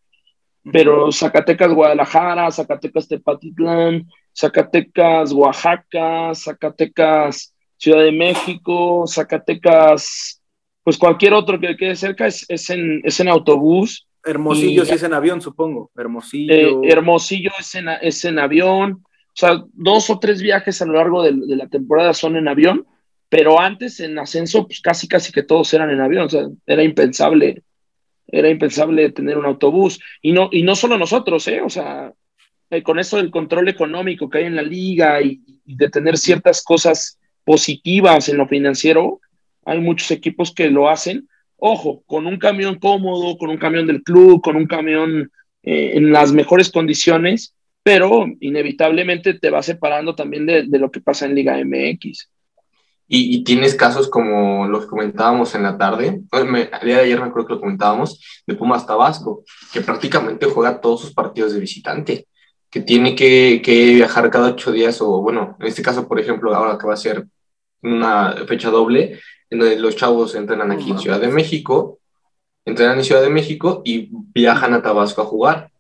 pero Zacatecas Guadalajara, Zacatecas Tepatitlán, Zacatecas Oaxaca, Zacatecas Ciudad de México, Zacatecas, pues cualquier otro que quede cerca es, es, en, es en autobús. Hermosillo y, sí es en avión, supongo. Hermosillo. Eh, Hermosillo es en, es en avión. O sea, dos o tres viajes a lo largo de, la temporada son en avión, pero antes en ascenso, pues casi, casi que todos eran en avión. O sea, era impensable, era impensable tener un autobús. Y no, y no solo nosotros, ¿eh? O sea, eh, con eso del control económico que hay en la liga y, y de tener ciertas cosas positivas en lo financiero, hay muchos equipos que lo hacen. Ojo, con un camión cómodo, con un camión del club, con un camión eh, en las mejores condiciones, pero inevitablemente te va separando también de, de lo que pasa en Liga MX. Y, y, tienes casos como los comentábamos en la tarde, el día de ayer me acuerdo que lo comentábamos, de Pumas Tabasco, que prácticamente juega todos sus partidos de visitante, que tiene que, que viajar cada ocho días, o bueno, en este caso, por ejemplo, ahora que va a ser una fecha doble, en donde los chavos entrenan aquí en Ciudad de México, entrenan en Ciudad de México y viajan a Tabasco a jugar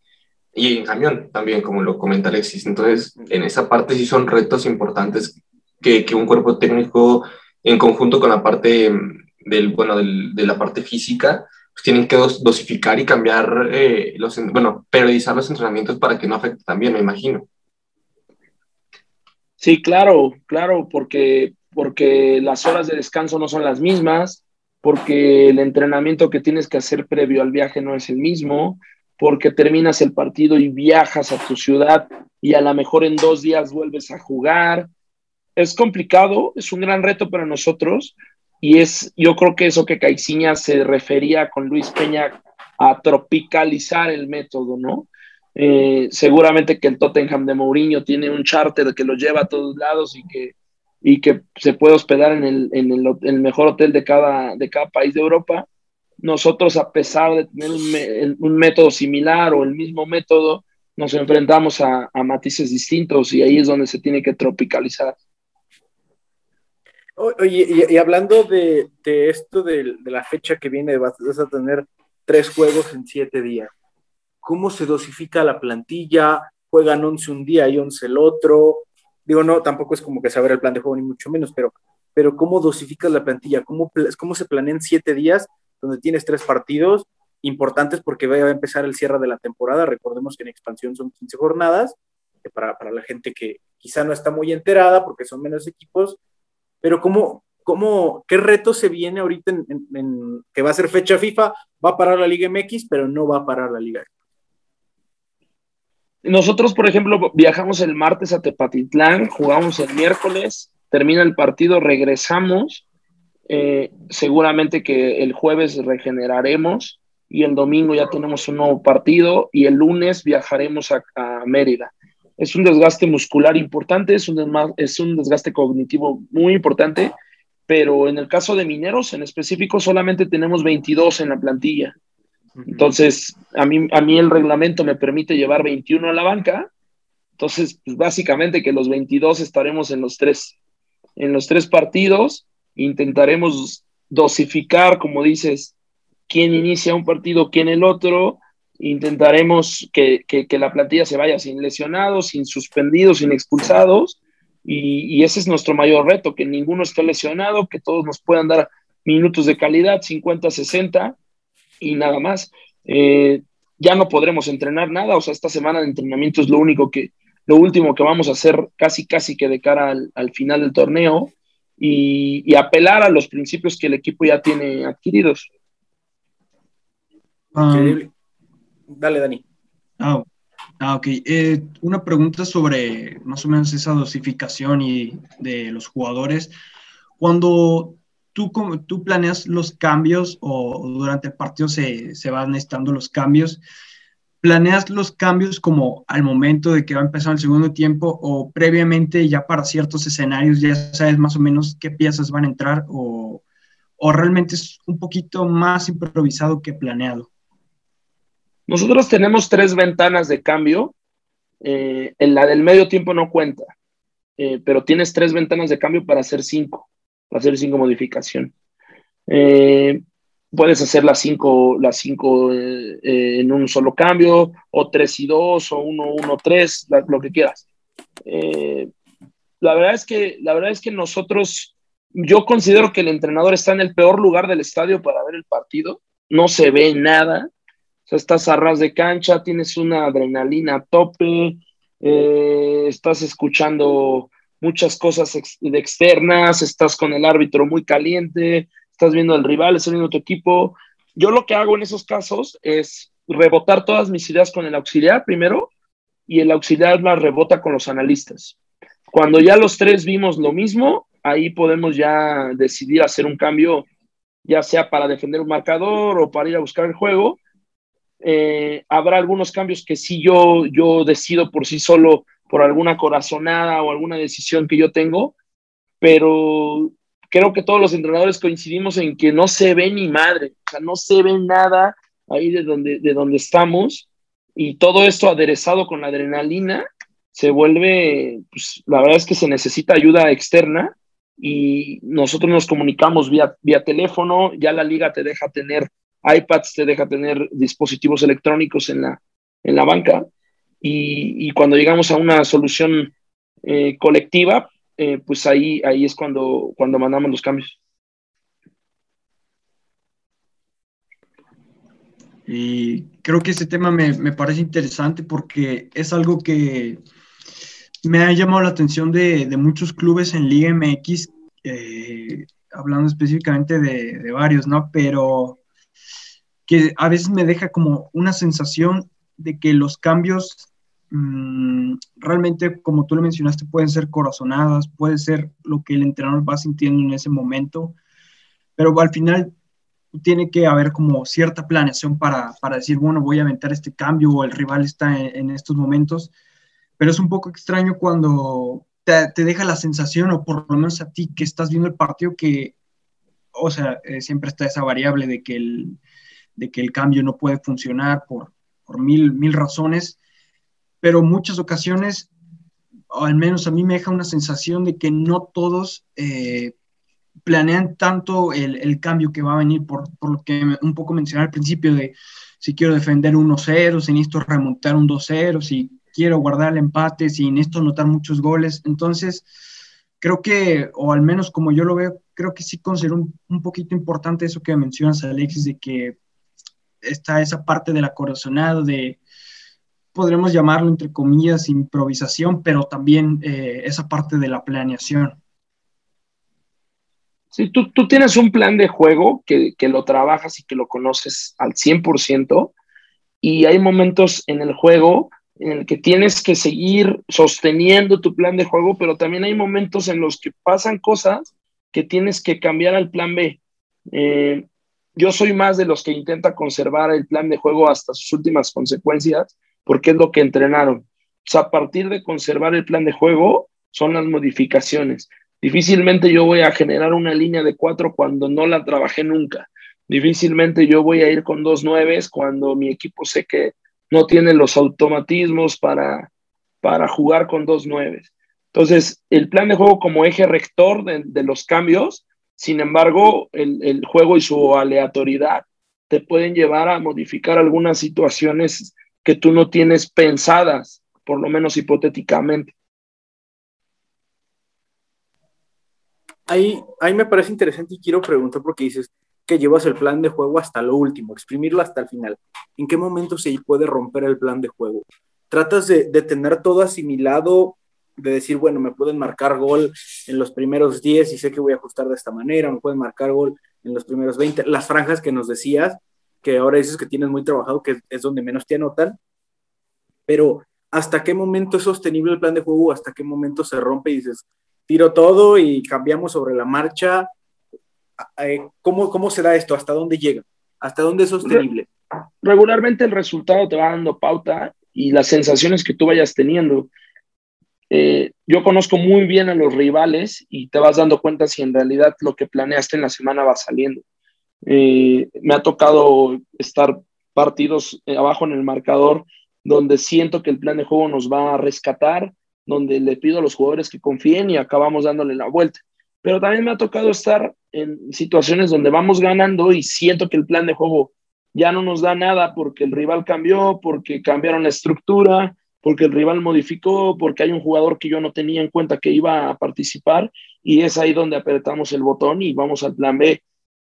y en camión también, como lo comenta Alexis. Entonces, en esa parte sí son retos importantes que, que un cuerpo técnico en conjunto con la parte del, bueno, del, de la parte física, pues tienen que dos, dosificar y cambiar eh, los, bueno, periodizar los entrenamientos para que no afecte también, me imagino. Sí, claro, claro, porque, porque las horas de descanso no son las mismas, porque el entrenamiento que tienes que hacer previo al viaje no es el mismo, porque terminas el partido y viajas a tu ciudad y a lo mejor en dos días vuelves a jugar. Es complicado, es un gran reto para nosotros y es, yo creo que eso que Caiciña se refería con Luis Peña a tropicalizar el método, ¿no? Eh, seguramente que el Tottenham de Mourinho tiene un charter que lo lleva a todos lados y que, y que se puede hospedar en el, en el mejor hotel de cada, de cada país de Europa nosotros, a pesar de tener un, método similar o el mismo método, nos enfrentamos a, matices distintos y ahí es donde se tiene que tropicalizar. Oye, y, hablando de, esto de, de, la fecha que viene, vas, vas, a tener tres juegos en siete días. ¿Cómo se dosifica la plantilla? ¿Juegan once un día y once el otro? Digo, no, tampoco es como que saber el plan de juego, ni mucho menos, pero pero ¿cómo dosificas la plantilla? ¿Cómo, cómo se planean siete días donde tienes tres partidos importantes porque va a empezar el cierre de la temporada? Recordemos que en expansión son 15 jornadas, para, para la gente que quizá no está muy enterada porque son menos equipos, pero ¿cómo, cómo, ¿qué reto se viene ahorita en, que va a ser fecha FIFA? Va a parar la Liga MX, pero no va a parar la Liga. Nosotros, por ejemplo, viajamos el martes a Tepatitlán, jugamos el miércoles, termina el partido, regresamos. Eh, seguramente que el jueves regeneraremos y el domingo ya tenemos un nuevo partido y el lunes viajaremos a, Mérida. Es un desgaste muscular importante, es un, es un desgaste cognitivo muy importante, pero en el caso de mineros en específico solamente tenemos 22 en la plantilla. Entonces, a mí, a mí el reglamento me permite llevar 21 a la banca. Entonces, pues básicamente que los 22 estaremos en los tres, en los tres partidos. Intentaremos dosificar, como dices, quién inicia un partido, quién el otro. Intentaremos que, que, la plantilla se vaya sin lesionados, sin suspendidos, sin expulsados. Y, ese es nuestro mayor reto, que ninguno esté lesionado, que todos nos puedan dar minutos de calidad, 50, 60 y nada más. Eh, ya no podremos entrenar nada, o sea, esta semana de entrenamiento es lo único que, lo último que vamos a hacer casi, casi que de cara al, final del torneo y, apelar a los principios que el equipo ya tiene adquiridos. Ah. Dale, Dani. Ah, ah ok. Eh, una pregunta sobre más o menos esa dosificación y de los jugadores. Cuando tú, tú planeas los cambios o durante el partido se, se van estando los cambios, ¿planeas los cambios como al momento de que va a empezar el segundo tiempo o previamente ya para ciertos escenarios ya sabes más o menos qué piezas van a entrar o, o realmente es un poquito más improvisado que planeado? Nosotros tenemos tres ventanas de cambio. Eh, en la del medio tiempo no cuenta, eh, pero tienes tres ventanas de cambio para hacer cinco hacer cinco modificación. Eh, puedes hacer las cinco, las cinco eh, eh, en un solo cambio, o tres y dos, o uno, uno, tres, lo que quieras. la verdad es que, la verdad es que nosotros, yo considero que el entrenador está en el peor lugar del estadio para ver el partido. No se ve nada. O sea, estás a ras de cancha, tienes una adrenalina a tope, estás escuchando muchas cosas externas, estás con el árbitro muy caliente, estás viendo al rival, estás viendo tu equipo. Yo lo que hago en esos casos es rebotar todas mis ideas con el auxiliar primero y el auxiliar las rebota con los analistas. Cuando ya los tres vimos lo mismo, ahí podemos ya decidir hacer un cambio, ya sea para defender un marcador o para ir a buscar el juego. Eh, habrá algunos cambios que sí yo, yo decido por sí solo por alguna corazonada o alguna decisión que yo tengo, pero creo que todos los entrenadores coincidimos en que no se ve ni madre, o sea, no se ve nada ahí de donde, de donde estamos y todo esto aderezado con la adrenalina se vuelve, pues la verdad es que se necesita ayuda externa y nosotros nos comunicamos vía, vía teléfono, ya la liga te deja tener iPads, te deja tener dispositivos electrónicos en la, en la banca y, cuando llegamos a una solución eh, colectiva, eh, pues ahí, ahí es cuando, cuando mandamos los cambios. Y creo que ese tema me, me, parece interesante porque es algo que me ha llamado la atención de, de muchos clubes en Liga MX, eh, hablando específicamente de, de, varios, ¿no? Pero que a veces me deja como una sensación de que los cambios Mm, realmente, como tú lo mencionaste, pueden ser corazonadas, puede ser lo que el entrenador va sintiendo en ese momento, pero al final tiene que haber como cierta planeación para, para decir, bueno, voy a aventar este cambio o el rival está en, estos momentos, pero es un poco extraño cuando te, deja la sensación, o por lo menos a ti que estás viendo el partido, que, o sea, eh, siempre está esa variable de que el, de que el cambio no puede funcionar por, por mil, mil razones pero muchas ocasiones, o al menos a mí me deja una sensación de que no todos eh, planean tanto el, cambio que va a venir, por, lo que un poco mencioné al principio de si quiero defender 1-0, si necesito remontar un 2-0, si quiero guardar el empate, si necesito anotar muchos goles. Entonces, creo que, o al menos como yo lo veo, creo que sí considero un, un poquito importante eso que mencionas, Alexis, de que está esa parte del acorazonado, de, podremos llamarlo entre comillas, improvisación, pero también eh, esa parte de la planeación. Sí, tú, tú, tienes un plan de juego que, que, lo trabajas y que lo conoces al 100%, y hay momentos en el juego en el que tienes que seguir sosteniendo tu plan de juego, pero también hay momentos en los que pasan cosas que tienes que cambiar al plan B. Eh, yo soy más de los que intenta conservar el plan de juego hasta sus últimas consecuencias, porque es lo que entrenaron. O sea, a partir de conservar el plan de juego, son las modificaciones. Difícilmente yo voy a generar una línea de cuatro cuando no la trabajé nunca. Difícilmente yo voy a ir con dos nueves cuando mi equipo sé que no tiene los automatismos para, para jugar con dos nueves. Entonces, el plan de juego como eje rector de, los cambios sin embargo, el, el, juego y su aleatoriedad te pueden llevar a modificar algunas situaciones que tú no tienes pensadas, por lo menos hipotéticamente. Ahí, ahí me parece interesante y quiero preguntar porque dices que llevas el plan de juego hasta lo último, exprimirlo hasta el final. ¿En qué momento se puede romper el plan de juego? ¿Tratas de, tener todo asimilado de decir, bueno, me pueden marcar gol en los primeros 10 y sé que voy a ajustar de esta manera, me pueden marcar gol en los primeros 20, las franjas que nos decías, que ahora dices que tienes muy trabajado, que es donde menos te anotan, pero ¿hasta qué momento es sostenible el plan de juego? ¿Hasta qué momento se rompe y dices, tiro todo y cambiamos sobre la marcha? Eh, ¿Cómo, cómo se da esto? ¿Hasta dónde llega? ¿Hasta dónde es sostenible? Regularmente el resultado te va dando pauta y las sensaciones que tú vayas teniendo. Eh, yo conozco muy bien a los rivales y te vas dando cuenta si en realidad lo que planeaste en la semana va saliendo. Eh, me ha tocado estar partidos eh, abajo en el marcador donde siento que el plan de juego nos va a rescatar, donde le pido a los jugadores que confíen y acabamos dándole la vuelta. Pero también me ha tocado estar en situaciones donde vamos ganando y siento que el plan de juego ya no nos da nada porque el rival cambió, porque cambiaron la estructura, porque el rival modificó, porque hay un jugador que yo no tenía en cuenta que iba a participar y es ahí donde apretamos el botón y vamos al plan B.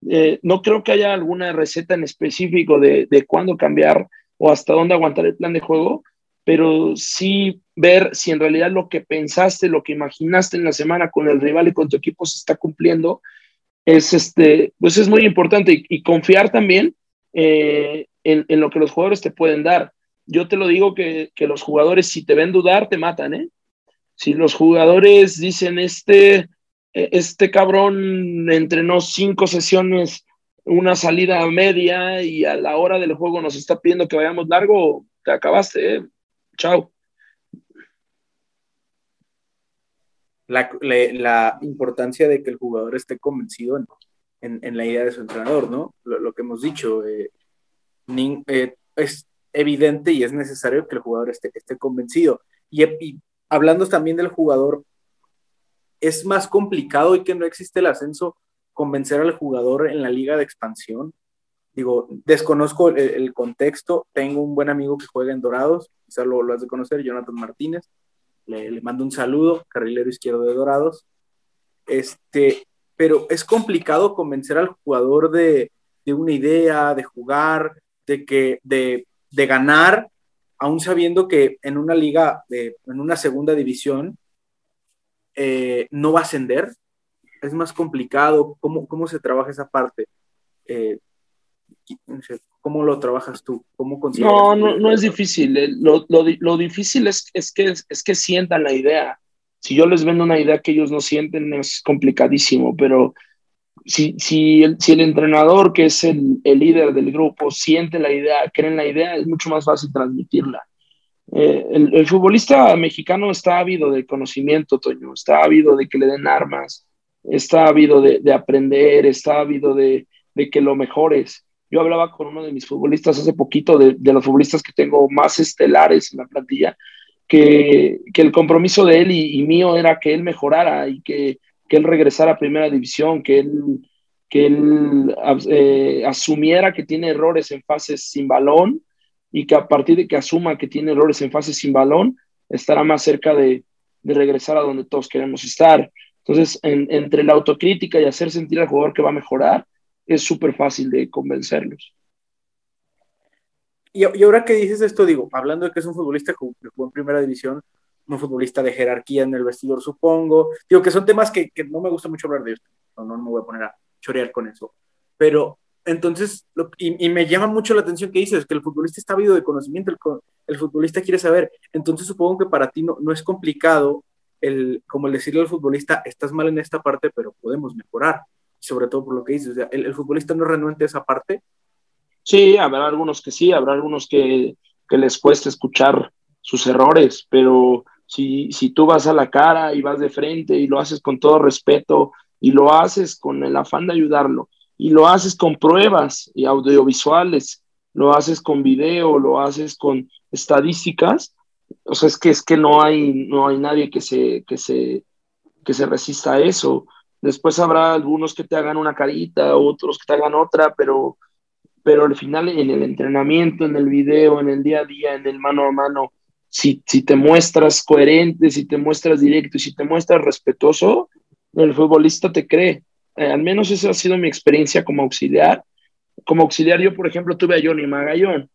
Eh, no creo que haya alguna receta en específico de, de cuándo cambiar o hasta dónde aguantar el plan de juego, pero sí ver si en realidad lo que pensaste, lo que imaginaste en la semana con el rival y con tu equipo se está cumpliendo, es, este, pues es muy importante y, confiar también eh, en, en, lo que los jugadores te pueden dar yo te lo digo que, que, los jugadores, si te ven dudar, te matan, ¿eh? Si los jugadores dicen, este, este cabrón entrenó cinco sesiones, una salida media y a la hora del juego nos está pidiendo que vayamos largo, te acabaste, ¿eh? Chao. La, la, importancia de que el jugador esté convencido en, en, la idea de su entrenador, ¿no? Lo, que hemos dicho, eh, eh, es, evidente y es necesario que el jugador esté, esté convencido. Y, y, hablando también del jugador, es más complicado y que no existe el ascenso convencer al jugador en la liga de expansión. Digo, desconozco el, contexto, tengo un buen amigo que juega en Dorados, quizás lo, lo has de conocer, Jonathan Martínez, le, mando un saludo, carrilero izquierdo de Dorados. Este, pero es complicado convencer al jugador de, de una idea, de jugar, de que, de de ganar, aún sabiendo que en una liga, en una segunda división, eh, no va a ascender? Es más complicado. ¿Cómo, cómo se trabaja esa parte? Eh, ¿Cómo lo trabajas tú? ¿Cómo no, no, no es difícil. Eh, lo, lo, lo difícil es, es, que, es que sientan la idea. Si yo les vendo una idea que ellos no sienten, es complicadísimo, pero si, si, el, si el entrenador, que es el, el, líder del grupo, siente la idea, cree en la idea, es mucho más fácil transmitirla. Eh, el, futbolista mexicano está ávido de conocimiento, Toño, está ávido de que le den armas, está ávido de, de aprender, está ávido de, de, que lo mejores. Yo hablaba con uno de mis futbolistas hace poquito, de, los futbolistas que tengo más estelares en la plantilla, que, que el compromiso de él y, y mío era que él mejorara y que que él regresara a primera división, que él, que él eh, asumiera que tiene errores en fases sin balón y que a partir de que asuma que tiene errores en fases sin balón, estará más cerca de, de regresar a donde todos queremos estar. Entonces, entre la autocrítica y hacer sentir al jugador que va a mejorar, es súper fácil de convencerlos. Y, ahora que dices esto, digo, hablando de que es un futbolista que jugó en primera división, un futbolista de jerarquía en el vestidor, supongo. Digo que son temas que, que no me gusta mucho hablar de esto, no, no me voy a poner a chorear con eso. Pero entonces, y, me llama mucho la atención que dices, que el futbolista está habido de conocimiento, el, el, futbolista quiere saber. Entonces, supongo que para ti no, no es complicado el, como el decirle al futbolista, estás mal en esta parte, pero podemos mejorar. Sobre todo por lo que dices, el, el futbolista no renuente esa parte. Sí, habrá algunos que sí, habrá algunos que, que les cueste escuchar sus errores, pero si, si tú vas a la cara y vas de frente y lo haces con todo respeto y lo haces con el afán de ayudarlo y lo haces con pruebas y audiovisuales, lo haces con video, lo haces con estadísticas, o sea, es que es que no hay, no hay nadie que se, que se, que se resista a eso. Después habrá algunos que te hagan una carita, otros que te hagan otra, pero, pero al final en el entrenamiento, en el video, en el día a día, en el mano a mano, si, si te muestras coherente, si te muestras directo si te muestras respetuoso, el futbolista te cree. Eh, al menos esa ha sido mi experiencia como auxiliar. Como auxiliar yo, por ejemplo, tuve a Johnny Magallón.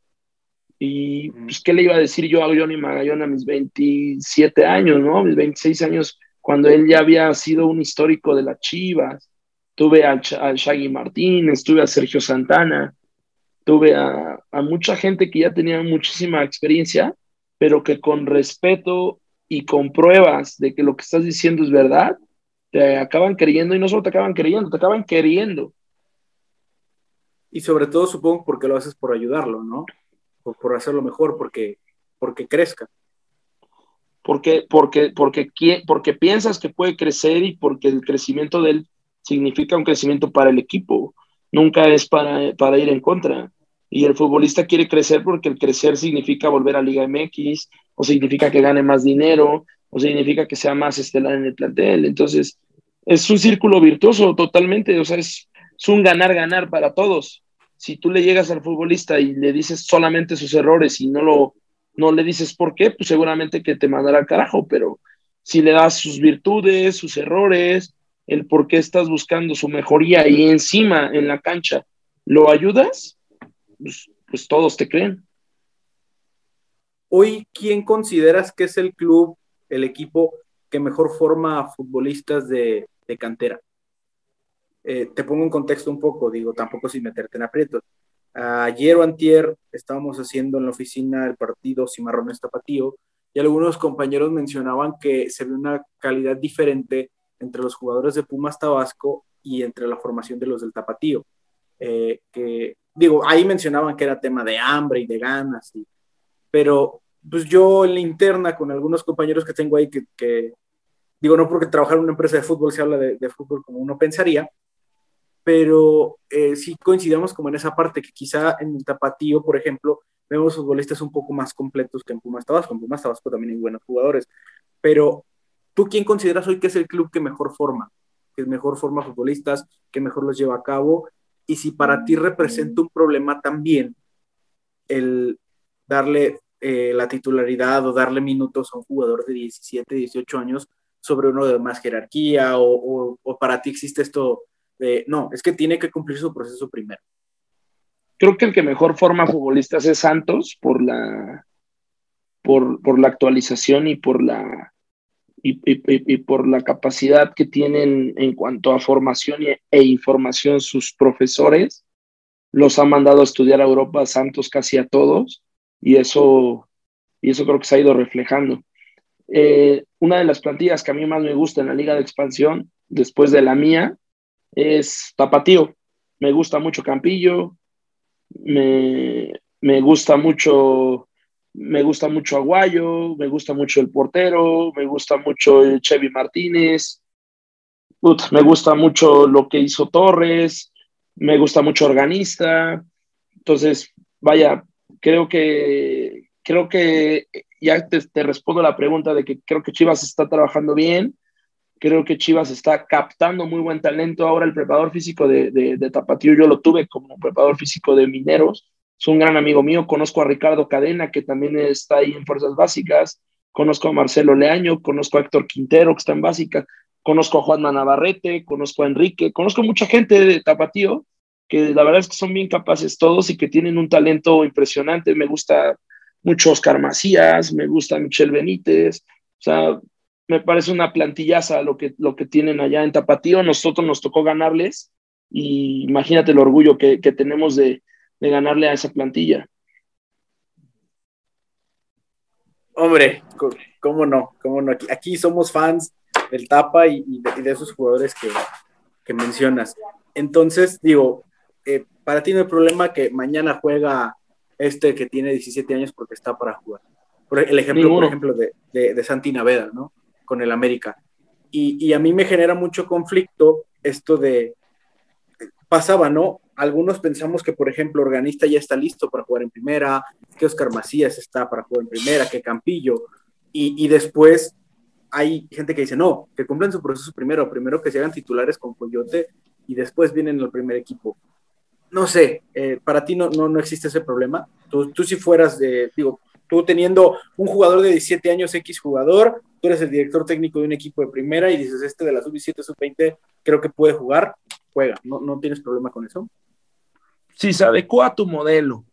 Y pues, ¿qué le iba a decir yo a Johnny Magallón a mis 27 años, ¿no? Mis 26 años, cuando él ya había sido un histórico de las Chivas. Tuve al, Shaggy Martínez, tuve a Sergio Santana, tuve a, a mucha gente que ya tenía muchísima experiencia, pero que con respeto y con pruebas de que lo que estás diciendo es verdad, te acaban creyendo y no solo te acaban creyendo, te acaban queriendo. Y sobre todo supongo porque lo haces por ayudarlo, ¿no? Por, por hacerlo mejor, porque, porque crezca. Porque, porque, porque, porque piensas que puede crecer y porque el crecimiento de él significa un crecimiento para el equipo, nunca es para, para ir en contra. Y el futbolista quiere crecer porque el crecer significa volver a Liga MX, o significa que gane más dinero, o significa que sea más estelar en el plantel. Entonces, es un círculo virtuoso totalmente, o sea, es, un ganar-ganar para todos. Si tú le llegas al futbolista y le dices solamente sus errores y no, lo, no le dices por qué, pues seguramente que te mandará al carajo, pero si le das sus virtudes, sus errores, el por qué estás buscando su mejoría y encima en la cancha lo ayudas, pues, pues, todos te creen. Hoy, ¿quién consideras que es el club, el equipo que mejor forma a futbolistas de, cantera? Eh, te pongo un contexto un poco, digo, tampoco sin meterte en aprietos. Ayer o antier estábamos haciendo en la oficina el partido Cimarrones Tapatío y algunos compañeros mencionaban que se ve una calidad diferente entre los jugadores de Pumas Tabasco y entre la formación de los del Tapatío. Eh, que digo, ahí mencionaban que era tema de hambre y de ganas, pero pues yo en la interna con algunos compañeros que tengo ahí que, digo, no porque trabajar en una empresa de fútbol se habla de, fútbol como uno pensaría, pero eh, sí coincidimos como en esa parte que quizá en el tapatío, por ejemplo, vemos futbolistas un poco más completos que en Pumas Tabasco. En Pumas Tabasco también hay buenos jugadores, pero ¿tú quién consideras hoy que es el club que mejor forma? Que mejor forma futbolistas, que mejor los lleva a cabo y si para ti representa un problema también el darle eh, la titularidad o darle minutos a un jugador de 17, 18 años sobre uno de más jerarquía o, para ti existe esto de, no, es que tiene que cumplir su proceso primero. Creo que el que mejor forma futbolistas es Santos por la, por, por la actualización y por la, y, por la capacidad que tienen en cuanto a formación e información sus profesores, los han mandado a estudiar a Europa Santos casi a todos y eso, y eso creo que se ha ido reflejando. Eh, una de las plantillas que a mí más me gusta en la liga de expansión, después de la mía, es Tapatío. Me gusta mucho Campillo, me, me gusta mucho me gusta mucho Aguayo, me gusta mucho el portero, me gusta mucho el Chevy Martínez, me gusta mucho lo que hizo Torres, me gusta mucho Organista. Entonces, vaya, creo que, creo que ya te, te respondo la pregunta de que creo que Chivas está trabajando bien, creo que Chivas está captando muy buen talento. Ahora el preparador físico de, de, Tapatío yo lo tuve como preparador físico de Mineros es un gran amigo mío, conozco a Ricardo Cadena, que también está ahí en Fuerzas Básicas, conozco a Marcelo Leaño, conozco a Héctor Quintero, que está en Básicas. conozco a Juan Navarrete, conozco a Enrique, conozco mucha gente de Tapatío que la verdad es que son bien capaces todos y que tienen un talento impresionante. Me gusta mucho Oscar Macías, me gusta Michelle Benítez, o sea, me parece una plantillaza lo que, lo que tienen allá en Tapatío. Nosotros nos tocó ganarles y imagínate el orgullo que, tenemos de, ganarle a esa plantilla. Hombre, ¿cómo no? ¿Cómo no? Aquí, somos fans del Tapa y, de, esos jugadores que, que mencionas. Entonces, digo, eh, para ti no hay problema que mañana juega este que tiene 17 años porque está para jugar. Por el ejemplo, por ejemplo, de, de, Santi Naveda, ¿no? Con el América. Y, y, a mí me genera mucho conflicto esto de, pasaba, ¿no? Algunos pensamos que, por ejemplo, Organista ya está listo para jugar en primera, que Oscar Macías está para jugar en primera, que Campillo, y, y después hay gente que dice, no, que cumplan su proceso primero, primero que se hagan titulares con Coyote y después vienen al primer equipo no sé, eh, para ti no, no, no, existe ese problema. Tú, tú si fueras de, digo, tú teniendo un jugador de 17 años, X jugador, tú eres el director técnico de un equipo de primera y dices, este de la sub-17, sub-20, creo que puede jugar, juega, ¿no, no tienes problema con eso? Si se adecua a tu modelo,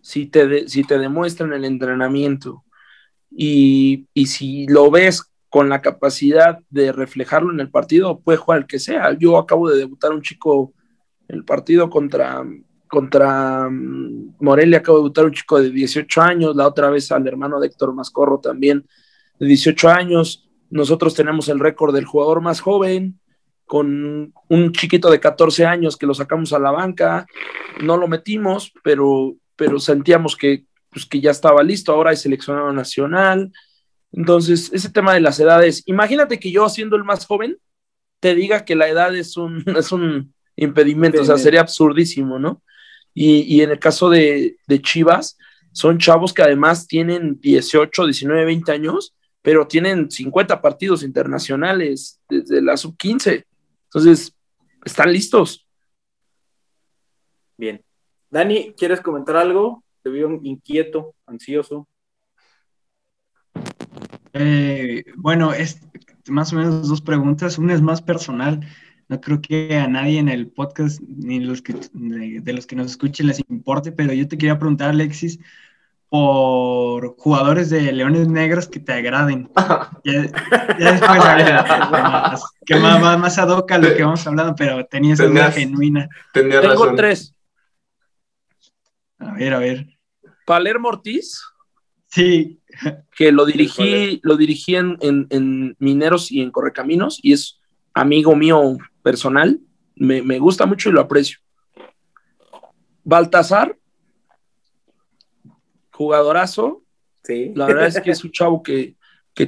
si te, si te demuestran el entrenamiento y, y si lo ves con la capacidad de reflejarlo en el partido, puede jugar el que sea. Yo acabo de debutar un chico el partido contra, contra mm, Morelia acaba de debutar un chico de 18 años, la otra vez al hermano de Héctor Mascorro también de 18 años. Nosotros tenemos el récord del jugador más joven, con un chiquito de 14 años que lo sacamos a la banca, no lo metimos, pero, pero sentíamos que, pues, que ya estaba listo, ahora es seleccionado nacional. Entonces, ese tema de las edades, imagínate que yo siendo el más joven, te diga que la edad es un, es un, impedimento, o sea, sería absurdísimo, ¿no? Y, en el caso de, Chivas, son chavos que además tienen 18, 19, 20 años, pero tienen 50 partidos internacionales desde la sub-15. Entonces, están listos. Bien. Dani, ¿quieres comentar algo? Te veo inquieto, ansioso. Eh, bueno, es más o menos dos preguntas. Una es más personal no creo que a nadie en el podcast ni los que, de, los que nos escuchen les importe, pero yo te quería preguntar, Alexis, por jugadores de Leones Negros que te agraden. Ya, después más, que más, más adoca lo que vamos hablando, pero tenías una genuina. Tengo tres. A ver, a ver. Palermo Ortiz. Sí. Que lo dirigí, lo dirigí en, en Mineros y en Correcaminos, y es amigo mío personal, me, gusta mucho y lo aprecio. Baltasar, jugadorazo. Sí. La verdad es que es un chavo que,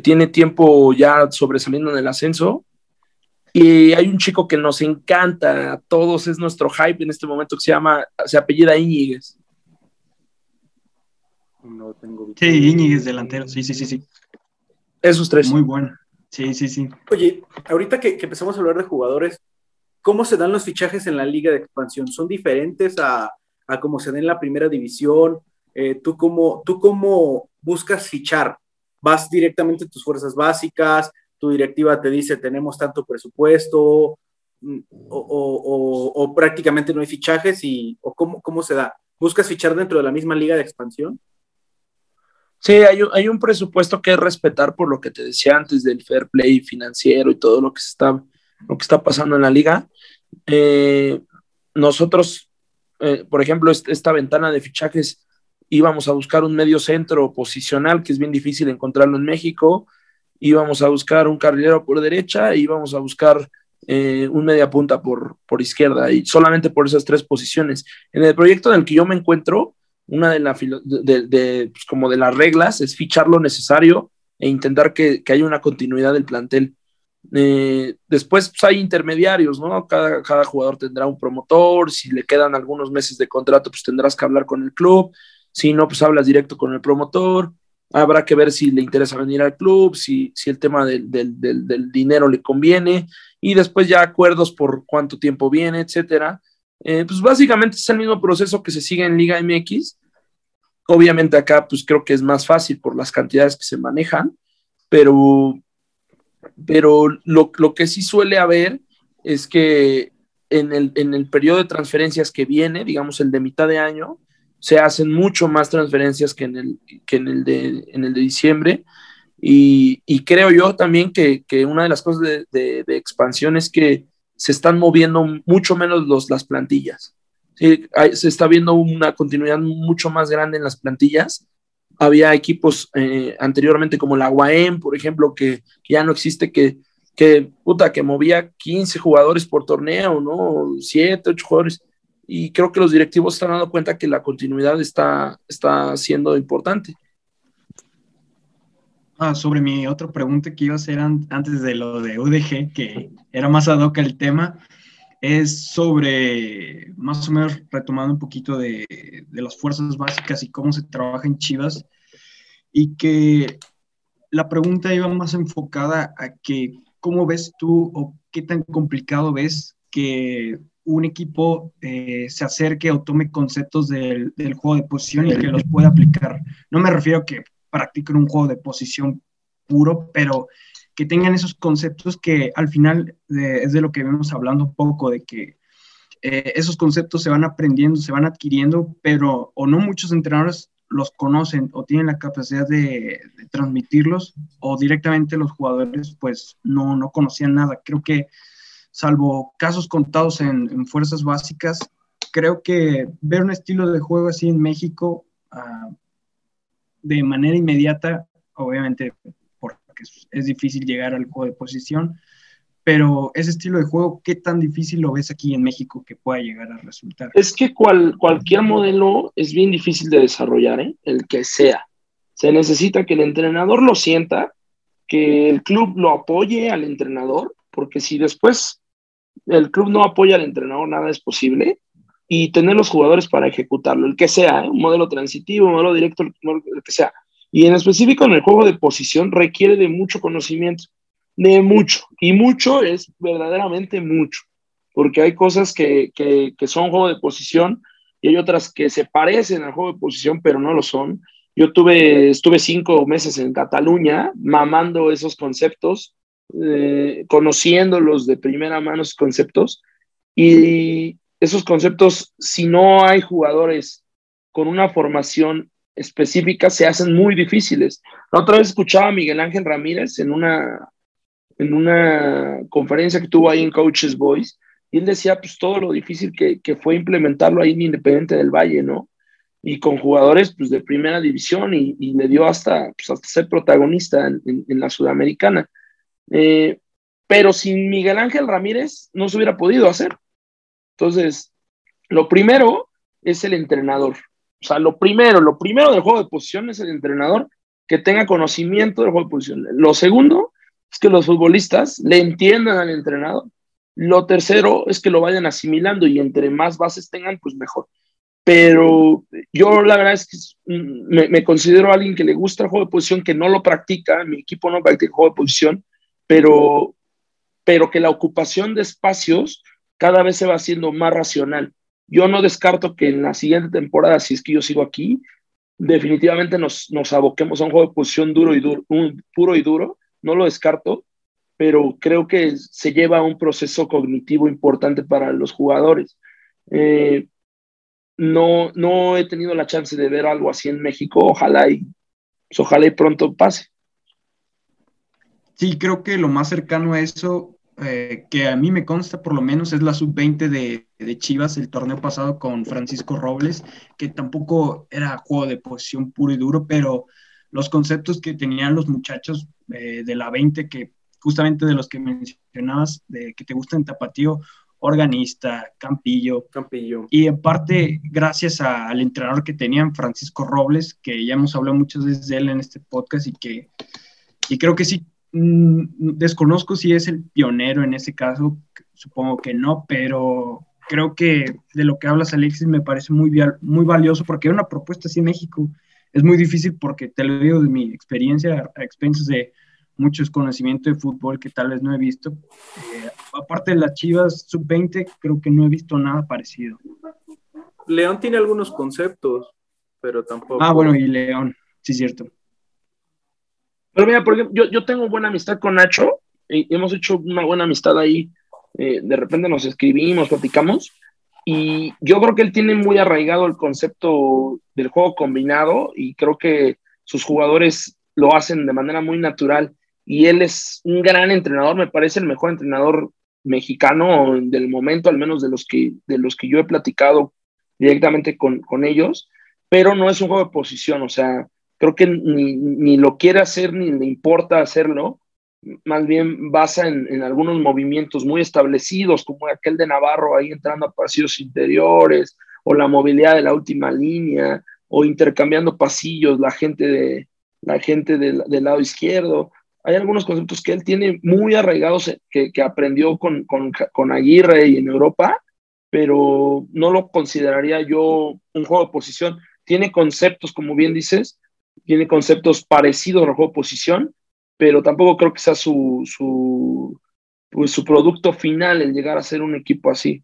tiene tiempo ya sobresaliendo en el ascenso. Y hay un chico que nos encanta a todos, es nuestro hype en este momento, que se llama, se apellida Íñiguez. No tengo... Sí, Íñiguez delantero, sí, sí, sí, sí. Esos tres. Muy bueno. Sí, sí, sí. Oye, ahorita que, empezamos a hablar de jugadores, ¿cómo se dan los fichajes en la liga de expansión? ¿Son diferentes a, a cómo se da en la primera división? Eh, ¿tú, cómo, ¿Tú cómo buscas fichar? ¿Vas directamente a tus fuerzas básicas? ¿Tu directiva te dice tenemos tanto presupuesto? Mm, ¿O, o, prácticamente no hay fichajes? Y, ¿O cómo, cómo se da? ¿Buscas fichar dentro de la misma liga de expansión? Sí, hay, un presupuesto que respetar por lo que te decía antes del fair play financiero y todo lo que está, lo que está pasando en la liga. Eh, nosotros, eh, por ejemplo, esta ventana de fichajes íbamos a buscar un medio centro posicional, que es bien difícil encontrarlo en México, íbamos a buscar un carrilero por derecha, y íbamos a buscar eh, un media punta por, por izquierda, y solamente por esas tres posiciones. En el proyecto en el que yo me encuentro, una de, la, pues, como de las reglas es fichar lo necesario e intentar que, haya una continuidad del plantel. Eh, después pues, hay intermediarios, ¿no? Cada, cada, jugador tendrá un promotor, si le quedan algunos meses de contrato, pues tendrás que hablar con el club, si no, pues hablas directo con el promotor, habrá que ver si le interesa venir al club, si, si el tema del, del, dinero le conviene, y después ya acuerdos por cuánto tiempo viene, etcétera. Eh, pues básicamente es el mismo proceso que se sigue en Liga MX, Obviamente acá pues creo que es más fácil por las cantidades que se manejan, pero pero lo, lo que sí suele haber es que en el, en el periodo de transferencias que viene, digamos el de mitad de año, se hacen mucho más transferencias que en el, que en el, de, en el de diciembre. Y, y creo yo también que, que, una de las cosas de, expansión es que se están moviendo mucho menos los, las plantillas. Se está viendo una continuidad mucho más grande en las plantillas. Había equipos eh, anteriormente como la UAM, por ejemplo, que, que ya no existe, que, que, puta, que movía 15 jugadores por torneo, ¿no? 7, 8 jugadores y creo que los directivos están dando cuenta que la continuidad está, está siendo importante. Ah, sobre mi otra pregunta que iba a hacer antes de lo de UDG, que era más ad hoc el tema, es sobre, más o menos retomando un poquito de, de las fuerzas básicas y cómo se trabaja en Chivas, y que la pregunta iba más enfocada a que, ¿cómo ves tú o qué tan complicado ves que un equipo eh, se acerque o tome conceptos del, del, juego de posición y que los pueda aplicar. No me refiero a que practiquen un juego de posición puro, pero que tengan esos conceptos que al final de, es de lo que vemos hablando un poco, de que eh, esos conceptos se van aprendiendo, se van adquiriendo, pero o no muchos entrenadores los conocen o tienen la capacidad de, transmitirlos o directamente los jugadores pues no, no conocían nada. Creo que salvo casos contados en, fuerzas básicas, creo que ver un estilo de juego así en México uh, de manera inmediata, obviamente es, difícil llegar al juego de posición, pero ese estilo de juego, ¿qué tan difícil lo ves aquí en México que pueda llegar a resultar? Es que cual, cualquier modelo es bien difícil de desarrollar, ¿eh? el que sea. Se necesita que el entrenador lo sienta, que el club lo apoye al entrenador, porque si después el club no apoya al entrenador, nada es posible, y tener los jugadores para ejecutarlo, el que sea, ¿eh? un modelo transitivo, un modelo directo, el que sea. Y en específico en el juego de posición requiere de mucho conocimiento, de mucho, y mucho es verdaderamente mucho, porque hay cosas que, que, son juego de posición y hay otras que se parecen al juego de posición, pero no lo son. Yo tuve, estuve cinco meses en Cataluña mamando esos conceptos eh, conociéndolos de primera mano, esos conceptos, y esos conceptos, si no hay jugadores con una formación específica, se hacen muy difíciles. La otra vez escuchaba a Miguel Ángel Ramírez en una, en una conferencia que tuvo ahí en Coaches Voice, y él decía pues todo lo difícil que, que fue implementarlo ahí en Independiente del Valle, ¿no? Y con jugadores pues de primera división y, le dio hasta, pues, hasta ser protagonista en la Sudamericana. Eh, pero sin Miguel Ángel Ramírez no se hubiera podido hacer. Entonces, lo primero es el entrenador. O sea, lo primero, lo primero del juego de posición es el entrenador que tenga conocimiento del juego de posición. Lo segundo es que los futbolistas le entiendan al entrenador. Lo tercero es que lo vayan asimilando y entre más bases tengan, pues mejor. Pero yo la verdad es que me, me considero alguien que le gusta el juego de posición, que no lo practica, mi equipo no practica el juego de posición, pero, pero que la ocupación de espacios cada vez se va haciendo más racional. Yo no descarto que en la siguiente temporada, si es que yo sigo aquí, definitivamente nos, nos aboquemos a un juego de posición duro y duro, puro y duro, no lo descarto, pero creo que se lleva un proceso cognitivo importante para los jugadores. Eh, no, no he tenido la chance de ver algo así en México, ojalá y, pues, ojalá y pronto pase. Sí, creo que lo más cercano a eso, eh, que a mí me consta por lo menos, es la sub-20 de, de, Chivas, el torneo pasado con Francisco Robles, que tampoco era juego de posición puro y duro, pero los conceptos que tenían los muchachos eh, de la 20, que justamente de los que mencionabas, de que te gustan Tapatío, organista, Campillo. Campillo. Y en parte, gracias a, al entrenador que tenían, Francisco Robles, que ya hemos hablado muchas veces de él en este podcast y que y creo que sí Mm, desconozco si es el pionero en ese caso, supongo que no, pero creo que de lo que hablas, Alexis, me parece muy, muy valioso porque una propuesta así en México es muy difícil porque te lo digo de mi experiencia, a expensas de muchos conocimientos de fútbol que tal vez no he visto. Eh, aparte de las Chivas sub-20, creo que no he visto nada parecido. León tiene algunos conceptos, pero tampoco. Ah, bueno, y León, sí, cierto. Pero mira, por yo, yo tengo buena amistad con Nacho hemos hecho una buena amistad ahí. Eh, de repente nos escribimos, platicamos. Y yo creo que él tiene muy arraigado el concepto del juego combinado y creo que sus jugadores lo hacen de manera muy natural. Y él es un gran entrenador, me parece el mejor entrenador mexicano del momento, al menos de los que, de los que yo he platicado directamente con, con ellos, pero no es un juego de posición, o sea, creo que ni, ni lo quiere hacer ni le importa hacerlo, más bien basa en, en, algunos movimientos muy establecidos, como aquel de Navarro ahí entrando a pasillos interiores, o la movilidad de la última línea, o intercambiando pasillos la gente, de, la gente del, del lado izquierdo. Hay algunos conceptos que él tiene muy arraigados que, que aprendió con, con, con Aguirre y en Europa, pero no lo consideraría yo un juego de posición. Tiene conceptos, como bien dices, tiene conceptos parecidos al juego de posición, pero tampoco creo que sea su, su, pues, su producto final el llegar a ser un equipo así.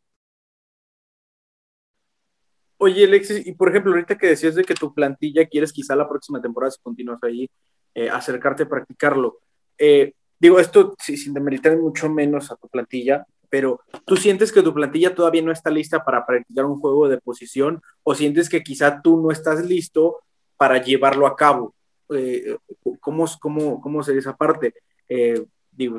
Oye, Alexis, y por ejemplo, ahorita que decías de que tu plantilla quieres quizá la próxima temporada, si continúas ahí, eh, acercarte a practicarlo. Eh, digo, esto sin demeritar mucho menos a tu plantilla, pero ¿tú sientes que tu plantilla todavía no está lista para practicar un juego de posición o sientes que quizá tú no estás listo para llevarlo a cabo. Eh, ¿cómo, cómo, ¿Cómo sería esa parte? Eh, digo,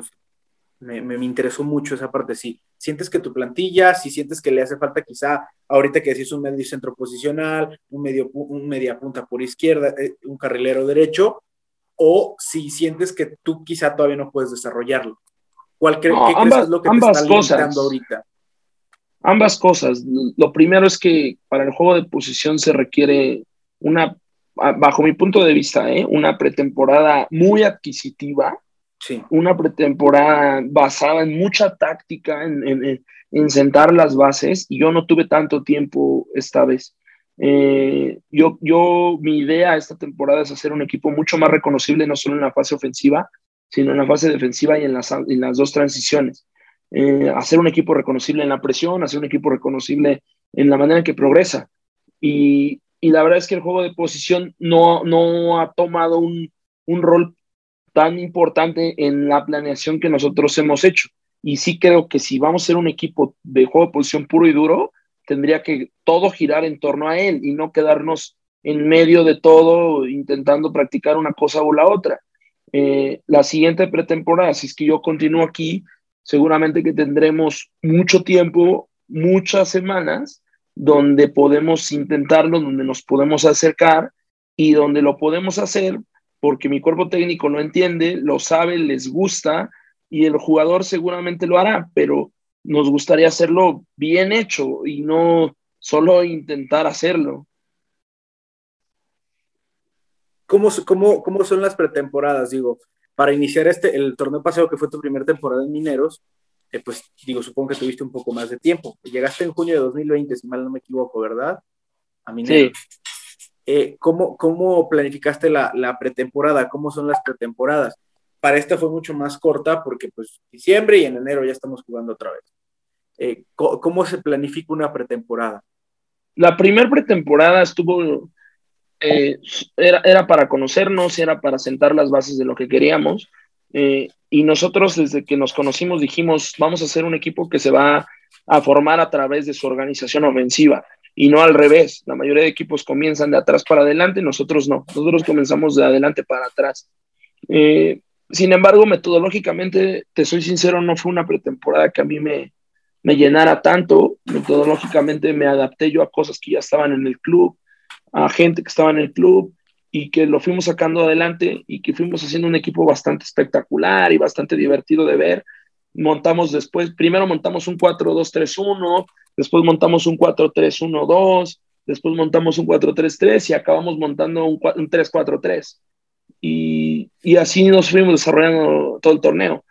me, me, interesó mucho esa parte. Sí, sientes que tu plantilla, si sientes que le hace falta quizá, ahorita que decís un medio centro posicional, un, medio, un media punta por izquierda, eh, un carrilero derecho, o si sientes que tú quizá todavía no puedes desarrollarlo. ¿Cuál cre no, ¿qué ambas, crees es lo que ambas te está cosas. ahorita? Ambas cosas. Lo primero es que para el juego de posición se requiere una bajo mi punto de vista, ¿eh? una pretemporada muy adquisitiva, sí. una pretemporada basada en mucha táctica, en, en, en, sentar las bases, y yo no tuve tanto tiempo esta vez. Eh, yo, yo, mi idea esta temporada es hacer un equipo mucho más reconocible, no solo en la fase ofensiva, sino en la fase defensiva y en las, en las dos transiciones. Eh, hacer un equipo reconocible en la presión, hacer un equipo reconocible en la manera en que progresa. Y, y la verdad es que el juego de posición no, no ha tomado un, un, rol tan importante en la planeación que nosotros hemos hecho. Y sí creo que si vamos a ser un equipo de juego de posición puro y duro, tendría que todo girar en torno a él y no quedarnos en medio de todo intentando practicar una cosa o la otra. Eh, la siguiente pretemporada, si es que yo continúo aquí, seguramente que tendremos mucho tiempo, muchas semanas donde podemos intentarlo, donde nos podemos acercar y donde lo podemos hacer porque mi cuerpo técnico lo entiende, lo sabe, les gusta y el jugador seguramente lo hará, pero nos gustaría hacerlo bien hecho y no solo intentar hacerlo. ¿Cómo, cómo, cómo son las pretemporadas? Digo, para iniciar este, el torneo pasado que fue tu primera temporada en Mineros, eh, pues digo, supongo que tuviste un poco más de tiempo. Llegaste en junio de 2020, si mal no me equivoco, ¿verdad? A Mineros. Sí. Eh, ¿cómo, ¿Cómo planificaste la, la, pretemporada? ¿Cómo son las pretemporadas? Para esta fue mucho más corta porque pues diciembre y en enero ya estamos jugando otra vez. Eh, ¿cómo, ¿Cómo se planifica una pretemporada? La primera pretemporada estuvo, eh, era, era para conocernos, era para sentar las bases de lo que queríamos. Eh, y nosotros desde que nos conocimos dijimos, vamos a hacer un equipo que se va a formar a través de su organización ofensiva y no al revés. La mayoría de equipos comienzan de atrás para adelante, nosotros no, nosotros comenzamos de adelante para atrás. Eh, sin embargo, metodológicamente, te soy sincero, no fue una pretemporada que a mí me, me llenara tanto. Metodológicamente me adapté yo a cosas que ya estaban en el club, a gente que estaba en el club y que lo fuimos sacando adelante y que fuimos haciendo un equipo bastante espectacular y bastante divertido de ver. Montamos después, primero montamos un 4-2-3-1, después montamos un 4-3-1-2, después montamos un 4-3-3 y acabamos montando un, un 3-4-3. Y, y, así nos fuimos desarrollando todo el torneo.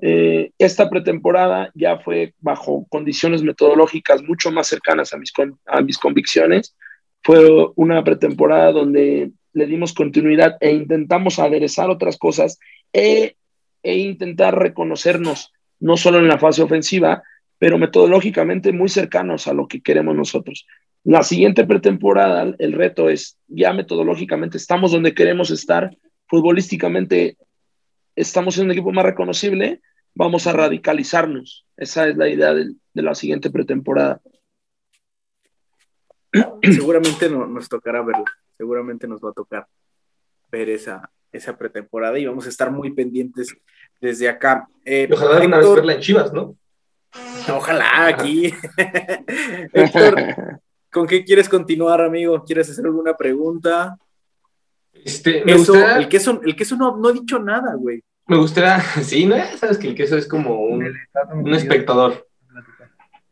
Eh, esta pretemporada ya fue bajo condiciones metodológicas mucho más cercanas a mis, a mis convicciones. Fue una pretemporada donde le dimos continuidad e intentamos aderezar otras cosas e, e, intentar reconocernos no solo en la fase ofensiva, pero metodológicamente muy cercanos a lo que queremos nosotros. La siguiente pretemporada, el reto es, ya metodológicamente estamos donde queremos estar, futbolísticamente estamos en un equipo más reconocible, vamos a radicalizarnos. Esa es la idea de, de la siguiente pretemporada. Seguramente no, nos tocará verla, seguramente nos va a tocar ver esa, esa pretemporada y vamos a estar muy pendientes desde acá. Eh, ojalá Héctor, una vez verla en Chivas, ¿no? Ojalá aquí. Héctor, ¿con qué quieres continuar, amigo? ¿Quieres hacer alguna pregunta? Este, Eso, el queso, el queso no, no ha dicho nada, güey. Me gustaría, sí, ¿no? Sabes que el queso es como un, un espectador.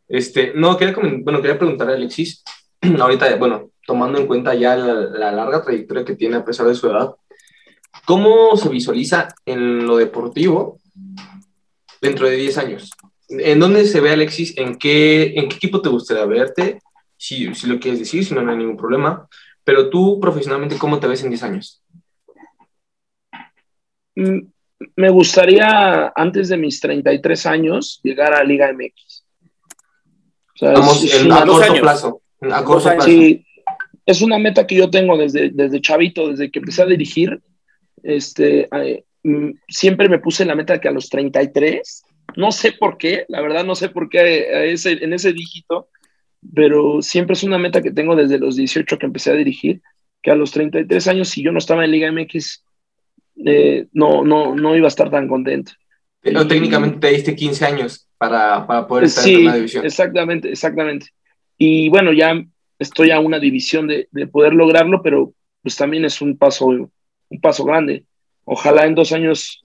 Este, no, quería, bueno, quería preguntar a Alexis, ahorita, bueno, tomando en cuenta ya la, larga trayectoria que tiene a pesar de su edad, ¿cómo se visualiza en lo deportivo dentro de 10 años? ¿En dónde se ve Alexis? ¿En qué, en qué equipo te gustaría verte? Si, si lo quieres decir, si no, no hay ningún problema. Pero tú profesionalmente, ¿cómo te ves en 10 años? Mm, me gustaría, antes de mis 33 años, llegar a Liga MX. Vamos, es, a corto plazo. A corto plazo. Sí, es una meta que yo tengo desde, desde chavito, desde que empecé a dirigir. Este, eh, siempre me puse la meta que a los 33, no sé por qué, la verdad no sé por qué ese, en ese dígito, pero siempre es una meta que tengo desde los 18 que empecé a dirigir, que a los 33 años, si yo no estaba en Liga MX, eh, no, no, no iba a estar tan contento. Pero técnicamente te diste 15 años para, para poder estar en una división. Exactamente, exactamente. Y bueno, ya estoy a una división de, de, poder lograrlo, pero pues también es un paso, un paso grande. Ojalá en dos años,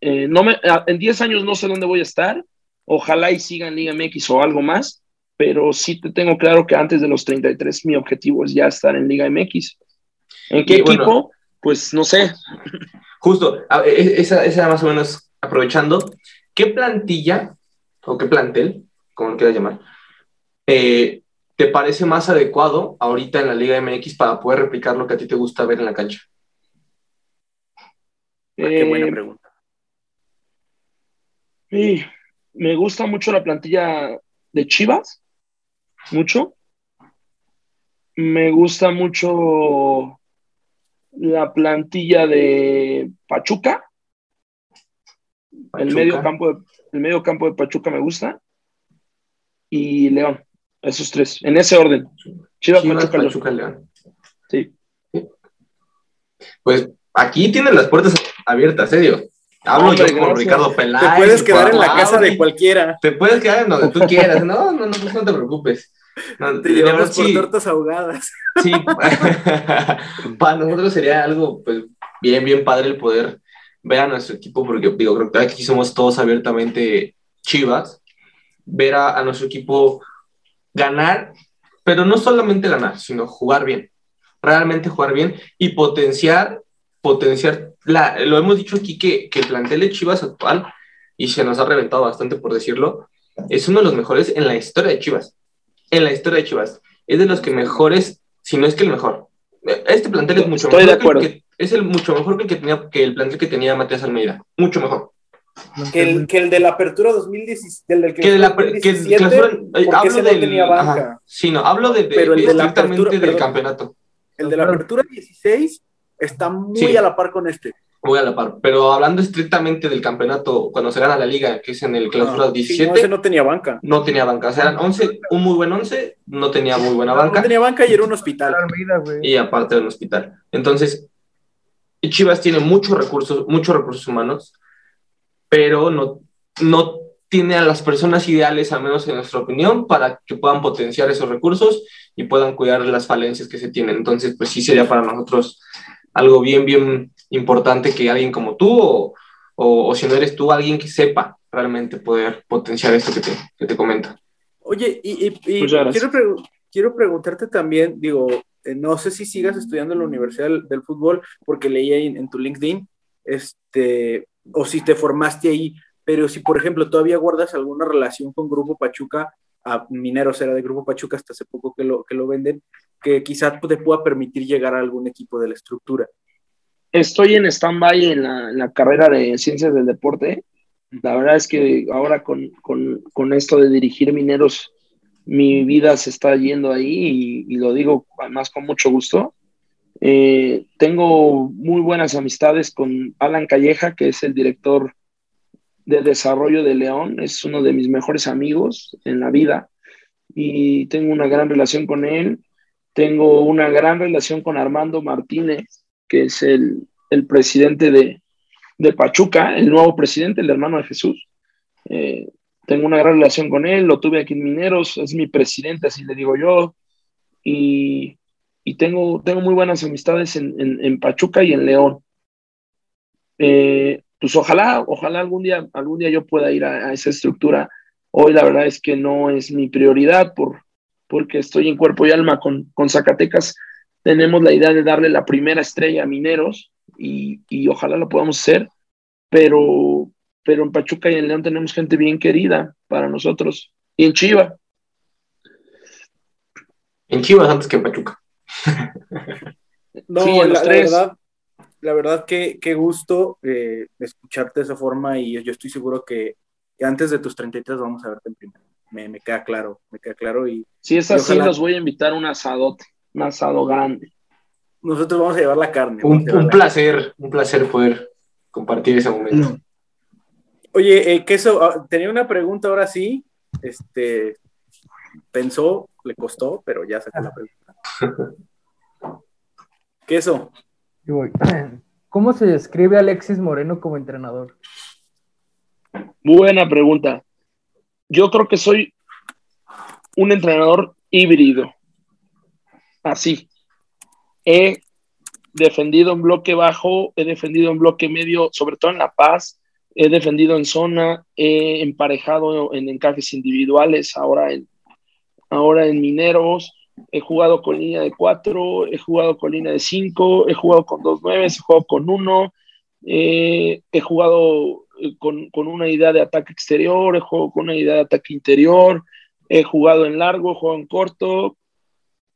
eh, no me, en 10 años no sé dónde voy a estar, ojalá y siga en Liga MX o algo más, pero sí te tengo claro que antes de los 33 mi objetivo es ya estar en Liga MX. ¿En qué equipo? pues no sé. Justo, e, esa, esa más o menos aprovechando, ¿qué plantilla o qué plantel, como lo quieras llamar, eh, te parece más adecuado ahorita en la Liga MX para poder replicar lo que a ti te gusta ver en la cancha? Ah, qué buena eh, pregunta. Sí, me gusta mucho la plantilla de Chivas, mucho. Me gusta mucho la plantilla de Pachuca. El, medio campo de, el medio campo de Pachuca me gusta. Y León. Esos tres. En ese orden. Chivas, Pachuca, León. Sí. Pues aquí tienen las puertas abiertas, serio. Hablo yo con Ricardo Peláez. Te puedes quedar en la casa de cualquiera. Te puedes quedar en donde tú quieras. No, no, no, no te preocupes. No, te llevamos por tortas ahogadas. Sí, para nosotros sería algo pues, bien, bien padre el poder ver a nuestro equipo, porque digo, creo que aquí somos todos abiertamente chivas, ver a, nuestro equipo ganar, pero no solamente ganar, sino jugar bien, realmente jugar bien y potenciar, potenciar, la, lo hemos dicho aquí que, que el plantel de Chivas actual, y se nos ha reventado bastante por decirlo, es uno de los mejores en la historia de Chivas en la historia de Chivas. Es de los que mejores, si no es que el mejor. Este plantel es mucho Estoy mejor. De acuerdo. Que es el mucho mejor que el, que tenía, que el plantel que tenía Matías Almeida. Mucho mejor. Que el, que el de la apertura 2017. Del, que, de la, que el clausura, hablo del, tenía banca. Ajá, sí, no, hablo de, de, Pero el de la apertura, del perdón, campeonato. El de la apertura 16 está muy sí. a la par con este. Muy a la par. Pero hablando estrictamente del campeonato, cuando se gana la liga, que es en el clausura no, 17. Sí, no, ese no tenía banca. No tenía banca. O sea, eran 11, un muy buen 11, no tenía muy buena banca. No tenía banca y era un hospital. Y aparte era un hospital. Entonces, Chivas tiene muchos recursos, muchos recursos humanos, pero no, no tiene a las personas ideales, al menos en nuestra opinión, para que puedan potenciar esos recursos y puedan cuidar las falencias que se tienen. Entonces, pues sí sería para nosotros algo bien, bien importante que alguien como tú o, o, o si no eres tú, alguien que sepa realmente poder potenciar esto que te, que te comento. Oye, y, y, y quiero, pre quiero preguntarte también, digo, eh, no sé si sigas estudiando en la Universidad del, del Fútbol, porque leí ahí en, en, tu LinkedIn, este, o si te formaste ahí, pero si, por ejemplo, todavía guardas alguna relación con Grupo Pachuca, a Mineros era de Grupo Pachuca hasta hace poco que lo, que lo venden, que quizás te pueda permitir llegar a algún equipo de la estructura. Estoy en stand-by en la, carrera de Ciencias del Deporte. La verdad es que ahora con, con, con esto de dirigir Mineros, mi vida se está yendo ahí y, y lo digo además con mucho gusto. Eh, tengo muy buenas amistades con Alan Calleja, que es el director de desarrollo de León, es uno de mis mejores amigos en la vida y tengo una gran relación con él. Tengo una gran relación con Armando Martínez, que es el, el presidente de, de, Pachuca, el nuevo presidente, el hermano de Jesús. Eh, tengo una gran relación con él, lo tuve aquí en Mineros, es mi presidente, así le digo yo. Y, y tengo, tengo muy buenas amistades en, en, en Pachuca y en León. Eh, pues ojalá, ojalá algún día, algún día yo pueda ir a, esa estructura. Hoy la verdad es que no es mi prioridad por, porque estoy en cuerpo y alma con, con Zacatecas. Tenemos la idea de darle la primera estrella a Mineros y, y, ojalá lo podamos hacer, pero, pero en Pachuca y en León tenemos gente bien querida para nosotros. Y en Chiva. En Chivas antes que en Pachuca. no, sí, la, la, verdad, la verdad que qué gusto eh, escucharte de esa forma y yo estoy seguro que, que, antes de tus 33 vamos a verte en primero. Me, me queda claro, me queda claro. Y, si es así, ojalá... los voy a invitar a un asadote, un asado grande. Nosotros vamos a llevar la carne. Un, un placer, carne. un placer poder compartir ese momento. No. Oye, eh, Queso, tenía una pregunta ahora sí. Este, pensó, le costó, pero ya sacó la pregunta. Queso. ¿Cómo se describe a Alexis Moreno como entrenador? Buena pregunta. Yo creo que soy un entrenador híbrido. Así. He defendido en bloque bajo, he defendido en bloque medio, sobre todo en La Paz, he defendido en zona, he emparejado en encajes individuales, ahora en, ahora en Mineros, he jugado con línea de cuatro, he jugado con línea de cinco, he jugado con dos nueves, he jugado con uno, eh, he jugado con, con, una idea de ataque exterior, he jugado con una idea de ataque interior, he jugado en largo, he jugado en corto.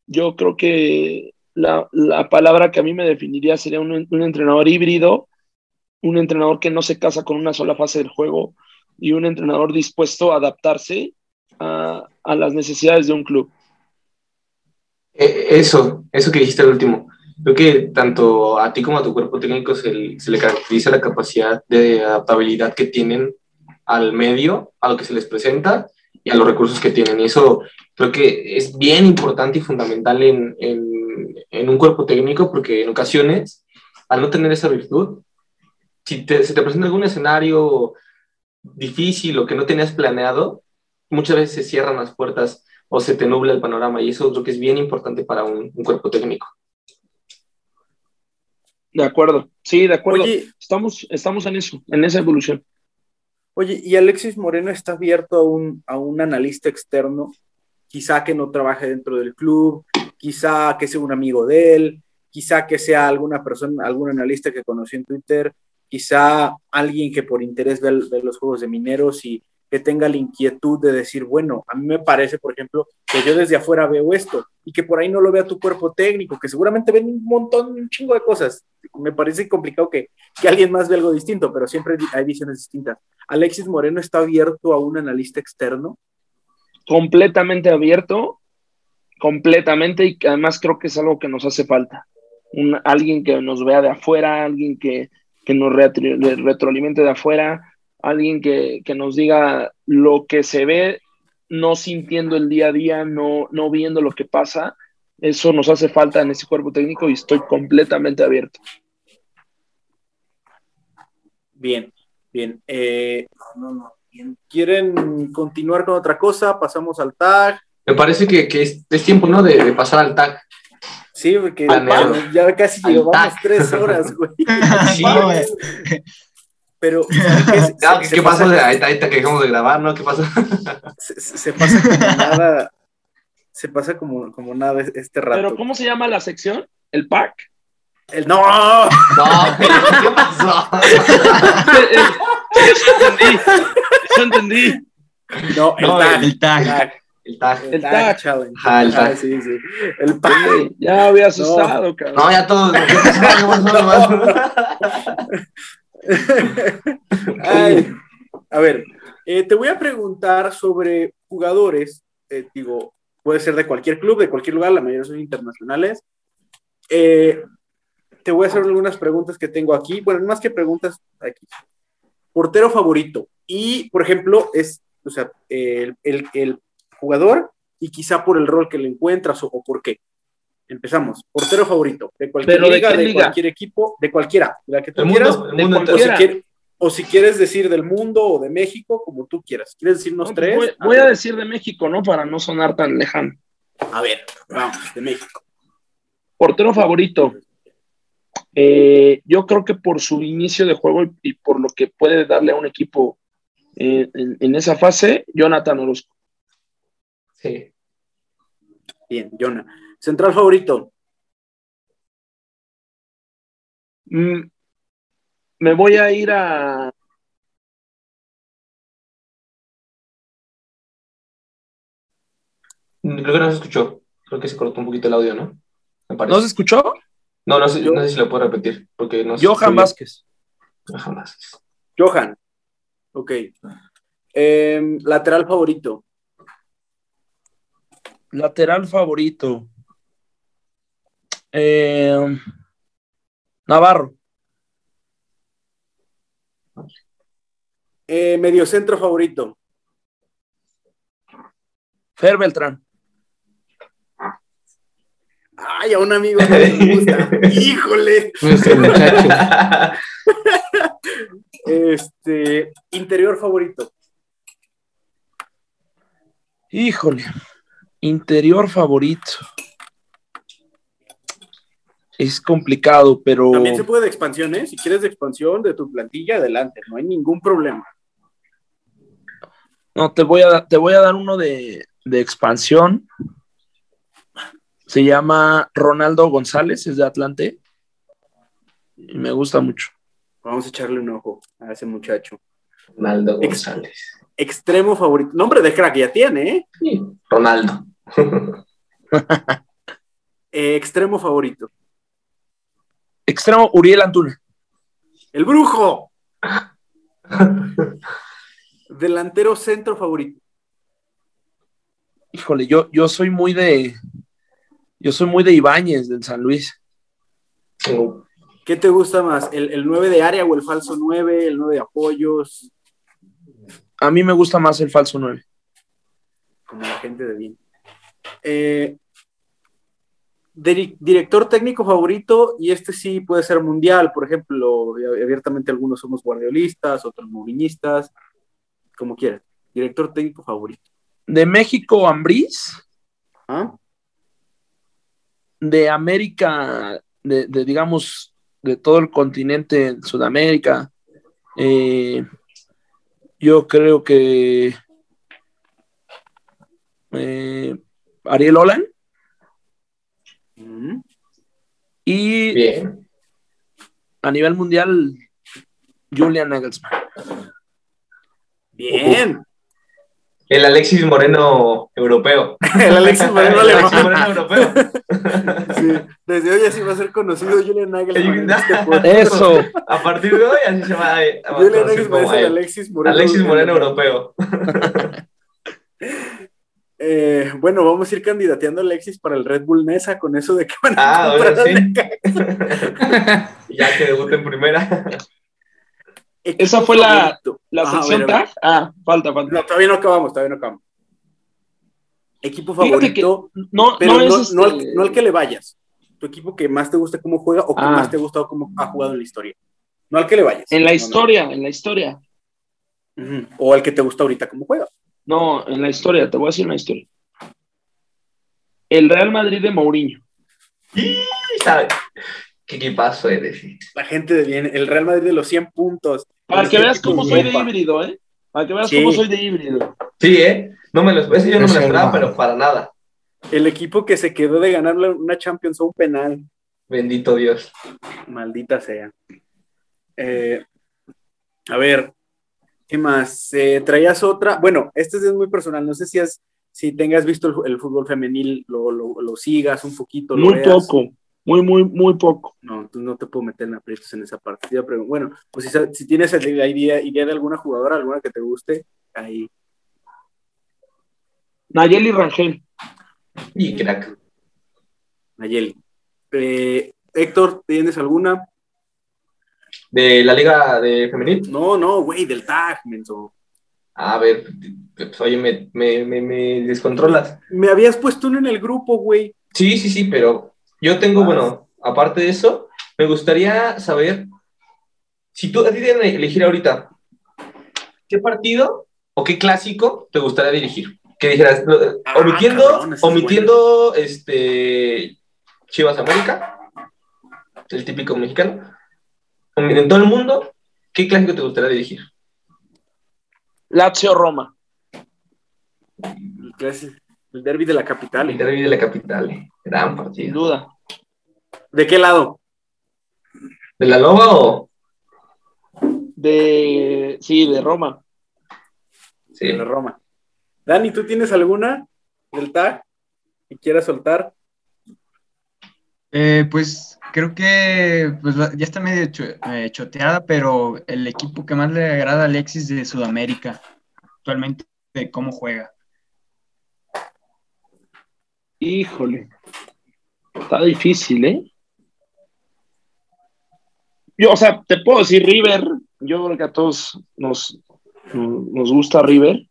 Yo creo que la, la palabra que a mí me definiría sería un, un, entrenador híbrido, un entrenador que no se casa con una sola fase del juego y un entrenador dispuesto a adaptarse a, las necesidades de un club. Eso, eso que dijiste al último. Creo que tanto a ti como a tu cuerpo técnico se, le caracteriza la capacidad de adaptabilidad que tienen al medio, a lo que se les presenta y a los recursos que tienen. Y eso creo que es bien importante y fundamental en, en, en un cuerpo técnico porque en ocasiones, al no tener esa virtud, si te, se te presenta algún escenario difícil o que no tenías planeado, muchas veces se cierran las puertas o se te nubla el panorama y eso creo que es bien importante para un, un cuerpo técnico. De acuerdo, sí, de acuerdo. Oye, estamos, estamos en eso, en esa evolución. Oye, ¿y Alexis Moreno está abierto a un, a un analista externo? Quizá que no trabaje dentro del club, quizá que sea un amigo de él, quizá que sea alguna persona, algún analista que conoció en Twitter, quizá alguien que por interés ve, ve los juegos de mineros y que tenga la inquietud de decir, bueno, a mí me parece, por ejemplo, que yo desde afuera veo esto y que por ahí no lo vea tu cuerpo técnico, que seguramente ven un montón, un chingo de cosas. Me parece complicado que, que alguien más vea algo distinto, pero siempre hay visiones distintas. ¿Alexis Moreno está abierto a un analista externo? Completamente abierto, completamente, y además creo que es algo que nos hace falta. Un, alguien que nos vea de afuera, alguien que, que nos retro, retroalimente de afuera, alguien que, que, nos diga lo que se ve, no sintiendo el día a día, no, no viendo lo que pasa. Eso nos hace falta en ese cuerpo técnico y estoy completamente abierto. Bien, bien. Eh, no, no, bien. ¿Quieren continuar con otra cosa? Pasamos al tag. Me parece que, que es, es, tiempo, ¿no? De, de, pasar al tag. Sí, porque ya casi llevamos tres horas, güey. Sí, güey. Pero, ¿qué, claro, ¿qué, ¿qué pasa? pasa? Ahí, ahí, que dejamos de grabar, ¿no? ¿Qué pasa? Se, se pasa como nada. Se pasa como, como nada este rato. ¿Pero cómo se llama la sección? ¿El pack? El no. No, ¿qué pasó? Eso entendí. Eso entendí. No, el, no, tag, el tag. El tag. El tag challenge. Ah, el tag. Ah, sí, sí. El tag. Ya había asustado, no. cabrón. No, ya todos. A ver, eh, te voy a preguntar sobre jugadores, eh, digo, puede ser de cualquier club, de cualquier lugar, la mayoría son internacionales. Eh, te voy a hacer algunas preguntas que tengo aquí, bueno, más que preguntas aquí. Portero favorito, y, por ejemplo, es, o sea, el, el- el jugador y quizá por el rol que le encuentras o por qué. Empezamos. Portero favorito, de cualquier ¿Pero de liga, de liga? cualquier equipo, de cualquiera, de la que tú El quieras. mundo, el de mundo O si, entero. cualquiera. quiere- o si quieres decir del mundo o de México, como tú quieras. ¿Quieres decirnos No, tres? voy, voy a decir de México, ¿no? Para no sonar tan lejano. A ver, vamos, de México. Portero favorito. Eh, yo creo que por su inicio de juego y, y por lo que puede darle a un equipo eh, en, en esa fase, Jonathan Orozco. Sí. Bien, Jonah. Central favorito. Mm, me voy a ir a. Creo que no se escuchó. Creo que se cortó un poquito el audio, ¿no? Me parece. ¿No se escuchó? No, no sé, Yo- no sé si lo puedo repetir. Porque no Johan Vázquez. Johan Vázquez. Johan. Ok. Em, lateral favorito. Lateral favorito. Eh, Navarro. Eh, mediocentro favorito. Fer Beltrán. Ay, a un amigo no le gusta. Híjole. Nuestro muchacho. Este, interior favorito. Híjole. Interior favorito. Es complicado, pero. También se puede de expansión, ¿eh? Si quieres de expansión de tu plantilla, adelante, no hay ningún problema. No, te voy a, te voy a dar uno de, de expansión. Se llama Ronaldo González, es de Atlante. Y me gusta mucho. Vamos a echarle un ojo a ese muchacho. Ronaldo Ex- González. Extremo favorito. Nombre de crack ya tiene, ¿eh? Sí, Ronaldo. Eh, extremo favorito. Extremo, Uriel Antuna. El brujo. Delantero centro favorito. Híjole, yo, yo soy muy de. Yo soy muy de Ibáñez del San Luis. ¿Qué te gusta más? ¿El, el 9 de área o el falso 9? ¿El 9 de apoyos? A mí me gusta más el falso 9. Como la gente de bien. Eh, director técnico favorito, y este sí puede ser mundial, por ejemplo, abiertamente algunos somos guardiolistas, otros moviñistas, como quieras. Director técnico favorito. De México, Ambriz. ¿Ah? De América, de, de, digamos, de todo el continente Sudamérica. eh, yo creo que eh, Ariel Olan. Y Bien. a nivel mundial Julian Nagelsmann. Bien. El Alexis Moreno europeo. El Alexis Moreno El le Alexis Moreno europeo. Sí, desde hoy así va a ser conocido Julian Nagelsmann. este. Eso. A partir de hoy así se va a, a Julian conocer Nagelsmann como es el el Alexis Moreno. Alexis Moreno europeo. Eh, bueno, vamos a ir candidateando a Alexis para el Red Bull Mesa con eso de que van a Ah, comprar ahora a sí. Necaxa. ya que debute en primera. Esa fue la-. La Ajá, a sección ver, a ver. tag. Ah, falta, falta. No, todavía no acabamos, todavía no acabamos. Equipo favorito, No, pero no, no, es no este- al, no al que le vayas. Tu equipo que más te guste cómo juega o que Ah. más te ha gustado cómo ha jugado en la historia. No al que le vayas. en la No, no. historia, en la historia. O al que te gusta ahorita cómo juega. No, en la historia, te voy a decir una historia. El Real Madrid de Mourinho. Y, ¿sabe? ¿Qué equipazo eres? La gente de bien, el Real Madrid de los 100 puntos. Para que veas cómo soy de híbrido, ¿eh? Para que veas Sí. cómo soy de híbrido. Sí, ¿eh? No me lo, ese yo no me lo Es esperaba, pero para nada. El equipo que se quedó de ganar una Champions a un penal. Bendito Dios. Maldita sea. Eh, a ver, ¿qué más? Eh, traías otra. Bueno, este es muy personal. No sé si, has, si tengas visto el, el fútbol femenil, lo, lo- lo sigas un poquito. lo Muy veas. poco, muy, muy, muy poco. No, entonces no te puedo meter en aprietos en esa parte. Te iba a preguntar, Bueno, pues si tienes la idea, idea de alguna jugadora, alguna que te guste, ahí. Nayeli Rangel. Y crack. Nayeli. Eh, Héctor, ¿tienes alguna? De la liga de femenil. No, no, güey, del tag, menso. A ver, pues, oye, me, me, me, me descontrolas. Me habías puesto uno en el grupo, güey. Sí, sí, sí, pero yo tengo, Ah. bueno, aparte de eso, me gustaría saber si tú a ti te elegir ahorita, ¿qué partido o qué clásico te gustaría dirigir? Que dijeras, Ah, omitiendo, cabrón, esa es omitiendo este Chivas América, el típico mexicano, en todo el mundo, ¿qué clásico te gustaría dirigir? Lazio Roma. El, clásico- el derby de la capital. El derbi de la capital, eh, gran Sin partido. duda. ¿De qué lado? ¿De la Loba o...? De, sí, de Roma. Sí. De la Roma. Dani, ¿tú tienes alguna del tag que quieras soltar? Eh, pues creo que pues, ya está medio eh, choteada, pero el equipo que más le agrada a Alexis de Sudamérica, actualmente, de cómo juega. Híjole. Está difícil, ¿eh? Yo, o sea, te puedo decir River. Yo creo que a todos nos, nos gusta River.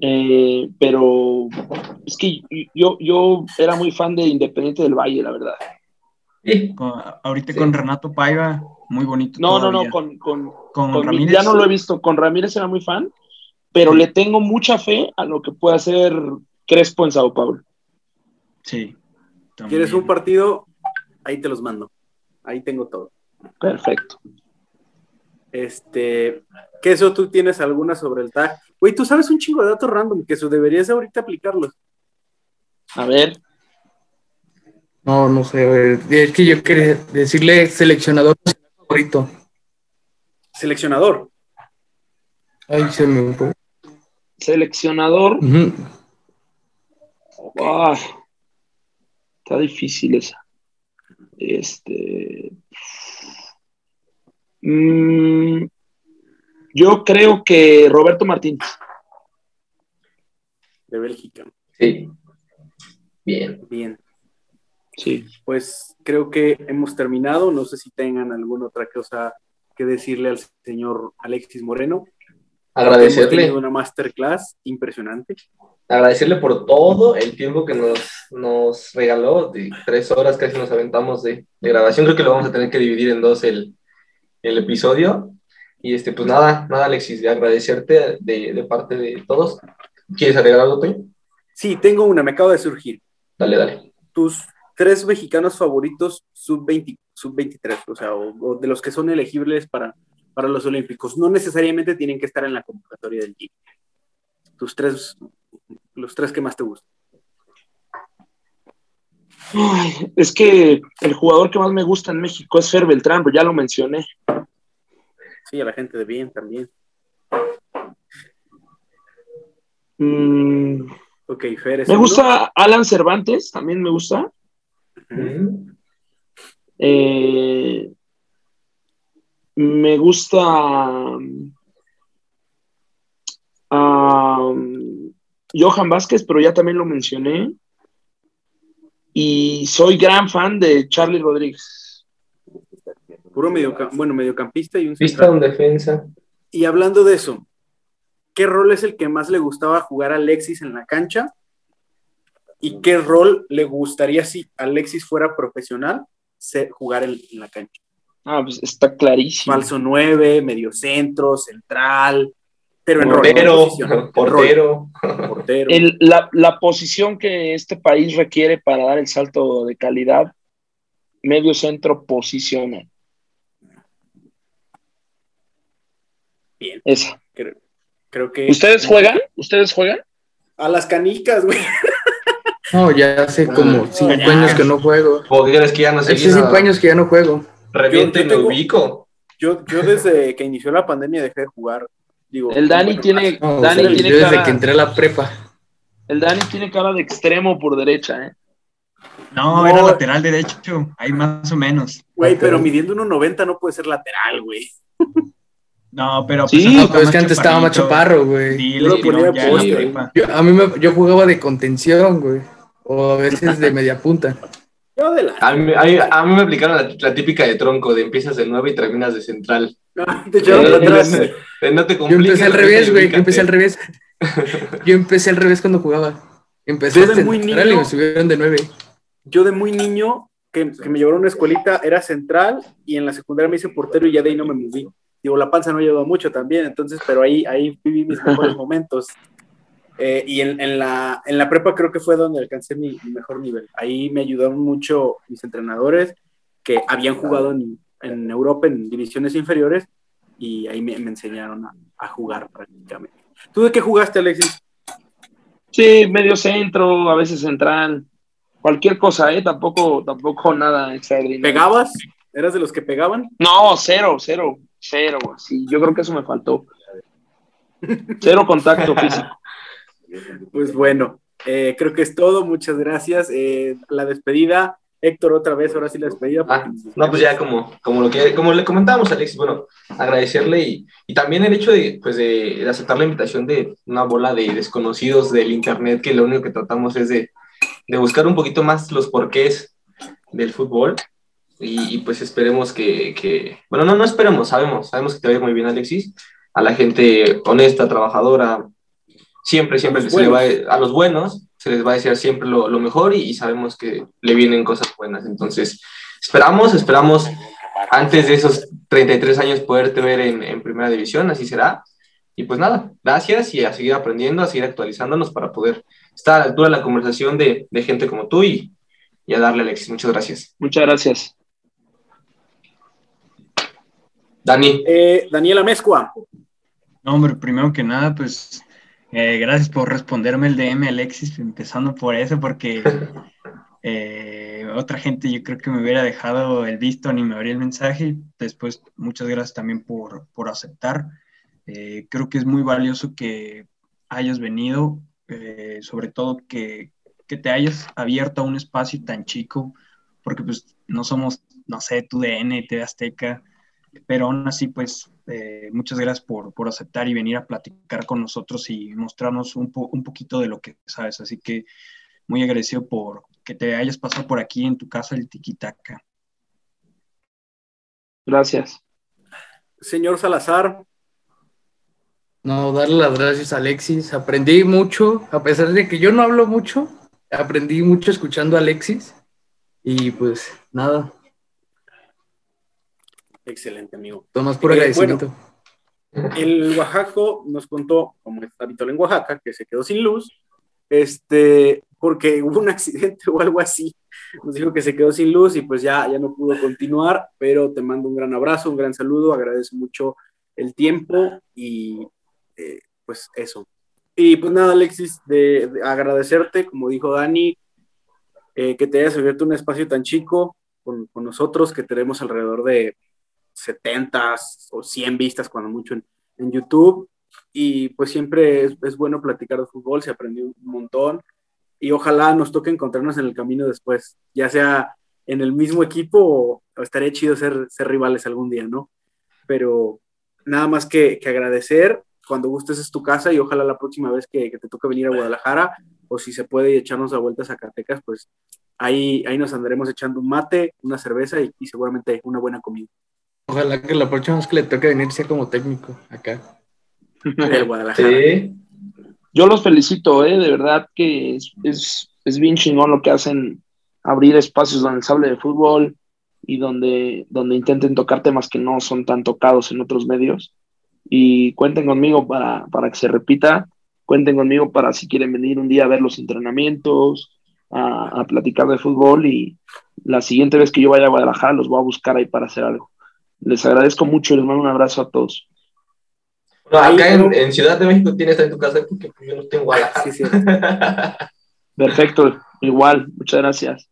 Eh, pero es que yo, yo era muy fan de Independiente del Valle, la verdad. Sí. Con- ahorita Sí. con Renato Paiva, muy bonito. No, no, no, con, con, con, con- Ramírez. ya no lo he visto. Con Ramírez era muy fan, pero le tengo mucha fe a lo que puede hacer Crespo en Sao Paulo. Sí. también. ¿Quieres un partido? Ahí te los mando. Ahí tengo todo. Perfecto. Este, ¿qué eso tú tienes alguna sobre el tag? Güey, tú sabes un chingo de datos random, que eso deberías ahorita aplicarlos. A ver, No, no sé, güey. Es que yo quería decirle seleccionador favorito. Seleccionador. Ay, se me fue. seleccionador. Ah, está difícil esa. Este. mm, yo creo que Roberto Martínez. de Bélgica. Sí. Bien. Bien, Sí. pues creo que hemos terminado. No sé si tengan alguna otra cosa que decirle al señor Alexis Moreno. Agradecerle, una masterclass impresionante. agradecerle por todo el tiempo que nos, nos regaló, de tres horas casi nos aventamos de, de grabación. Creo que lo vamos a tener que dividir en dos el, el episodio. Y este, pues nada, nada, Alexis, de agradecerte de, de parte de todos. ¿Quieres agregar algo, Toño? Sí, tengo una, me acaba de surgir. Dale, dale. Tus tres mexicanos favoritos sub-20, sub-23, o sea, o, o de los que son elegibles para, para los Olímpicos. No necesariamente tienen que estar en la convocatoria del equipo. Tus tres, los tres que más te gustan. Ay, es que el jugador que más me gusta en México es Fer Beltrán, pero ya lo mencioné. Sí, a la gente de bien también. Mm, Ok, Fer me uno. gusta Alan Cervantes, también me gusta. Eh, me gusta um, Johan Vázquez, pero ya también lo mencioné. Y soy gran fan de Charlie Rodríguez. Puro mediocam- bueno, mediocampista y un Vista central. un defensa. Y hablando de eso, ¿qué rol es el que más le gustaba jugar a Alexis en la cancha? ¿Y qué rol le gustaría si Alexis fuera profesional se- jugar en, en la cancha? Ah, pues está clarísimo. Falso 9, medio centro, central, pero en rol, Portero, rol. portero. portero. El- la, la posición que este país requiere para dar el salto de calidad, medio centro posiciona. Bien. Esa. Creo, creo que ¿Ustedes juegan? ¿Ustedes juegan? a las canicas, güey. No, ya hace como cinco ya. años que no juego. Porque crees que ya no sé. Hace cinco años que ya no juego. Reviente Yo- y yo me ubico. Yo, yo desde que inició la pandemia dejé de jugar. Digo, El Dani bueno, tiene, No, Dani o sea, tiene yo desde cara, que entré a la prepa. el Dani tiene cara de extremo por derecha, ¿eh? No, No. era lateral derecho, ahí más o menos. Güey, pero midiendo 1.90 no puede ser lateral, güey. No, pero Sí, pues, pero es que antes estaba más chaparro, güey. Sí, Yo lo ponía poste. Yo, a mí me, yo jugaba de contención, güey. O a veces de media punta. Yo de la... A mí, a mí- a mí me aplicaron la, la típica de tronco, de empiezas de 9 y terminas de central. Te De- de- de- no te Yo compliques, empecé al revés, güey. Yo empecé al revés. Yo empecé al revés cuando jugaba. Empecé Yo de muy central y niño- me subieron de nueve. Yo de muy niño, que, que me llevaron a una escuelita, era central y en la secundaria me hice portero y ya de ahí no me moví. Digo, la panza no ayudó mucho también, entonces, pero ahí, ahí viví mis mejores momentos. Eh, y en, en la, en la prepa creo que fue donde alcancé mi, mi mejor nivel. Ahí me ayudaron mucho mis entrenadores que habían jugado en, en Europa en divisiones inferiores y ahí me, me enseñaron a, a jugar prácticamente. ¿Tú de qué jugaste, Alexis? Sí, medio centro, a veces central. Cualquier cosa, ¿eh? Tampoco, tampoco nada extraordinario. ¿Pegabas? ¿Eras de los que pegaban? No, cero, cero, cero. Sí, yo creo que eso me faltó. Cero contacto físico. Pues bueno, eh, creo que es todo. Muchas gracias. Eh, la despedida. Héctor, otra vez, ahora sí la despedida. Ah, no, pues ya como, como, lo que, como le comentábamos a Alexis, bueno, agradecerle y, y también el hecho de, pues de, de aceptar la invitación de una bola de desconocidos del internet, que lo único que tratamos es de, de buscar un poquito más los porqués del fútbol y, y, pues esperemos que, que, bueno, no, no esperemos, sabemos, sabemos que te va a ir muy bien Alexis, a la gente honesta, trabajadora, siempre, siempre se le va a, a los buenos, se les va a decir siempre lo, lo mejor y, y sabemos que le vienen cosas buenas. Entonces, esperamos, esperamos antes de esos 33 años poderte ver en, en primera división, así será. Y pues nada, gracias y a seguir aprendiendo, a seguir actualizándonos para poder estar a la altura de la conversación de, de gente como tú y, y a darle Alexis. Muchas gracias. Muchas gracias. Dani, Eh, Daniela Mezcua. No, hombre, primero que nada, pues eh, gracias por responderme el DM, Alexis, empezando por eso, porque eh, otra gente yo creo que me hubiera dejado el visto ni me abría el mensaje. Después, muchas gracias también por, por aceptar. Eh, creo que es muy valioso que hayas venido, eh, sobre todo que, que te hayas abierto a un espacio tan chico, porque pues no somos, no sé, tu DN, TV Azteca, pero aún así, pues, eh, muchas gracias por, por, aceptar y venir a platicar con nosotros y mostrarnos un, po un, poquito de lo que sabes. Así que muy agradecido por que te hayas pasado por aquí en tu casa, el Tiquitaca. Gracias. Señor Salazar. No, darle las gracias a Alexis. Aprendí mucho, a pesar de que yo no hablo mucho, aprendí mucho escuchando a Alexis. Y pues nada, Excelente, amigo. Tomás por Eh, agradecimiento. Bueno, el Oaxaco nos contó, como es habitual en Oaxaca, que se quedó sin luz, este, porque hubo un accidente o algo así. Nos dijo que se quedó sin luz y pues ya, ya no pudo continuar, pero te mando un gran abrazo, un gran saludo, agradezco mucho el tiempo y eh, pues eso. Y pues nada, Alexis, de, de agradecerte, como dijo Dani, eh, que te hayas abierto un espacio tan chico con, con nosotros, que tenemos alrededor de 70 o 100 vistas, cuando mucho en, YouTube. Y pues siempre es, bueno platicar de fútbol, se aprendió un montón. Y ojalá nos toque encontrarnos en el camino después, ya sea en el mismo equipo o, o estaría chido ser, ser, rivales algún día, ¿no? Pero nada más que, que, agradecer. Cuando gustes es tu casa y ojalá la próxima vez que, te toque venir a Guadalajara o si se puede echarnos a vueltas a Zacatecas, pues ahí, ahí nos andaremos echando un mate, una cerveza y seguramente una buena comida. Ojalá que la próxima vez que le toque venir sea como técnico acá. Del Guadalajara. Sí. Yo los felicito, ¿eh? de verdad que es, es, es, bien chingón lo que hacen, abrir espacios donde se hable de fútbol y donde, donde intenten tocar temas que no son tan tocados en otros medios. Y cuenten conmigo para, para que se repita, cuenten conmigo para si quieren venir un día a ver los entrenamientos, a, a platicar de fútbol y la siguiente vez que yo vaya a Guadalajara los voy a buscar ahí para hacer algo. Les agradezco mucho y les mando un abrazo a todos. No, acá en, en, Ciudad de México tienes en tu casa porque yo no tengo Guadalajara. Sí, sí. Perfecto, igual, muchas gracias.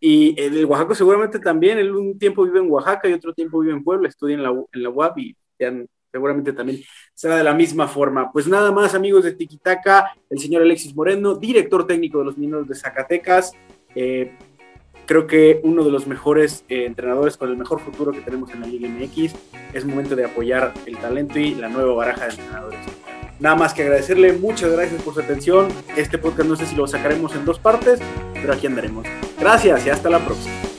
Y el Oaxaca seguramente también, él un tiempo vive en Oaxaca y otro tiempo vive en Puebla, estudia en la, en la UAP y ya seguramente también será de la misma forma. Pues nada más, amigos de Tiquitaca, el señor Alexis Moreno, director técnico de los Mineros de Zacatecas. Eh, creo que uno de los mejores eh, entrenadores con el mejor futuro que tenemos en la Liga MX. Es momento de apoyar el talento y la nueva baraja de entrenadores. Nada más que agradecerle, muchas gracias por su atención. Este podcast no sé si lo sacaremos en dos partes, pero aquí andaremos. Gracias y hasta la próxima.